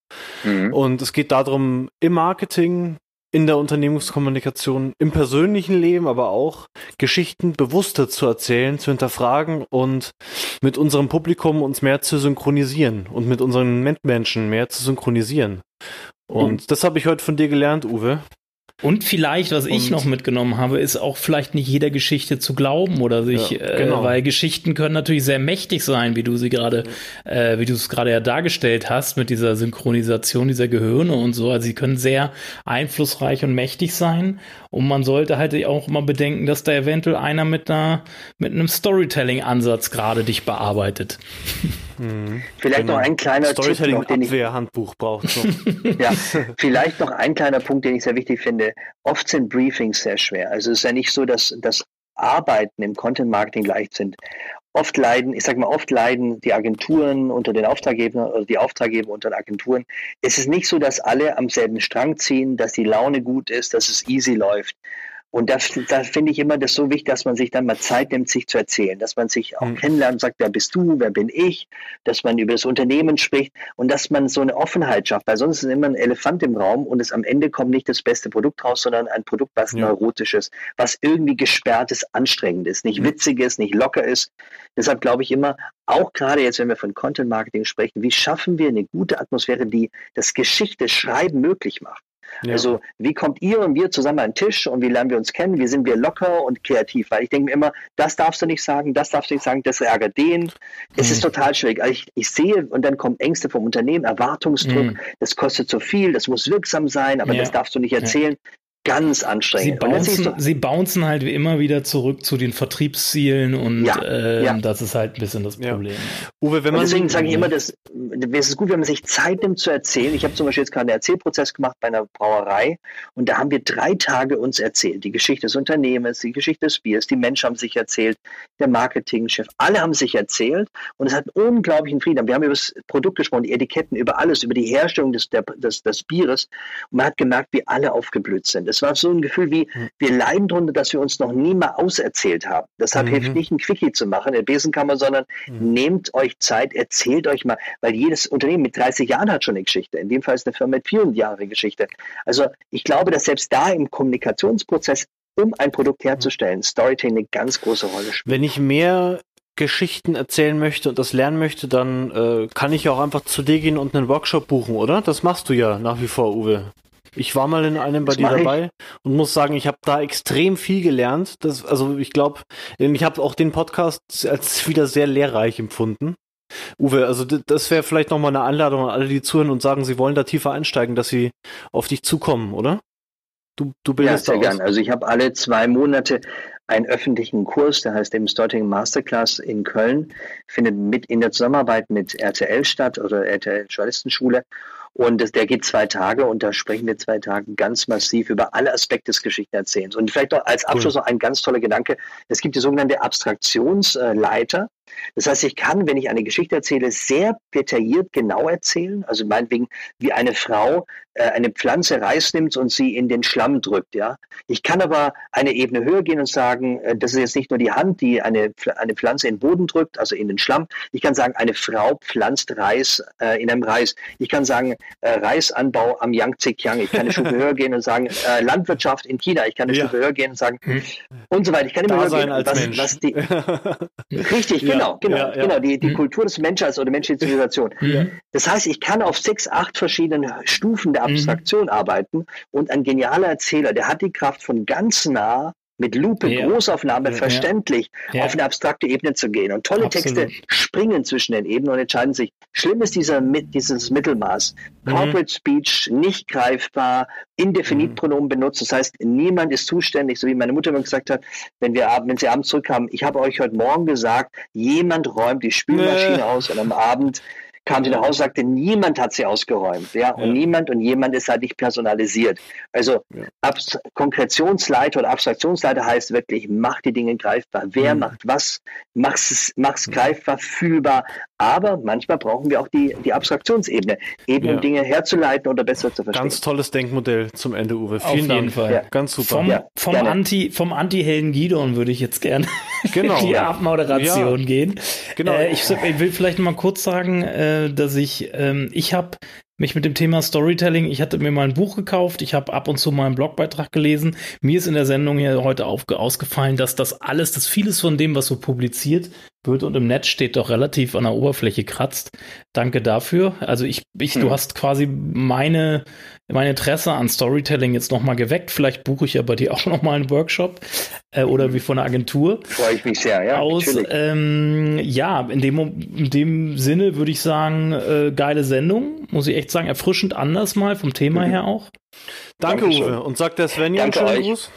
Mhm. Und es geht darum, im Marketing, in der Unternehmenskommunikation, im persönlichen Leben, aber auch Geschichten bewusster zu erzählen, zu hinterfragen und mit unserem Publikum uns mehr zu synchronisieren und mit unseren Mitmenschen mehr zu synchronisieren. Und das habe ich heute von dir gelernt, Uwe. Und vielleicht, was ich noch mitgenommen habe, ist auch vielleicht nicht jeder Geschichte zu glauben oder sich, ja, äh, genau. äh, weil Geschichten können natürlich sehr mächtig sein, wie du sie gerade, äh, wie du es gerade ja dargestellt hast mit dieser Synchronisation dieser Gehirne und so. Also sie können sehr einflussreich und mächtig sein. Und man sollte halt auch mal bedenken, dass da eventuell einer mit einer, mit einem Storytelling-Ansatz gerade dich bearbeitet. [LAUGHS] Mhm. Vielleicht genau. noch ein kleiner Storytelling Tipp, noch, den ich, Handbuch braucht. So. [LAUGHS] ja, vielleicht noch ein kleiner Punkt, den ich sehr wichtig finde. Oft sind Briefings sehr schwer. Also es ist ja nicht so, dass das Arbeiten im Content Marketing leicht sind. Oft leiden, ich sage mal, oft leiden die Agenturen unter den Auftraggebern oder die Auftraggeber unter den Agenturen. Es ist nicht so, dass alle am selben Strang ziehen, dass die Laune gut ist, dass es easy läuft. Und das, das finde ich immer das so wichtig, dass man sich dann mal Zeit nimmt, sich zu erzählen, dass man sich auch mhm. kennenlernt, sagt, wer bist du, wer bin ich, dass man über das Unternehmen spricht und dass man so eine Offenheit schafft, weil sonst ist immer ein Elefant im Raum und es am Ende kommt nicht das beste Produkt raus, sondern ein Produkt, was ja. neurotisch ist, was irgendwie gesperrt ist, anstrengend ist, nicht mhm. witzig ist, nicht locker ist. Deshalb glaube ich immer, auch gerade jetzt, wenn wir von Content Marketing sprechen, wie schaffen wir eine gute Atmosphäre, die das Geschichte schreiben möglich macht? Ja. Also wie kommt ihr und wir zusammen an den Tisch und wie lernen wir uns kennen? Wie sind wir locker und kreativ? Weil ich denke mir immer, das darfst du nicht sagen, das darfst du nicht sagen, das ärgert den. Es mhm. ist total schwierig. Also ich, ich, sehe und dann kommen Ängste vom Unternehmen, Erwartungsdruck, mhm. das kostet zu viel, das muss wirksam sein, aber ja. das darfst du nicht erzählen ganz anstrengend. Sie bouncen, sie bouncen halt wie immer wieder zurück zu den Vertriebszielen und ja, äh, ja. das ist halt ein bisschen das Problem. Ja. Uwe, wenn man deswegen sage ich immer, dass es ist gut, wenn man sich Zeit nimmt zu erzählen. Ich habe zum Beispiel jetzt gerade einen Erzählprozess gemacht bei einer Brauerei und da haben wir drei Tage uns erzählt. Die Geschichte des Unternehmens, die Geschichte des Biers, die Menschen haben sich erzählt, der Marketingchef, alle haben sich erzählt und es hat einen unglaublichen Frieden. Wir haben über das Produkt gesprochen, die Etiketten, über alles, über die Herstellung des, der, des, des Bieres und man hat gemerkt, wie alle aufgeblüht sind. Es war so ein Gefühl wie, hm. wir leiden darunter, dass wir uns noch nie mal auserzählt haben. Deshalb mhm. hilft nicht ein Quickie zu machen in der Besenkammer, sondern mhm. nehmt euch Zeit, erzählt euch mal, weil jedes Unternehmen mit 30 Jahren hat schon eine Geschichte. In dem Fall ist eine Firma mit 400 Jahren Geschichte. Also ich glaube, dass selbst da im Kommunikationsprozess um ein Produkt herzustellen, Storytelling eine ganz große Rolle spielt. Wenn ich mehr Geschichten erzählen möchte und das lernen möchte, dann äh, kann ich auch einfach zu dir gehen und einen Workshop buchen, oder? Das machst du ja nach wie vor, Uwe. Ich war mal in einem bei das dir dabei und muss sagen, ich habe da extrem viel gelernt. Das, also ich glaube, ich habe auch den Podcast als [LAUGHS] wieder sehr lehrreich empfunden. Uwe, also das wäre vielleicht nochmal eine Einladung an alle, die zuhören und sagen, sie wollen da tiefer einsteigen, dass sie auf dich zukommen, oder? Du, du bildest ja, sehr gern. Also ich habe alle zwei Monate einen öffentlichen Kurs, der heißt eben Starting Masterclass in Köln, findet mit in der Zusammenarbeit mit RTL statt oder RTL Journalistenschule. Und das, der geht zwei Tage und da sprechen wir zwei Tage ganz massiv über alle Aspekte des Geschichtenerzählens. Und vielleicht noch als Abschluss cool. noch ein ganz toller Gedanke. Es gibt die sogenannte Abstraktionsleiter. Das heißt, ich kann, wenn ich eine Geschichte erzähle, sehr detailliert genau erzählen. Also meinetwegen, wie eine Frau äh, eine Pflanze Reis nimmt und sie in den Schlamm drückt. Ja, ich kann aber eine Ebene höher gehen und sagen, äh, das ist jetzt nicht nur die Hand, die eine eine Pflanze in den Boden drückt, also in den Schlamm. Ich kann sagen, eine Frau pflanzt Reis äh, in einem Reis. Ich kann sagen, äh, Reisanbau am Yangtze-Kiang. Ich kann eine Stufe [LAUGHS] höher gehen und sagen, äh, Landwirtschaft in China. Ich kann eine ja. Stufe höher gehen und sagen hm. und so weiter. Ich kann immer da höher gehen, als was, was die [LAUGHS] richtig, ja. genau, genau, ja, genau, die, die hm. Kultur des Menschen oder menschliche Zivilisation. Das heißt, ich kann auf sechs, acht verschiedenen Stufen der Mhm. Abstraktion mhm. arbeiten. Und ein genialer Erzähler, der hat die Kraft von ganz nah mit Lupe, ja. Großaufnahme, ja. verständlich ja. auf eine abstrakte Ebene zu gehen. Und tolle Absolut. Texte springen zwischen den Ebenen und entscheiden sich. Schlimm ist dieser, dieses Mittelmaß. Mhm. Corporate Speech, nicht greifbar, Indefinitpronomen mhm. benutzt. Das heißt, niemand ist zuständig, so wie meine Mutter immer gesagt hat, wenn wir wenn sie abends zurückkamen, ich habe euch heute Morgen gesagt, jemand räumt die Spülmaschine aus und am Abend kam sie nach Hause, sagte, niemand hat sie ausgeräumt, ja, und ja. niemand und jemand ist halt nicht personalisiert. Also ja. Abs Konkretionsleiter oder Abstraktionsleiter heißt wirklich, mach die Dinge greifbar. Wer mhm. macht was? Mach's, mach's greifbar, fühlbar. Aber manchmal brauchen wir auch die, die Abstraktionsebene, eben ja. um Dinge herzuleiten oder besser zu verstehen. Ganz tolles Denkmodell zum Ende, Uwe. Vielen Auf jeden Dank. Fall. Ganz super. Vom, vom Anti, vom Anti-Helden Gidon würde ich jetzt gerne [LAUGHS] genau. die Abmoderation gehen. Genau. Äh, ich, ich, will vielleicht mal kurz sagen, äh, dass ich, ähm, ich habe mich mit dem Thema Storytelling, ich hatte mir mal ein Buch gekauft, ich habe ab und zu mal einen Blogbeitrag gelesen. Mir ist in der Sendung hier heute ausgefallen, dass das alles, dass vieles von dem, was so publiziert wird und im Netz steht, doch relativ an der Oberfläche kratzt. Danke dafür. Also ich, ich, hm. du hast quasi meine, mein Interesse an Storytelling jetzt nochmal geweckt. Vielleicht buche ich ja bei dir auch nochmal einen Workshop äh, oder wie von der Agentur. Freue ich mich sehr, ja. Aus, ähm, ja, in dem, in dem Sinne würde ich sagen, äh, geile Sendung, muss ich echt sagen, erfrischend anders mal vom Thema mhm. her auch. Danke, Dankeschön. Uwe. Und sagt der Svenja einen schönen Gruß?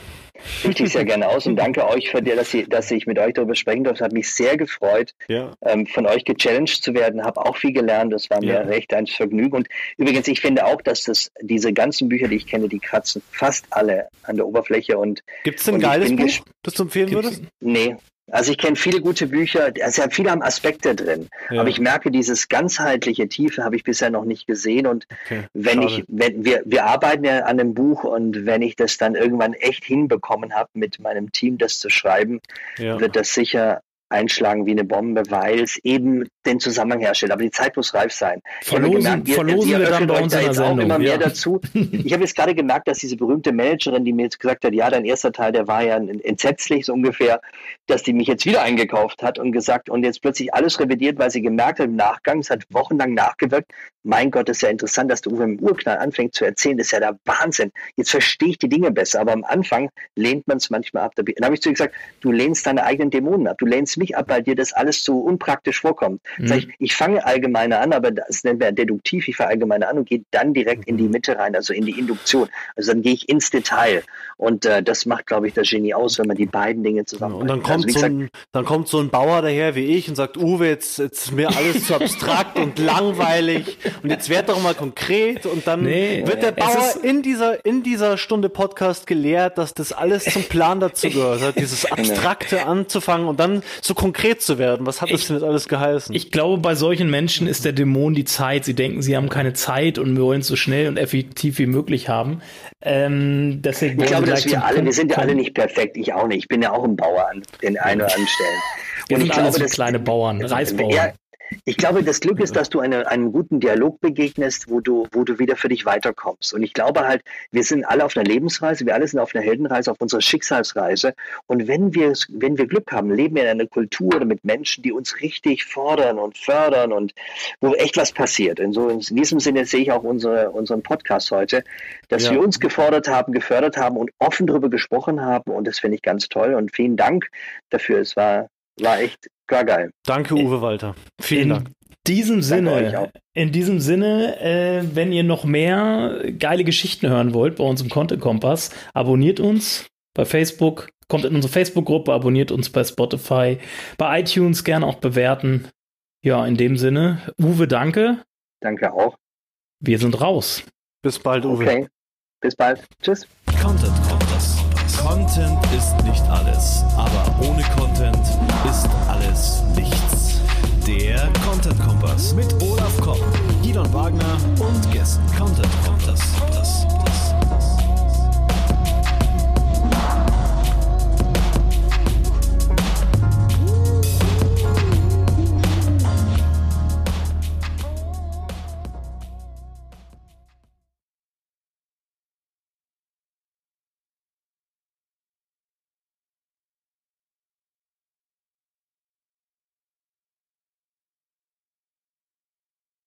Richte ich sehr gerne aus und danke euch für dir, dass, ich, dass ich mit euch darüber sprechen durfte. Hat mich sehr gefreut, ja. ähm, von euch gechallenged zu werden. Habe auch viel gelernt. Das war mir ja. recht ein Vergnügen. Und übrigens, ich finde auch, dass das diese ganzen Bücher, die ich kenne, die kratzen fast alle an der Oberfläche. Und gibt es ein geiles Buch, das du empfehlen würdest? Nee, also ich kenne viele gute Bücher, also viele haben Aspekte drin, ja. aber ich merke, dieses ganzheitliche Tiefe habe ich bisher noch nicht gesehen und okay. wenn Schade. ich, wenn wir, wir arbeiten ja an einem Buch und wenn ich das dann irgendwann echt hinbekommen habe, mit meinem Team das zu schreiben, ja. wird das sicher einschlagen wie eine Bombe, weil es eben den Zusammenhang herstellt. Aber die Zeit muss reif sein. Verlosen, gemerkt, ihr, verlosen ihr wir dann bei uns da jetzt auch immer mehr ja. dazu. Ich habe jetzt gerade gemerkt, dass diese berühmte Managerin, die mir jetzt gesagt hat, ja, dein erster Teil, der war ja entsetzlich so ungefähr, dass die mich jetzt wieder eingekauft hat und gesagt und jetzt plötzlich alles revidiert, weil sie gemerkt hat im Nachgang, es hat wochenlang nachgewirkt, mein Gott, ist ja interessant, dass du im Urknall anfängt zu erzählen, das ist ja der Wahnsinn. Jetzt verstehe ich die Dinge besser, aber am Anfang lehnt man es manchmal ab. Dann habe ich zu ihr gesagt, du lehnst deine eigenen Dämonen ab, du lehnst mich ab, weil dir das alles so unpraktisch vorkommt. Mhm. Sag ich, ich fange allgemeine an, aber das nennt man deduktiv, ich fange allgemeine an und gehe dann direkt in die Mitte rein, also in die Induktion. Also dann gehe ich ins Detail. Und äh, das macht, glaube ich, das Genie aus, wenn man die beiden Dinge zusammen. Und dann kommt, also, so ein, dann kommt so ein Bauer daher wie ich und sagt, Uwe, jetzt, jetzt ist mir alles zu abstrakt [LAUGHS] und langweilig und jetzt werd doch mal konkret und dann nee, wird der Bauer in dieser, in dieser Stunde Podcast gelehrt, dass das alles zum Plan dazu gehört, hat, [LAUGHS] dieses genau. Abstrakte anzufangen und dann so konkret zu werden. Was hat das denn jetzt alles geheißen? Ich glaube, bei solchen Menschen ist der Dämon die Zeit. Sie denken, sie haben keine Zeit und wollen es so schnell und effektiv wie möglich haben. Ähm, deswegen ich glaube, dass wir alle, wir sind ja alle nicht perfekt. Ich auch nicht. Ich bin ja auch ein Bauer an den einen oder anderen Stellen. Wir und sind ich glaube, das, kleine Bauern, Reisbauern. Ja, ich glaube, das Glück ist, dass du eine, einem guten Dialog begegnest, wo du, wo du wieder für dich weiterkommst. Und ich glaube halt, wir sind alle auf einer Lebensreise, wir alle sind auf einer Heldenreise, auf unserer Schicksalsreise. Und wenn wir, wenn wir Glück haben, leben wir in einer Kultur mit Menschen, die uns richtig fordern und fördern und wo echt was passiert. Und so in diesem Sinne sehe ich auch unsere, unseren Podcast heute, dass ja. wir uns gefordert haben, gefördert haben und offen darüber gesprochen haben. Und das finde ich ganz toll. Und vielen Dank dafür. Es war, war echt Gar geil. Danke, Uwe Walter. Vielen in Dank. Diesem Sinne, in diesem Sinne, äh, wenn ihr noch mehr geile Geschichten hören wollt bei uns im Content Kompass, abonniert uns bei Facebook, kommt in unsere Facebook-Gruppe, abonniert uns bei Spotify, bei iTunes gerne auch bewerten. Ja, in dem Sinne, Uwe, danke. Danke auch. Wir sind raus. Bis bald, Uwe. Okay. Bis bald. Tschüss. Content Kompass. Content ist nicht alles, aber Content Kompass mit Olaf Kopp, Elon Wagner und Gessen. Content Kompass.